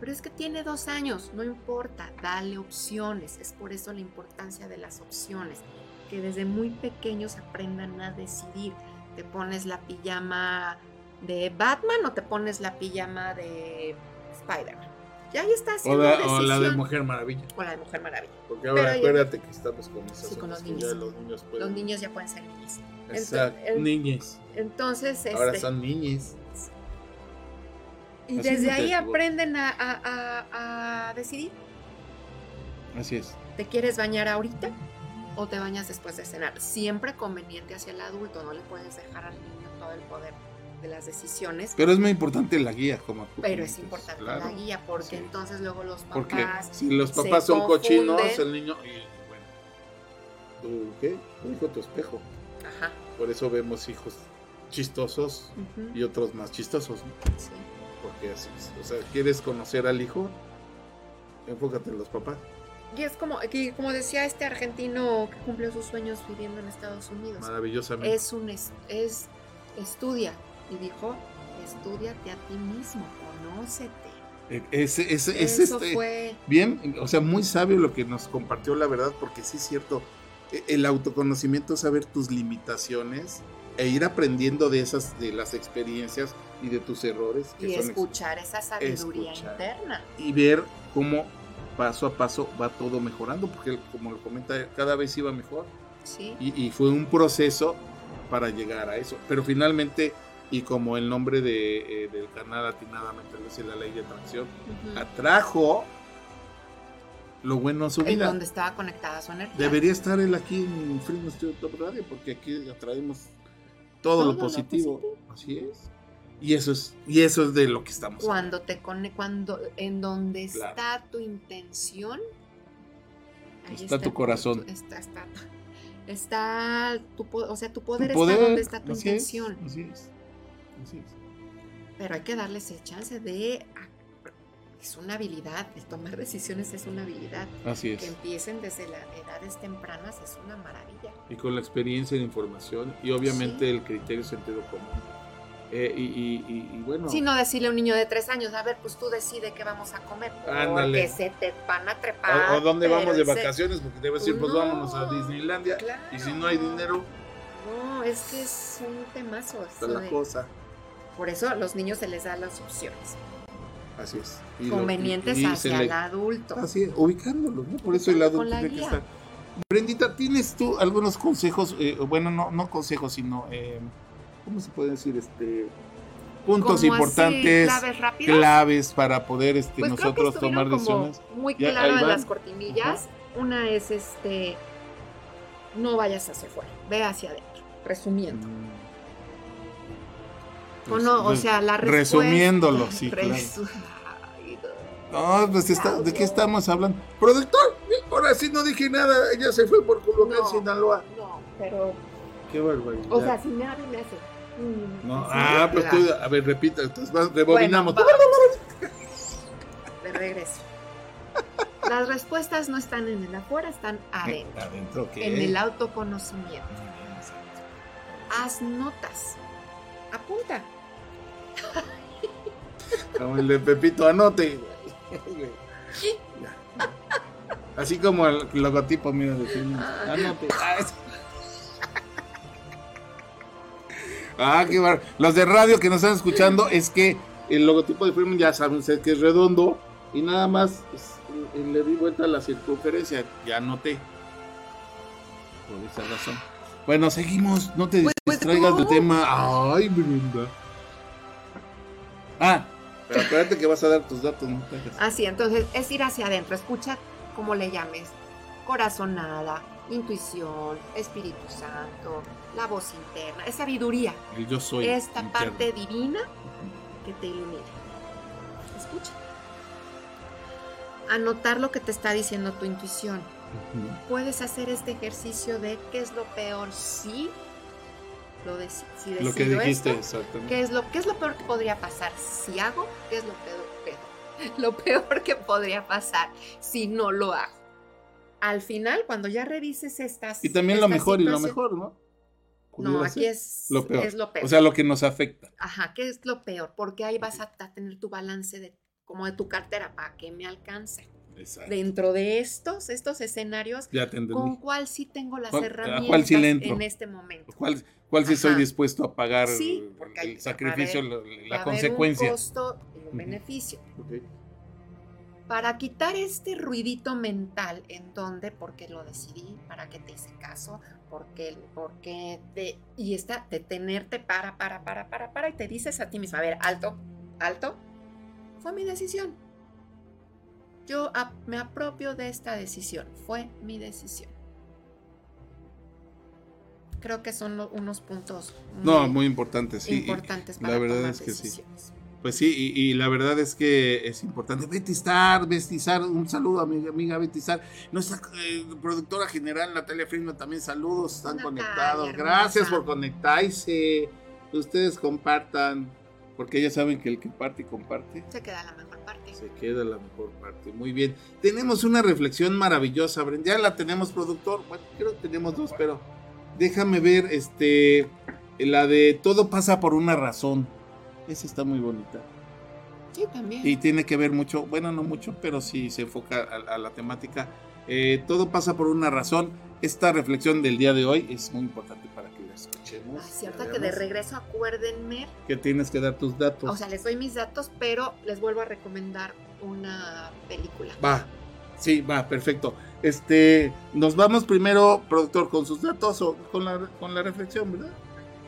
Speaker 3: Pero es que tiene dos años, no importa, dale opciones. Es por eso la importancia de las opciones. Que desde muy pequeños aprendan a decidir. ¿Te pones la pijama de Batman o te pones la pijama de Spider-Man? Ya ahí está haciendo
Speaker 2: o la, o la de Mujer Maravilla.
Speaker 3: O la de Mujer Maravilla.
Speaker 2: Porque ahora acuérdate que estamos con esos.
Speaker 3: Sí, con los niños.
Speaker 2: los, niños
Speaker 3: pueden... los niños ya pueden ser niños.
Speaker 2: Exacto, niñes.
Speaker 3: Entonces,
Speaker 2: Ahora
Speaker 3: este...
Speaker 2: son niñes.
Speaker 3: Y
Speaker 2: Así
Speaker 3: desde ahí aprenden a, a- a- a decidir.
Speaker 2: Así es.
Speaker 3: ¿Te quieres bañar ahorita o te bañas después de cenar? Siempre conveniente hacia el adulto, no le puedes dejar al niño todo el poder de las decisiones,
Speaker 2: Pero es muy importante la guía, como tú
Speaker 3: pero es importante
Speaker 2: claro.
Speaker 3: la guía porque
Speaker 2: sí.
Speaker 3: entonces luego los
Speaker 2: Porque
Speaker 3: papás
Speaker 2: si los papás son cochinos, el niño. Y, bueno, ¿tú qué? Tu hijo, tu espejo.
Speaker 3: Ajá.
Speaker 2: Por eso vemos hijos chistosos y otros más chistosos, ¿no?
Speaker 3: sí.
Speaker 2: Porque así es. O sea, ¿quieres conocer al hijo? Enfócate en los papás.
Speaker 3: Y es como, que- como decía este argentino que cumplió sus sueños viviendo en Estados Unidos.
Speaker 2: Maravillosamente.
Speaker 3: Es un es, es- estudia y dijo, estúdiate a ti mismo, conócete.
Speaker 2: E- es
Speaker 3: Eso
Speaker 2: este.
Speaker 3: fue
Speaker 2: Bien, o sea, muy sabio lo que nos compartió, la verdad, porque sí es cierto. e- El autoconocimiento es saber tus limitaciones e ir aprendiendo de esas, de las experiencias y de tus errores. que
Speaker 3: y
Speaker 2: son
Speaker 3: escuchar esa sabiduría
Speaker 2: Escuchar.
Speaker 3: interna.
Speaker 2: y ver cómo paso a paso va todo mejorando, porque como lo comenta, cada vez iba mejor.
Speaker 3: Sí.
Speaker 2: Y, y fue un proceso para llegar a eso. Pero finalmente, y como el nombre de, eh, del canal atinadamente lo dice la ley de atracción, atrajo lo bueno a su
Speaker 3: En
Speaker 2: vida.
Speaker 3: donde estaba conectada su energía.
Speaker 2: Debería estar él aquí en Freedom Studio Top Radio, porque aquí atraemos todo,
Speaker 3: Todo
Speaker 2: lo
Speaker 3: lo
Speaker 2: positivo. Así es. Y eso es, y eso es de lo que estamos
Speaker 3: Cuando te cone cuando en donde
Speaker 2: Claro.
Speaker 3: está tu intención, ahí
Speaker 2: Está tu corazón.
Speaker 3: está, está, está tu, o sea, tu poder,
Speaker 2: Tu poder,
Speaker 3: está donde está tu
Speaker 2: así es,
Speaker 3: intención.
Speaker 2: así es, así es.
Speaker 3: Pero hay que darles el chance de es una habilidad, el tomar decisiones es una habilidad.
Speaker 2: Así
Speaker 3: Que
Speaker 2: es.
Speaker 3: empiecen desde las edades tempranas es una maravilla.
Speaker 2: Y con la experiencia y la información, y obviamente
Speaker 3: Sí.
Speaker 2: el criterio sentido común. Eh, y, y- y- y bueno,
Speaker 3: Si no decirle a un niño de tres años, a ver, pues tú decide qué vamos a comer.
Speaker 2: Ándale.
Speaker 3: Porque se te van a trepar.
Speaker 2: o, o dónde vamos de vacaciones, porque debe decir, pues
Speaker 3: No,
Speaker 2: vámonos a Disneylandia. Y si no hay dinero,
Speaker 3: No, es que es un temazo.
Speaker 2: está la
Speaker 3: de-
Speaker 2: cosa.
Speaker 3: Por eso a los niños se les da las opciones
Speaker 2: Así es. Y lo-
Speaker 3: convenientes
Speaker 2: y- y se
Speaker 3: hacia
Speaker 2: le-
Speaker 3: el adulto.
Speaker 2: Así es, ubicándolos, ¿no? Por eso el adulto tiene que estar. Brendita, ¿tienes tú algunos consejos? eh, bueno, no, no consejos, sino, eh, ¿cómo se puede decir? Este, puntos
Speaker 3: Como así,
Speaker 2: importantes,
Speaker 3: claves
Speaker 2: para poder este,
Speaker 3: Pues creo que
Speaker 2: nosotros tomar decisiones.
Speaker 3: muy claro en las cortinillas. Una es este, no vayas hacia afuera, ve hacia adentro. Resumiendo.
Speaker 2: Mm.
Speaker 3: O no, o
Speaker 2: Pues,
Speaker 3: sea, la respuesta.
Speaker 2: resumiéndolo, sí, claro.
Speaker 3: Resu- Ay, no.
Speaker 2: Pues está- ¿de qué estamos hablando? Productor, ahora sí no dije nada, ella se fue por Culiacán,
Speaker 3: No.
Speaker 2: Sinaloa.
Speaker 3: No, pero,
Speaker 2: Qué barbaridad.
Speaker 3: o sea, si me abre me hace. mm,
Speaker 2: no,
Speaker 3: así,
Speaker 2: ah, pues tú, a ver, repita, entonces rebobinamos.
Speaker 3: Bueno, va. De regreso. Las respuestas no están en el afuera, están adentro.
Speaker 2: Adentro, ¿qué?
Speaker 3: En el autoconocimiento. Haz notas. Apunta.
Speaker 2: Como el de Pepito, anote. Así como el logotipo, mira, de film.
Speaker 3: Ah.
Speaker 2: Anote. Ah, qué bar... Los de radio que nos están escuchando es que el logotipo de film ya saben ustedes que es redondo y nada más es- eh, le di vuelta a la circunferencia. Ya anoté. Por esa razón. Bueno, seguimos. No te
Speaker 3: Pues- pues,
Speaker 2: distraigas del tema. Ay, Brenda. Ah, pero acuérdate que vas a dar tus datos, no.
Speaker 3: Así, entonces es ir hacia adentro. Escucha como le llames. Corazonada, intuición, Espíritu Santo, la voz interna, es sabiduría.
Speaker 2: El yo soy.
Speaker 3: esta
Speaker 2: interno.
Speaker 3: parte divina que te ilumina. Escucha. Anotar lo que te está diciendo tu intuición. Puedes hacer este ejercicio de qué es lo peor si lo deci- si
Speaker 2: Lo que dijiste,
Speaker 3: esto,
Speaker 2: exactamente.
Speaker 3: ¿Qué es, lo, ¿Qué es lo peor que podría pasar si hago? ¿Qué es lo peor, peor? Lo peor que podría pasar si no lo hago. Al final, cuando ya revises estas.
Speaker 2: Y también lo mejor y lo mejor, ¿no?
Speaker 3: No, aquí es
Speaker 2: lo peor.
Speaker 3: es lo peor.
Speaker 2: O sea, lo que nos afecta.
Speaker 3: Ajá, ¿qué es lo peor? Porque ahí vas a, a tener tu balance de como de tu cartera para que me alcance.
Speaker 2: Exacto.
Speaker 3: Dentro de estos, estos escenarios,
Speaker 2: Ya.
Speaker 3: ¿con cuál sí tengo las
Speaker 2: ¿Cuál- a
Speaker 3: herramientas
Speaker 2: sí
Speaker 3: en este momento?
Speaker 2: ¿Cuál, cuál sí
Speaker 3: Ajá.
Speaker 2: dispuesto a pagar
Speaker 3: Sí, hay-
Speaker 2: el sacrificio,
Speaker 3: a
Speaker 2: la, la
Speaker 3: haber
Speaker 2: consecuencia?
Speaker 3: Un costo y un beneficio.
Speaker 2: Ok.
Speaker 3: Para quitar este ruidito mental en donde, porque lo decidí, para que te hice caso, porque, porque te, y está, detenerte para, para, para, para, para, y te dices a ti mismo, a ver, alto, alto, fue mi decisión. Yo me apropio de esta decisión, fue mi decisión. Creo que son unos puntos
Speaker 2: muy no, muy importantes, sí.
Speaker 3: Importantes para
Speaker 2: la verdad es que sí. Pues sí, y, la verdad es que es importante. Betty Star, Betty Star, un saludo a mi amiga Betty Star. Nuestra eh, productora general, Natalia Friedman, también saludos, están conectados. Gracias por conectarse. Ustedes compartan, porque ya saben que el que parte y comparte.
Speaker 3: Se queda la mejor parte.
Speaker 2: Se queda la mejor parte. Muy bien. Tenemos una reflexión maravillosa, Brenda. Ya la tenemos, productor. Bueno, creo que tenemos dos, pero déjame ver este la de todo pasa por una razón. Esa está muy bonita.
Speaker 3: Sí, también.
Speaker 2: Y tiene que ver mucho, bueno, no mucho, pero sí se enfoca a, la temática. Eh, todo pasa por una razón. Esta reflexión del día de hoy es muy importante para la escuchemos.
Speaker 3: Es cierto que de regreso acuérdenme.
Speaker 2: Que tienes que dar tus datos.
Speaker 3: O sea, les doy mis datos, pero les vuelvo a recomendar una película.
Speaker 2: Va, sí, va, perfecto. Este, nos vamos primero, productor, con sus datos o con la, con la reflexión, ¿verdad?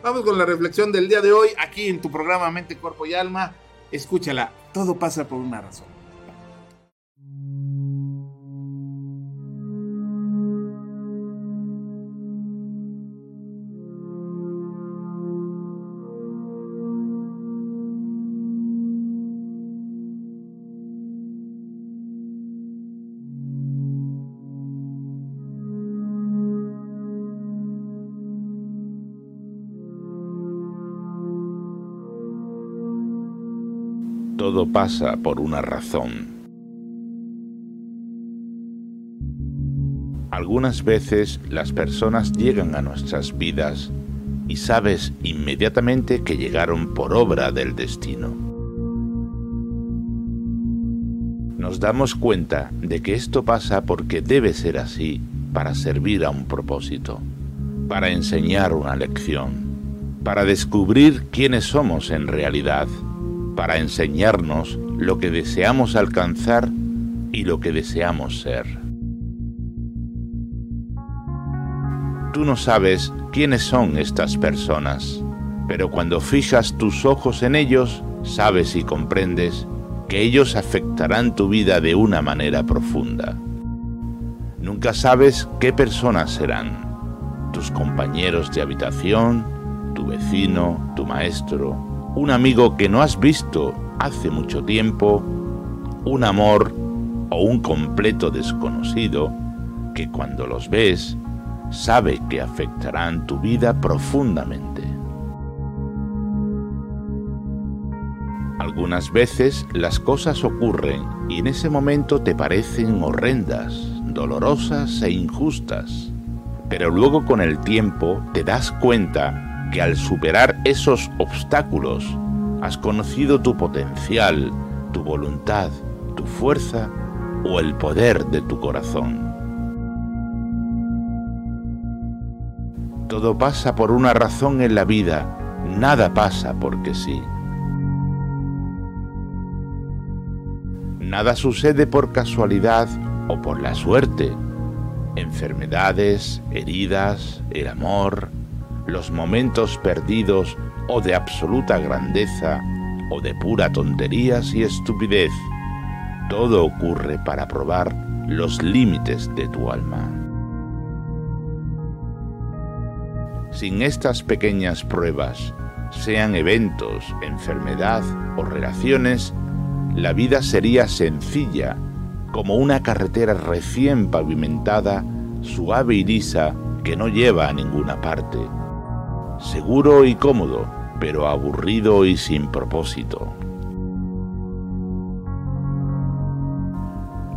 Speaker 2: Vamos con la reflexión del día de hoy, aquí en tu programa Mente, Cuerpo y Alma. Escúchala, todo pasa por una razón.
Speaker 6: Todo pasa por una razón. Algunas veces las personas llegan a nuestras vidas y sabes inmediatamente que llegaron por obra del destino. Nos damos cuenta de que esto pasa porque debe ser así para servir a un propósito, para enseñar una lección, para descubrir quiénes somos en realidad para enseñarnos lo que deseamos alcanzar y lo que deseamos ser. Tú no sabes quiénes son estas personas, pero cuando fijas tus ojos en ellos, sabes y comprendes que ellos afectarán tu vida de una manera profunda. Nunca sabes qué personas serán, tus compañeros de habitación, tu vecino, tu maestro, un amigo que no has visto hace mucho tiempo, un amor o un completo desconocido que cuando los ves sabe que afectarán tu vida profundamente. Algunas veces las cosas ocurren y en ese momento te parecen horrendas, dolorosas e injustas, pero luego con el tiempo te das cuenta que al superar esos obstáculos has conocido tu potencial, tu voluntad, tu fuerza o el poder de tu corazón. Todo pasa por una razón en la vida, nada pasa porque sí. Nada sucede por casualidad o por la suerte. Enfermedades, heridas, el amor, los momentos perdidos o de absoluta grandeza o de pura tonterías y estupidez. Todo ocurre para probar los límites de tu alma. Sin estas pequeñas pruebas, sean eventos, enfermedad o relaciones, la vida sería sencilla, como una carretera recién pavimentada, suave y lisa que no lleva a ninguna parte seguro y cómodo, pero aburrido y sin propósito.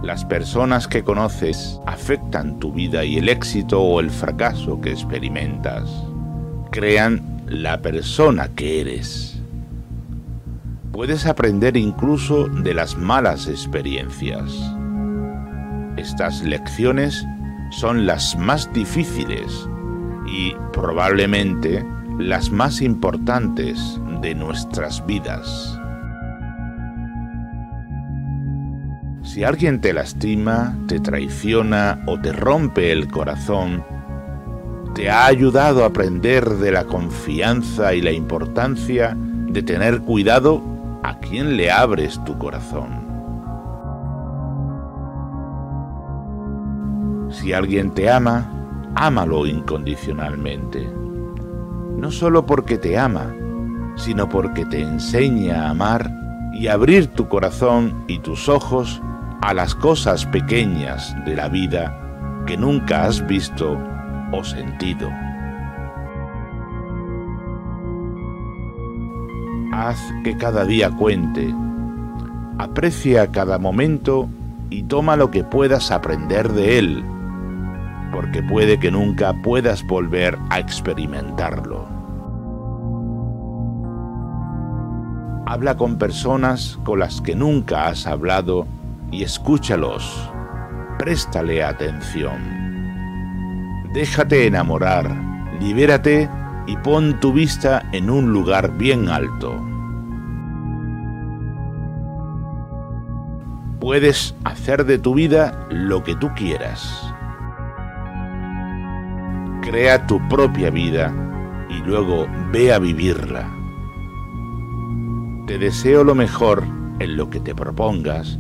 Speaker 6: Las personas que conoces afectan tu vida y el éxito o el fracaso que experimentas. Crean la persona que eres. Puedes aprender incluso de las malas experiencias. Estas lecciones son las más difíciles y probablemente las más importantes de nuestras vidas. Si alguien te lastima, te traiciona o te rompe el corazón, te ha ayudado a aprender de la confianza y la importancia de tener cuidado a quién le abres tu corazón. Si alguien te ama, ámalo incondicionalmente. No solo porque te ama, sino porque te enseña a amar y abrir tu corazón y tus ojos a las cosas pequeñas de la vida que nunca has visto o sentido. Haz que cada día cuente, aprecia cada momento y toma lo que puedas aprender de él, porque puede que nunca puedas volver a experimentarlo. Habla con personas con las que nunca has hablado y escúchalos. Préstale atención. Déjate enamorar, libérate y pon tu vista en un lugar bien alto. Puedes hacer de tu vida lo que tú quieras. Crea tu propia vida y luego ve a vivirla. Te deseo lo mejor en lo que te propongas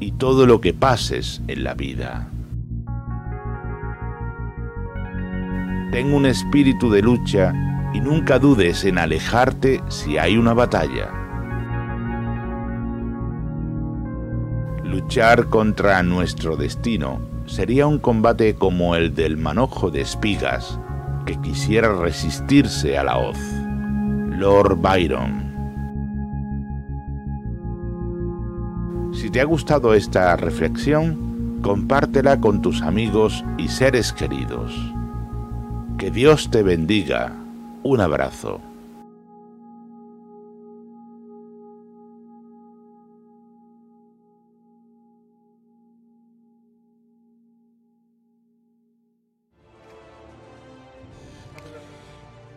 Speaker 6: y todo lo que pases en la vida. Ten un espíritu de lucha y nunca dudes en alejarte si hay una batalla. Luchar contra nuestro destino sería un combate como el del manojo de espigas que quisiera resistirse a la hoz. Lord Byron. Si te ha gustado esta reflexión, compártela con tus amigos y seres queridos. Que Dios te bendiga. Un abrazo.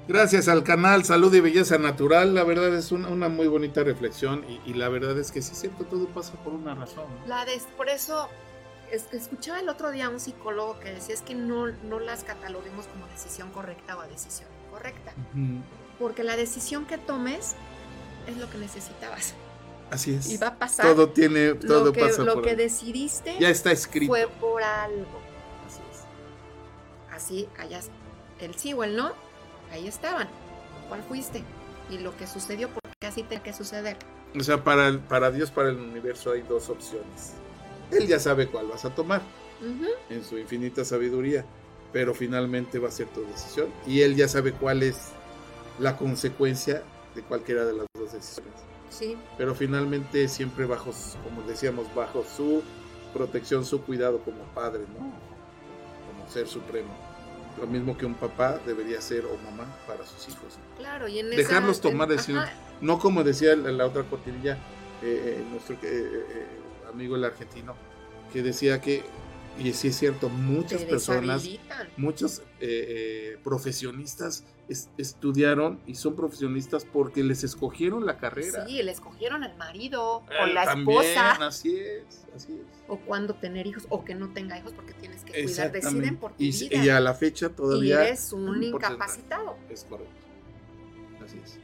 Speaker 2: Gracias al canal Salud y Belleza Natural, la verdad es una, una muy bonita reflexión y, y, la verdad es que sí es cierto, todo pasa por una razón.
Speaker 3: La de, por eso es, escuchaba el otro día a un psicólogo que decía es que no, no las cataloguemos como decisión correcta o decisión incorrecta, uh -huh. porque la decisión que tomes es lo que necesitabas.
Speaker 2: Así es.
Speaker 3: Y va a pasar.
Speaker 2: Todo tiene, todo
Speaker 3: lo que,
Speaker 2: pasa
Speaker 3: Lo
Speaker 2: por
Speaker 3: que
Speaker 2: algo.
Speaker 3: decidiste
Speaker 2: Ya está escrito.
Speaker 3: fue por algo. Así es. Así, allá, el sí o el no, ahí estaban. ¿Cuál fuiste? Y lo que sucedió, porque así tiene que suceder.
Speaker 2: O sea, para, el- para Dios, para el universo hay dos opciones. Él ya sabe cuál vas a tomar
Speaker 3: Ujú.
Speaker 2: en su infinita sabiduría, pero finalmente va a ser tu decisión y Él ya sabe cuál es la consecuencia de cualquiera de las dos decisiones.
Speaker 3: Sí,
Speaker 2: Pero finalmente siempre bajo, como decíamos, bajo su protección, su cuidado como padre, ¿no? Como ser supremo. Lo mismo que un papá debería ser o mamá para sus hijos.
Speaker 3: claro. Y en
Speaker 2: Dejarlos
Speaker 3: esa,
Speaker 2: tomar decisiones. No como decía la, la otra cortinilla, eh, eh, nuestro eh, eh, amigo el argentino, que decía que, y sí es cierto, muchas personas, muchos eh, profesionistas es- estudiaron y son profesionistas porque les escogieron la carrera.
Speaker 3: Sí, le escogieron al marido o la
Speaker 2: también,
Speaker 3: esposa
Speaker 2: así es, así es.
Speaker 3: o cuándo tener hijos o que no tenga hijos porque tienes que cuidar. Deciden por tu
Speaker 2: y,
Speaker 3: vida.
Speaker 2: y a la fecha
Speaker 3: Y
Speaker 2: todavía
Speaker 3: eres un incapacitado.
Speaker 2: es correcto. Así es.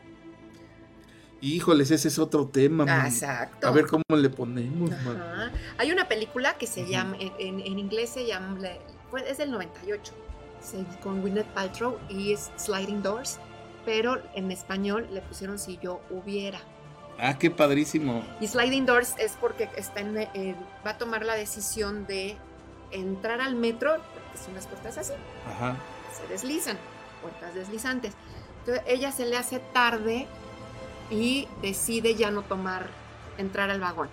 Speaker 2: Y, híjoles, ese es otro tema. Man.
Speaker 3: Exacto.
Speaker 2: A ver cómo le ponemos, man.
Speaker 3: Hay una película que se llama, en, en- inglés se llama, es del 98, se- con Gwyneth Paltrow y es Sliding Doors, pero en español le pusieron Si yo hubiera.
Speaker 2: Ah, qué padrísimo.
Speaker 3: Y Sliding Doors es porque está en, eh, va a tomar la decisión de entrar al metro, porque son las puertas así,
Speaker 2: Ajá.
Speaker 3: se deslizan, puertas deslizantes. Entonces ella se le hace tarde y decide ya no tomar, entrar al vagón.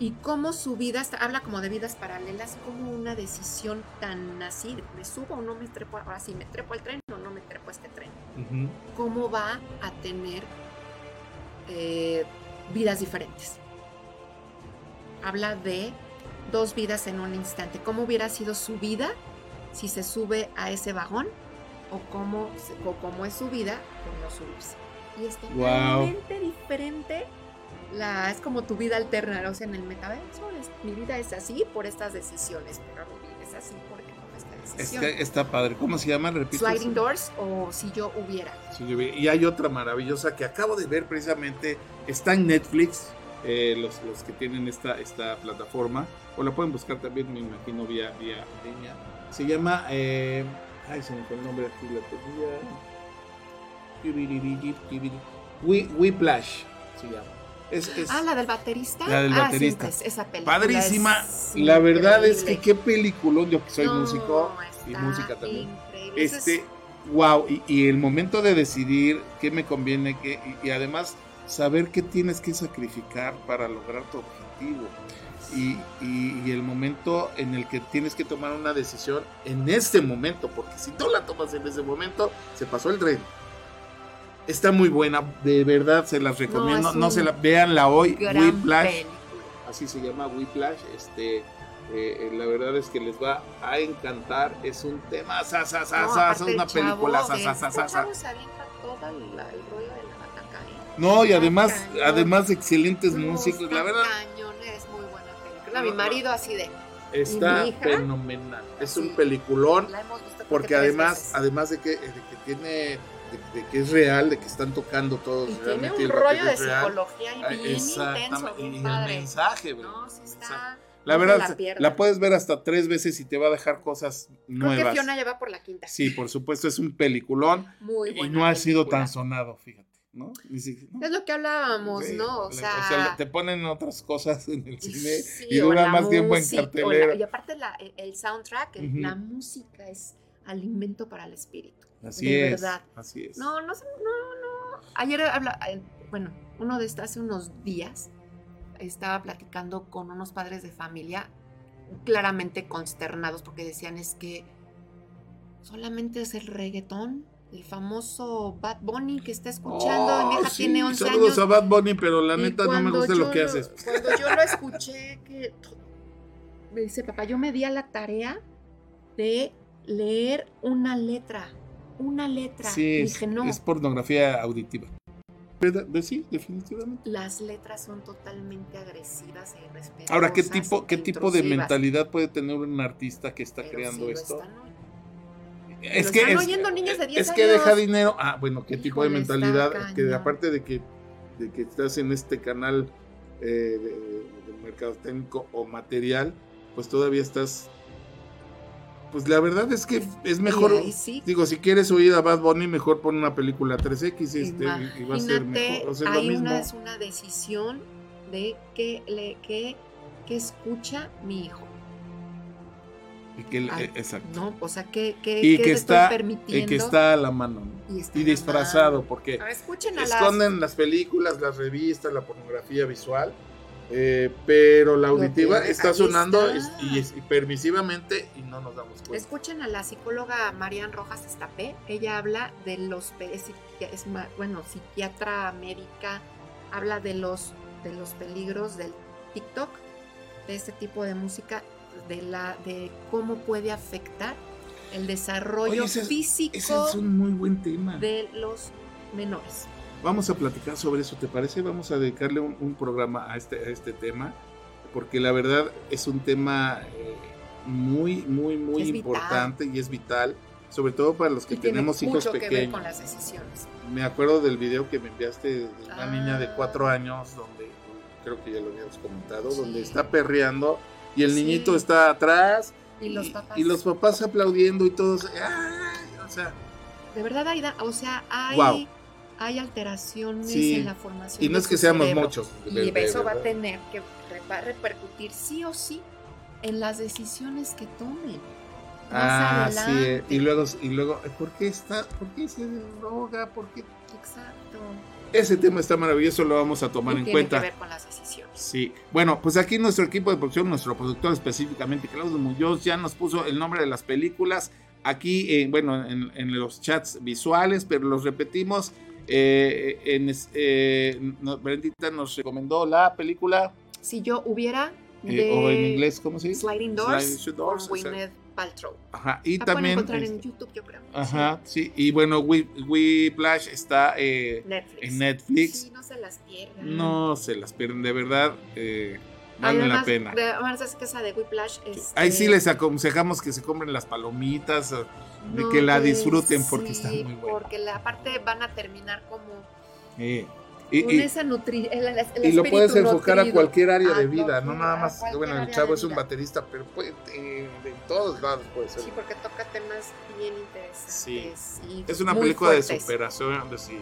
Speaker 3: Y cómo su vida, está- habla como de vidas paralelas, como una decisión tan así, me subo o no me trepo, ahora sí, me trepo al tren o no me trepo a este tren.
Speaker 2: Ujú.
Speaker 3: Cómo va a tener eh, vidas diferentes. Habla de dos vidas en un instante. ¿Cómo hubiera sido su vida si se sube a ese vagón? O cómo, o cómo es su vida por no subirse. Y es totalmente diferente. La, es como tu vida alterna, o sea, en el metaverso, es- mi vida es así por estas decisiones, pero mi vida es así porque por esta decisión.
Speaker 2: que está padre. ¿Cómo se llama? Repito.
Speaker 3: Sliding Doors o Si yo hubiera.
Speaker 2: Sí, Y hay otra maravillosa que acabo de ver precisamente. Está en Netflix. eh, los, los que tienen esta, esta plataforma. O la pueden buscar también, me imagino, vía, vía línea. Se llama. eh, ay, se me fue el nombre aquí. La tenía. We, Whiplash se llama. Es, es
Speaker 3: Ah, la del baterista.
Speaker 2: La del
Speaker 3: Ah, sí,
Speaker 2: baterista.
Speaker 3: pues, esa película.
Speaker 2: padrísima.
Speaker 3: es
Speaker 2: La verdad es que qué peliculón. Yo que soy
Speaker 3: No,
Speaker 2: músico y música también.
Speaker 3: increíble.
Speaker 2: Este,
Speaker 3: es-
Speaker 2: wow, y, y el momento de decidir qué me conviene, qué, y, y además saber qué tienes que sacrificar para lograr tu objetivo. Y, y- y el momento en el que tienes que tomar una decisión en este momento, porque si no la tomas en ese momento, se pasó el tren. Está muy buena, de verdad se las recomiendo. No, se la véanla hoy, Whiplash
Speaker 3: película.
Speaker 2: así se llama Whiplash. Este, eh, la verdad es que les va a encantar. Es un tema, sa, sa, sa,
Speaker 3: No,
Speaker 2: una
Speaker 3: chavo
Speaker 2: película,
Speaker 3: ¿eh?
Speaker 2: No, y además,
Speaker 3: cañón.
Speaker 2: además excelentes
Speaker 3: No,
Speaker 2: músicos. La verdad,
Speaker 3: cañón, es muy buena película.
Speaker 2: No,
Speaker 3: Mi marido así de,
Speaker 2: está
Speaker 3: hija?
Speaker 2: fenomenal. Es un peliculón.
Speaker 3: la hemos visto
Speaker 2: Porque además,
Speaker 3: veces.
Speaker 2: además de que, de que tiene, de, de que es real, de que están tocando todos
Speaker 3: y tiene
Speaker 2: realmente
Speaker 3: un
Speaker 2: el
Speaker 3: rollo de
Speaker 2: real.
Speaker 3: psicología y
Speaker 2: Ah,
Speaker 3: bien intenso, bien
Speaker 2: Y el mensaje, bro.
Speaker 3: No, sí
Speaker 2: Mensaje.
Speaker 3: está.
Speaker 2: La
Speaker 3: no
Speaker 2: verdad,
Speaker 3: la
Speaker 2: puedes ver hasta tres veces y te va a dejar cosas
Speaker 3: Creo
Speaker 2: nuevas.
Speaker 3: que Fiona ya va por la quinta.
Speaker 2: Sí, por supuesto, es un peliculón
Speaker 3: Muy
Speaker 2: y
Speaker 3: buena
Speaker 2: no ha sido tan sonado, fíjate, ¿no? Ni si- ¿no?
Speaker 3: Es lo que hablábamos,
Speaker 2: Sí,
Speaker 3: ¿no? O
Speaker 2: le-
Speaker 3: sea,
Speaker 2: te ponen otras cosas en el cine
Speaker 3: sí,
Speaker 2: y
Speaker 3: o
Speaker 2: dura más tiempo en
Speaker 3: o la-
Speaker 2: cartelera.
Speaker 3: y aparte la- el, soundtrack, la música es alimento para el espíritu.
Speaker 2: Así
Speaker 3: de
Speaker 2: es,
Speaker 3: verdad.
Speaker 2: así es.
Speaker 3: No, no sé, no, no. Ayer habla, eh, bueno, uno de estos hace unos días estaba platicando con unos padres de familia claramente consternados porque decían es que solamente es el reggaetón, el famoso Bad Bunny que está escuchando, mi
Speaker 2: Oh,
Speaker 3: hija
Speaker 2: sí,
Speaker 3: tiene 11
Speaker 2: saludos
Speaker 3: años.
Speaker 2: a Bad Bunny, pero la neta no me gusta lo que haces.
Speaker 3: Cuando yo lo escuché, que me dice, papá, yo me di a la tarea de leer una letra, una letra.
Speaker 2: Sí,
Speaker 3: Y
Speaker 2: es,
Speaker 3: dije, no,
Speaker 2: es pornografía auditiva. De- Sí, definitivamente.
Speaker 3: las letras son totalmente agresivas e irrespetuosas.
Speaker 2: Ahora, ¿qué tipo, qué tipo de mentalidad puede tener un artista que está
Speaker 3: pero
Speaker 2: creando esto?
Speaker 3: están.
Speaker 2: Es
Speaker 3: Lo
Speaker 2: que
Speaker 3: están
Speaker 2: es,
Speaker 3: oyendo niños de 10
Speaker 2: es que deja dinero. Ah, bueno, qué tipo de mentalidad. Que aparte de que, de que estás en este canal eh, de, de mercado técnico o material, pues todavía estás. Pues la verdad es que es mejor.
Speaker 3: Sí,
Speaker 2: Digo, si quieres oír a Bad Bunny, mejor pon una película 3X este, y va a ser mejor. O sea, lo
Speaker 3: hay
Speaker 2: mismo.
Speaker 3: una, es una decisión de que, le, que, que escucha mi hijo.
Speaker 2: Y que,
Speaker 3: Ay,
Speaker 2: eh, exacto.
Speaker 3: ¿no? O sea, que, que,
Speaker 2: Y
Speaker 3: que
Speaker 2: que
Speaker 3: le
Speaker 2: está,
Speaker 3: permitiendo.
Speaker 2: y que está a la mano. ¿no?
Speaker 3: y, está
Speaker 2: Y disfrazado,
Speaker 3: mano.
Speaker 2: porque
Speaker 3: Ah, las...
Speaker 2: esconden las películas, las revistas, la pornografía visual, eh, pero la auditiva está sonando
Speaker 3: está.
Speaker 2: y, y- permisivamente no nos damos cuenta.
Speaker 3: Escuchen a la psicóloga Marian Rojas Estapé. Ella habla de los es, es bueno, psiquiatra médica, habla de los de los peligros del TikTok, de este tipo de música, de la de cómo puede afectar el desarrollo
Speaker 2: Oye, ese es-
Speaker 3: físico
Speaker 2: Ese es un muy buen tema.
Speaker 3: de los menores.
Speaker 2: Vamos a platicar sobre eso, ¿te parece? Vamos a dedicarle un, un programa a este, a este tema, porque la verdad es un tema eh, muy, muy, muy
Speaker 3: Es vital.
Speaker 2: importante y es vital, sobre todo para los que
Speaker 3: Y tiene
Speaker 2: tenemos hijos
Speaker 3: mucho que ver
Speaker 2: pequeños.
Speaker 3: con las decisiones.
Speaker 2: Me acuerdo del video que me enviaste de una
Speaker 3: Ah.
Speaker 2: niña de cuatro años, donde creo que ya lo habíamos comentado,
Speaker 3: Sí.
Speaker 2: donde está perreando y el
Speaker 3: Sí.
Speaker 2: niñito está atrás
Speaker 3: Y los papás.
Speaker 2: y los papás aplaudiendo y todos, ¡ay! o sea,
Speaker 3: De verdad, hay, o sea, hay,
Speaker 2: Guau.
Speaker 3: hay alteraciones
Speaker 2: Sí.
Speaker 3: en la formación.
Speaker 2: y no
Speaker 3: de
Speaker 2: es que seamos
Speaker 3: cerebro.
Speaker 2: muchos. de-
Speaker 3: Y
Speaker 2: de
Speaker 3: eso va a tener que va a repercutir sí o sí en las decisiones que tomen.
Speaker 2: Ah,
Speaker 3: Más
Speaker 2: sí,
Speaker 3: adelante.
Speaker 2: y luego, y luego, ¿por qué está, por qué se droga? ¿Por qué?
Speaker 3: Exacto.
Speaker 2: Ese tema está maravilloso, lo vamos a tomar
Speaker 3: Y
Speaker 2: en
Speaker 3: tiene
Speaker 2: cuenta.
Speaker 3: que ver con las decisiones.
Speaker 2: Sí, bueno, pues aquí nuestro equipo de producción, nuestro productor específicamente, Claudio Muñoz, ya nos puso el nombre de las películas aquí, eh, bueno, en, en los chats visuales, pero los repetimos. Eh, en, eh, Brendita nos recomendó la película,
Speaker 3: Si yo hubiera
Speaker 2: eh,
Speaker 3: de
Speaker 2: o en inglés, ¿cómo se dice?
Speaker 3: Sliding Doors,
Speaker 2: Sliding Doors,
Speaker 3: Gwyneth Paltrow.
Speaker 2: Ajá, y
Speaker 3: La
Speaker 2: también.
Speaker 3: encontrar
Speaker 2: es-
Speaker 3: en YouTube, yo creo.
Speaker 2: Ajá, sí, y bueno, Whiplash está eh,
Speaker 3: Sí, Netflix.
Speaker 2: en Netflix.
Speaker 3: Sí, no se las pierdan.
Speaker 2: No se las pierden, de verdad. eh, vale
Speaker 3: Además,
Speaker 2: la pena.
Speaker 3: de- además es que esa de Whiplash este,
Speaker 2: Ahí sí les aconsejamos que se compren las palomitas, de
Speaker 3: no,
Speaker 2: que la
Speaker 3: pues,
Speaker 2: disfruten porque
Speaker 3: sí,
Speaker 2: está muy buena.
Speaker 3: Porque la parte van a terminar como
Speaker 2: Eh, y,
Speaker 3: con
Speaker 2: y-
Speaker 3: esa nutri el, el- el
Speaker 2: y lo puedes enfocar a cualquier área de vida, no nada más. Bueno, el chavo es un baterista, pero puede, eh, de todos lados puede ser.
Speaker 3: Sí, porque toca temas bien interesantes. y
Speaker 2: Es una
Speaker 3: muy
Speaker 2: película de superación, de sí,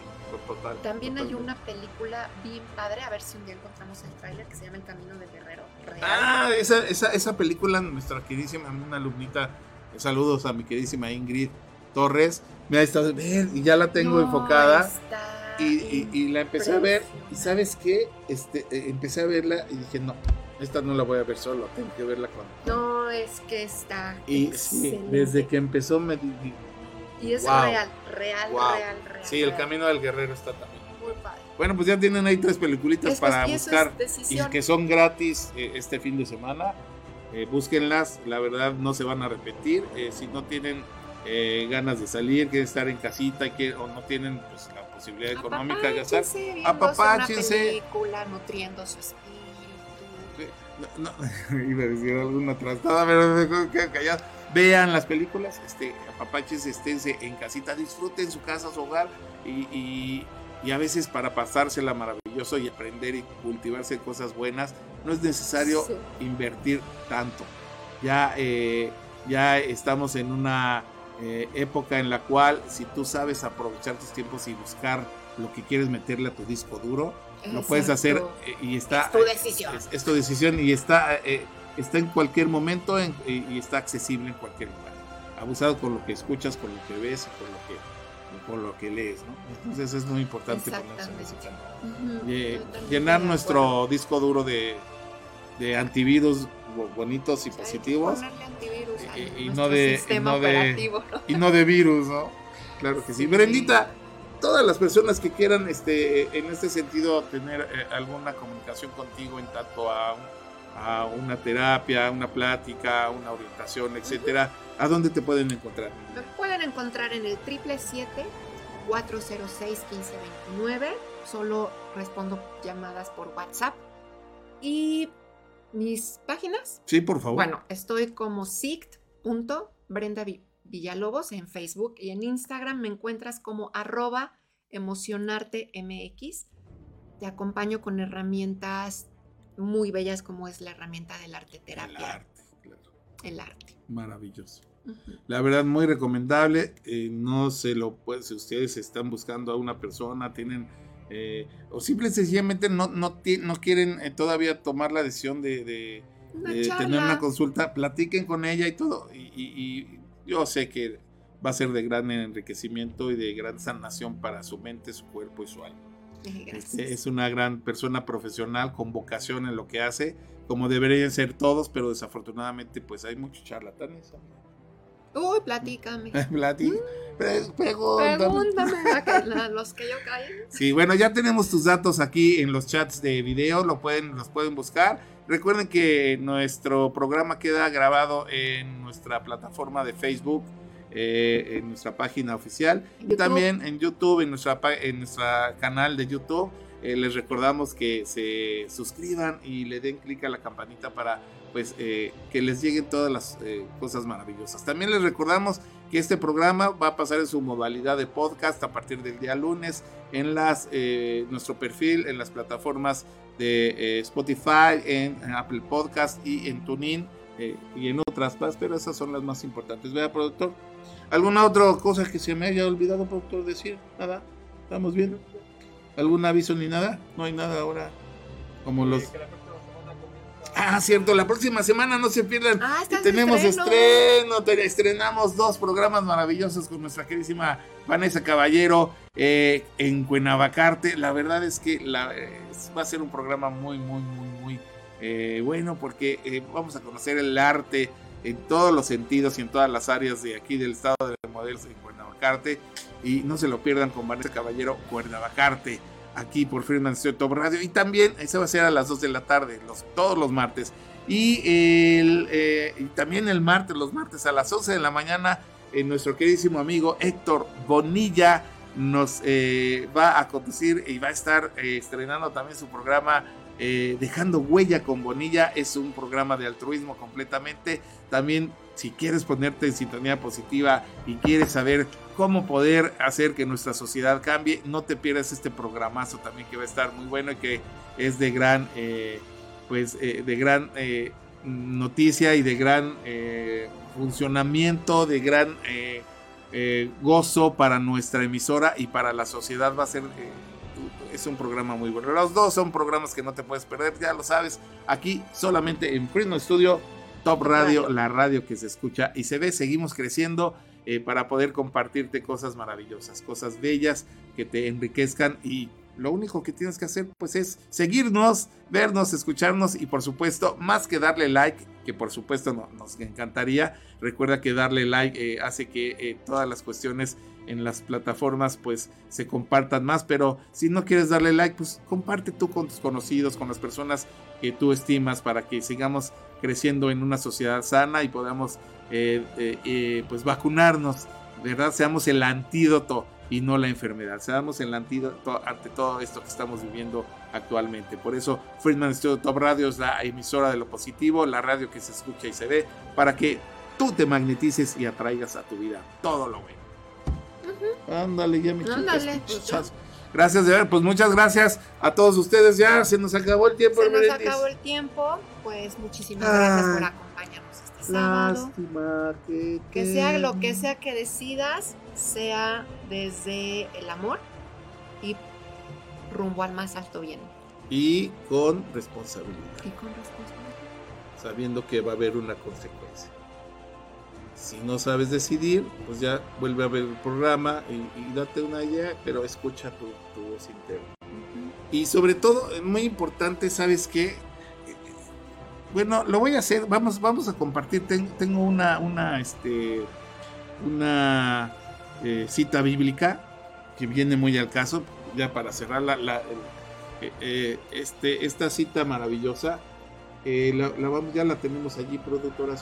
Speaker 2: total.
Speaker 3: También hay una película bien padre, a ver si un día encontramos el tráiler, que se llama El Camino del Guerrero Real.
Speaker 2: Ah, esa, esa, esa película, nuestra queridísima, una alumnita, saludos a mi queridísima Ingrid Torres, me ha estado ver y ya la tengo
Speaker 3: No,
Speaker 2: enfocada
Speaker 3: está
Speaker 2: y, y- y la empecé a ver y sabes qué, este, eh, empecé a verla y dije, no, esta no la voy a ver solo, tengo que verla con...
Speaker 3: No, es que está.
Speaker 2: Y sí, desde que empezó me
Speaker 3: Y es
Speaker 2: Wow.
Speaker 3: real, real,
Speaker 2: Wow.
Speaker 3: real, real.
Speaker 2: Sí, el camino del guerrero está también.
Speaker 3: Muy padre.
Speaker 2: Bueno, pues ya tienen ahí tres peliculitas
Speaker 3: Es
Speaker 2: para
Speaker 3: y
Speaker 2: buscar.
Speaker 3: es decisión.
Speaker 2: y que son gratis eh, este fin de semana. Eh, búsquenlas, la verdad no se van a repetir. Eh, si no tienen eh, ganas de salir, quieren estar en casita y que, o no tienen pues, la posibilidad económica de gastar,
Speaker 3: Apapáchense película, nutriendo su espíritu.
Speaker 2: no, no, iba a decir alguna trastada, pero me quedo callado. Vean las películas, este, apapaches, esténse en casita, disfruten su casa, su hogar y, y- y a veces para pasársela maravilloso y aprender y cultivarse cosas buenas, no es necesario
Speaker 3: Sí.
Speaker 2: invertir tanto. Ya, eh, ya estamos en una eh, época en la cual si tú sabes aprovechar tus tiempos y buscar lo que quieres meterle a tu disco duro, lo puedes hacer eh, y está
Speaker 3: Es tu decisión.
Speaker 2: es, es tu decisión y está eh, está en cualquier momento en- y, está accesible en cualquier lugar. Abusado con lo que escuchas con lo que ves y con lo que con lo que lees ¿no? entonces es muy importante ponerse en ese Eh, llenar nuestro disco duro de, de antivirus bo- bonitos y positivos Y- no de- y
Speaker 3: sistema
Speaker 2: no de-
Speaker 3: operativo, ¿no?
Speaker 2: y no de virus, ¿no? Claro que sí.
Speaker 3: Sí.
Speaker 2: Brendita, todas las personas que quieran este, en este sentido tener eh, alguna comunicación contigo en tanto a una terapia, una plática, una orientación, etcétera, ¿a dónde te pueden encontrar?
Speaker 3: Me pueden encontrar en el 777-406-1529. Solo respondo llamadas por WhatsApp. Y mis páginas.
Speaker 2: Sí, por favor.
Speaker 3: Bueno, estoy como sict.brenda Vi- Villalobos en Facebook y en Instagram me encuentras como arroba emocionartemx. Te acompaño con herramientas muy bellas como es la herramienta del arte
Speaker 2: el
Speaker 3: terapia,
Speaker 2: arte, claro.
Speaker 3: el arte.
Speaker 2: Maravilloso. La verdad, muy recomendable. eh, no se lo puede, si ustedes están buscando a una persona, tienen, eh, o simple y sencillamente no, no, no quieren eh, todavía tomar la decisión de, de-
Speaker 3: Una
Speaker 2: de
Speaker 3: charla.
Speaker 2: tener una consulta, platiquen con ella y todo. Y, y- y yo sé que va a ser de gran enriquecimiento y de gran sanación para su mente, su cuerpo y su alma. Este, es una gran persona profesional con vocación en lo que hace, como deberían ser todos, pero desafortunadamente pues hay muchos charlatanes.
Speaker 3: Uy, platícame.
Speaker 2: Plati- pre- pregúntame.
Speaker 3: Pregúntame a los que yo callen.
Speaker 2: Sí, bueno, ya tenemos tus datos aquí en los chats de video, lo pueden, los pueden buscar. Recuerden que nuestro programa queda grabado en nuestra plataforma de Facebook, eh, en nuestra página oficial y también en YouTube, en nuestra en nuestro canal de YouTube. Eh, les recordamos que se suscriban y le den clic a la campanita para pues eh, que les lleguen todas las eh, cosas maravillosas. También les recordamos que este programa va a pasar en su modalidad de podcast a partir del día lunes en nuestro perfil en las plataformas de Spotify, en, Apple Podcast y en TuneIn y en otras pero esas son las más importantes. Vea, productor. ¿Alguna otra cosa que se me haya olvidado, productor, decir? Nada. ¿Estamos bien? ¿Algún aviso ni nada? No hay nada ahora. Como los. Ah, cierto, la próxima semana no se pierdan.
Speaker 3: Ah,
Speaker 2: tenemos
Speaker 3: estreno.
Speaker 2: estreno, te- estrenamos dos programas maravillosos con nuestra queridísima Vanessa Caballero eh, en Cuenavacarte. La verdad es que la- va a ser un programa muy, muy, muy, muy eh, bueno porque eh, vamos a conocer el arte en todos los sentidos y en todas las áreas de aquí del estado de Modelos en Y no se lo pierdan con Vanessa Caballero, Cuernavacarte, aquí por Freeman Top Radio. Y también, ese va a ser a las 2 de la tarde, los, todos los martes. Y, eh, también el martes, los martes a las 11 de la mañana, eh, nuestro queridísimo amigo Héctor Bonilla nos eh, va a conducir y va a estar eh, estrenando también su programa Dejando Huella con Bonilla es un programa de altruismo completamente. También si quieres ponerte en sintonía positiva y quieres saber cómo poder hacer que nuestra sociedad cambie, no te pierdas este programazo también que va a estar muy bueno y que es de gran, eh, pues, eh, de gran noticia y de gran funcionamiento, de gran gozo para nuestra emisora y para la sociedad. Va a ser es un programa muy bueno. Los dos son programas que no te puedes perder, ya lo sabes. Aquí solamente en Prisma Studio, Top Radio, la radio que se escucha y se ve. Seguimos creciendo eh, para poder compartirte cosas maravillosas, cosas bellas que te enriquezcan y lo único que tienes que hacer pues es seguirnos, vernos, escucharnos y por supuesto, más que darle like, que por supuesto nos encantaría, recuerda que darle like eh, hace que eh, todas las cuestiones en las plataformas pues se compartan más, pero si no quieres darle like, pues comparte tú con tus conocidos, con las personas que tú estimas para que sigamos creciendo en una sociedad sana y podamos eh, pues vacunarnos, ¿verdad? Seamos el antídoto y no la enfermedad. Seamos el antídoto ante todo esto que estamos viviendo actualmente. Por eso Friedman Studio Top Radio es la emisora de lo positivo, la radio que se escucha y se ve, para que tú te magnetices y atraigas a tu vida todo lo bueno. Ándale, ya me
Speaker 3: Ándale,
Speaker 2: pues Gracias de ver, pues muchas gracias a todos ustedes. Ya se nos acabó el tiempo.
Speaker 3: Se nos acabó el tiempo, pues muchísimas gracias por acompañarnos este sábado.
Speaker 2: que,
Speaker 3: que sea lo que sea que decidas, sea desde el amor y rumbo al más alto bien.
Speaker 2: Y con responsabilidad.
Speaker 3: Y con responsabilidad.
Speaker 2: Sabiendo que va a haber una consecuencia. Si no sabes decidir, pues ya vuelve a ver el programa y, date una idea, pero escucha tu, voz interna. Y sobre todo, muy importante, ¿sabes qué? Bueno, lo voy a hacer, vamos, vamos a compartir. tengo una, una, este, una eh, cita bíblica que viene muy al caso, ya para cerrar la, eh, eh, este, esta cita maravillosa, la, vamos, ya la tenemos allí, productora.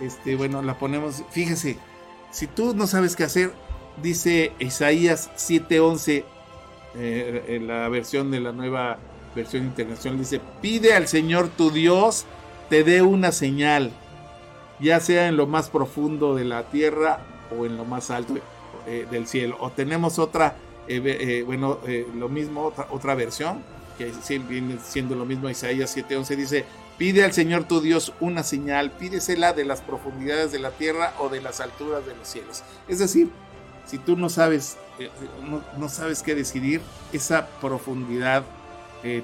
Speaker 2: Este, bueno, la ponemos, fíjese, si tú no sabes qué hacer, dice Isaías 7:11, en la versión de la nueva versión internacional, dice, pide al Señor tu Dios, te dé una señal, ya sea en lo más profundo de la tierra o en lo más alto eh, del cielo. O tenemos otra, eh, eh, bueno, lo mismo, otra, otra versión, que viene siendo lo mismo, Isaías 7:11 dice, pide al Señor tu Dios una señal, pídesela de las profundidades de la tierra o de las alturas de los cielos. Es decir, si tú no sabes, no, no, sabes qué decidir, esa profundidad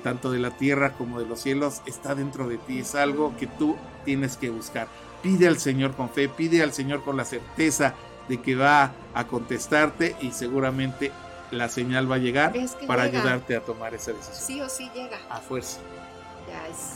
Speaker 2: tanto de la tierra como de los cielos está dentro de ti, es algo que tú tienes que buscar. Pide al Señor con fe, pide al Señor con la certeza de que va a contestarte y seguramente la señal va a llegar para ayudarte a tomar esa decisión.
Speaker 3: Sí o sí llega.
Speaker 2: A fuerza.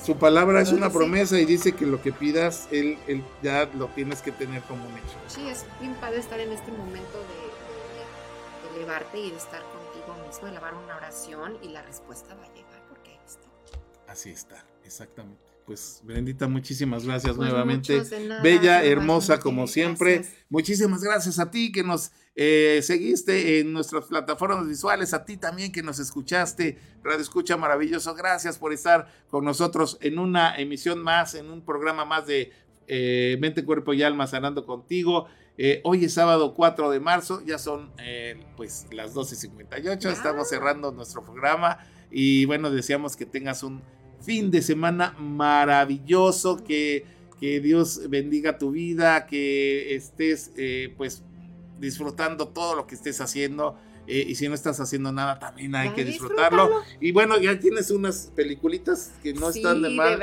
Speaker 2: Su palabra es una promesa y dice que lo que pidas, él, él, ya lo tienes que tener como un hecho.
Speaker 3: Sí, es bien padre estar en este momento de, de elevarte y de estar contigo mismo, elevar una oración y la respuesta va a llegar porque ahí está.
Speaker 2: Así está, exactamente pues Brendita, muchísimas gracias pues, nuevamente. Bella, hermosa como siempre. Muchísimas gracias a ti que nos eh, seguiste en nuestras plataformas visuales, a ti también que nos escuchaste. Radio Escucha maravilloso. Gracias por estar con nosotros en una emisión más, en un programa más de eh, Mente, Cuerpo y Alma sanando contigo. Eh, hoy es sábado 4 de marzo, ya son pues las 12.58, estamos cerrando nuestro programa y bueno, deseamos que tengas un fin de semana maravilloso, que, que Dios bendiga tu vida, que estés eh, pues disfrutando todo lo que estés haciendo. Eh, y si no estás haciendo nada, también hay que disfrutarlo. Y bueno, ya tienes unas peliculitas que no están de mal,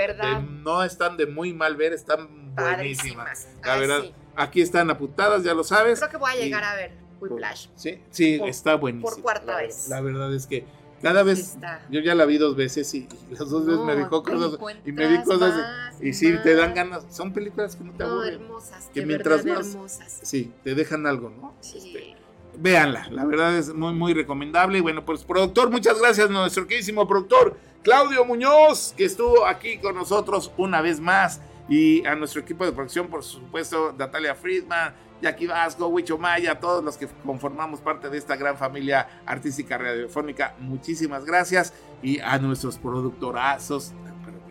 Speaker 2: no están de muy mal ver, están buenísimas. La verdad, aquí están apuntadas, ya lo sabes.
Speaker 3: Creo que voy a llegar a ver Whiplash.
Speaker 2: Sí, sí, está buenísimo.
Speaker 3: Por cuarta vez.
Speaker 2: La verdad es que cada vez, yo ya la vi dos veces y, las dos veces me dijo cosas y me di cosas y sí, te dan ganas. Son películas que no te aburren.
Speaker 3: hermosas,
Speaker 2: que mientras más,
Speaker 3: hermosas.
Speaker 2: Sí, te dejan algo, ¿no?
Speaker 3: Sí. Este,
Speaker 2: véanla, la verdad es muy, muy recomendable. Y bueno, pues productor, muchas gracias, nuestro queridísimo productor Claudio Muñoz, que estuvo aquí con nosotros una vez más. Y a nuestro equipo de producción, por supuesto, Natalia Friedman, Jackie Vasco, Huicho Maya, todos los que conformamos parte de esta gran familia artística radiofónica, muchísimas gracias. Y a nuestros productorazos,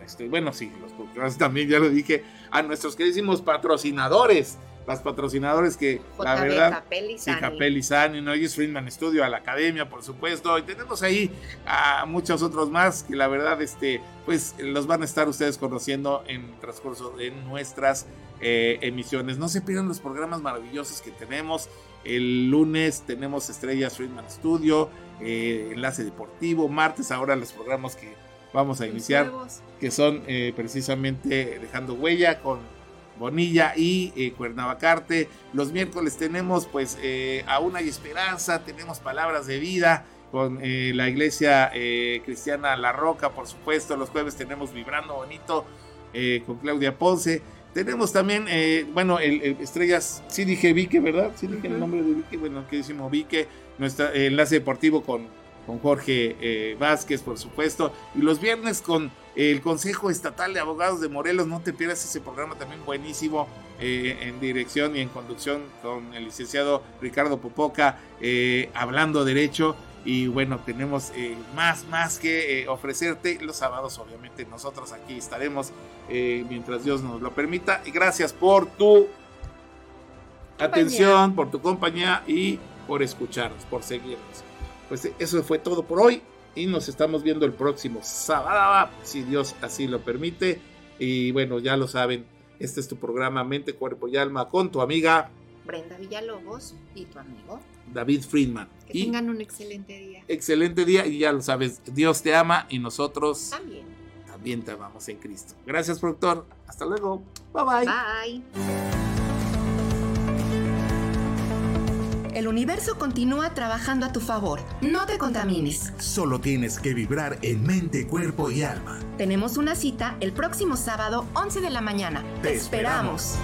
Speaker 2: este, bueno, sí, los productorazos también, ya lo dije, a nuestros queridísimos patrocinadores las patrocinadores que la verdad sí, Capelli Sani, ¿no? Y Friedman Studio, a la academia, por supuesto, y tenemos ahí a muchos otros más que la verdad, este, pues los van a estar ustedes conociendo en transcurso de nuestras eh, emisiones. No se pierdan los programas maravillosos que tenemos. El lunes tenemos Estrellas Friedman Studio, eh, Enlace Deportivo, martes ahora los programas que vamos a iniciar, que son eh, precisamente Dejando Huella con Bonilla y eh, Cuernavacarte. Los miércoles tenemos pues eh, Aún hay esperanza, tenemos palabras de vida con eh, la iglesia eh, cristiana La Roca, por supuesto. Los jueves tenemos Vibrando Bonito con Claudia Ponce. Tenemos también, bueno, el, estrellas, sí dije Vique, ¿verdad? Sí dije el nombre de Vique, bueno, que decimos Vique, nuestro enlace deportivo con con Jorge eh, Vázquez, por supuesto. Y los viernes con el Consejo Estatal de Abogados de Morelos. No te pierdas ese programa también buenísimo eh, en dirección y en conducción con el licenciado Ricardo Popoca, eh, hablando derecho. Y bueno, tenemos más, más que ofrecerte. Los sábados, obviamente, nosotros aquí estaremos mientras Dios nos lo permita. Y gracias por tu atención, por tu compañía y por escucharnos, por seguirnos. Pues eso fue todo por hoy y nos estamos viendo el próximo sábado, si Dios así lo permite. Y bueno, ya lo saben, este es tu programa Mente, Cuerpo y Alma con tu amiga
Speaker 3: Brenda Villalobos y tu amigo
Speaker 2: David Friedman.
Speaker 3: Que tengan un excelente día.
Speaker 2: Excelente día y ya lo sabes, Dios te ama y nosotros
Speaker 3: también.
Speaker 2: También te amamos en Cristo. Gracias, productor. Hasta luego. Bye bye.
Speaker 3: Bye.
Speaker 1: El universo continúa trabajando a tu favor. No te contamines.
Speaker 7: Solo tienes que vibrar en mente, cuerpo y alma.
Speaker 1: Tenemos una cita el próximo sábado, 11 de la mañana. Te, esperamos.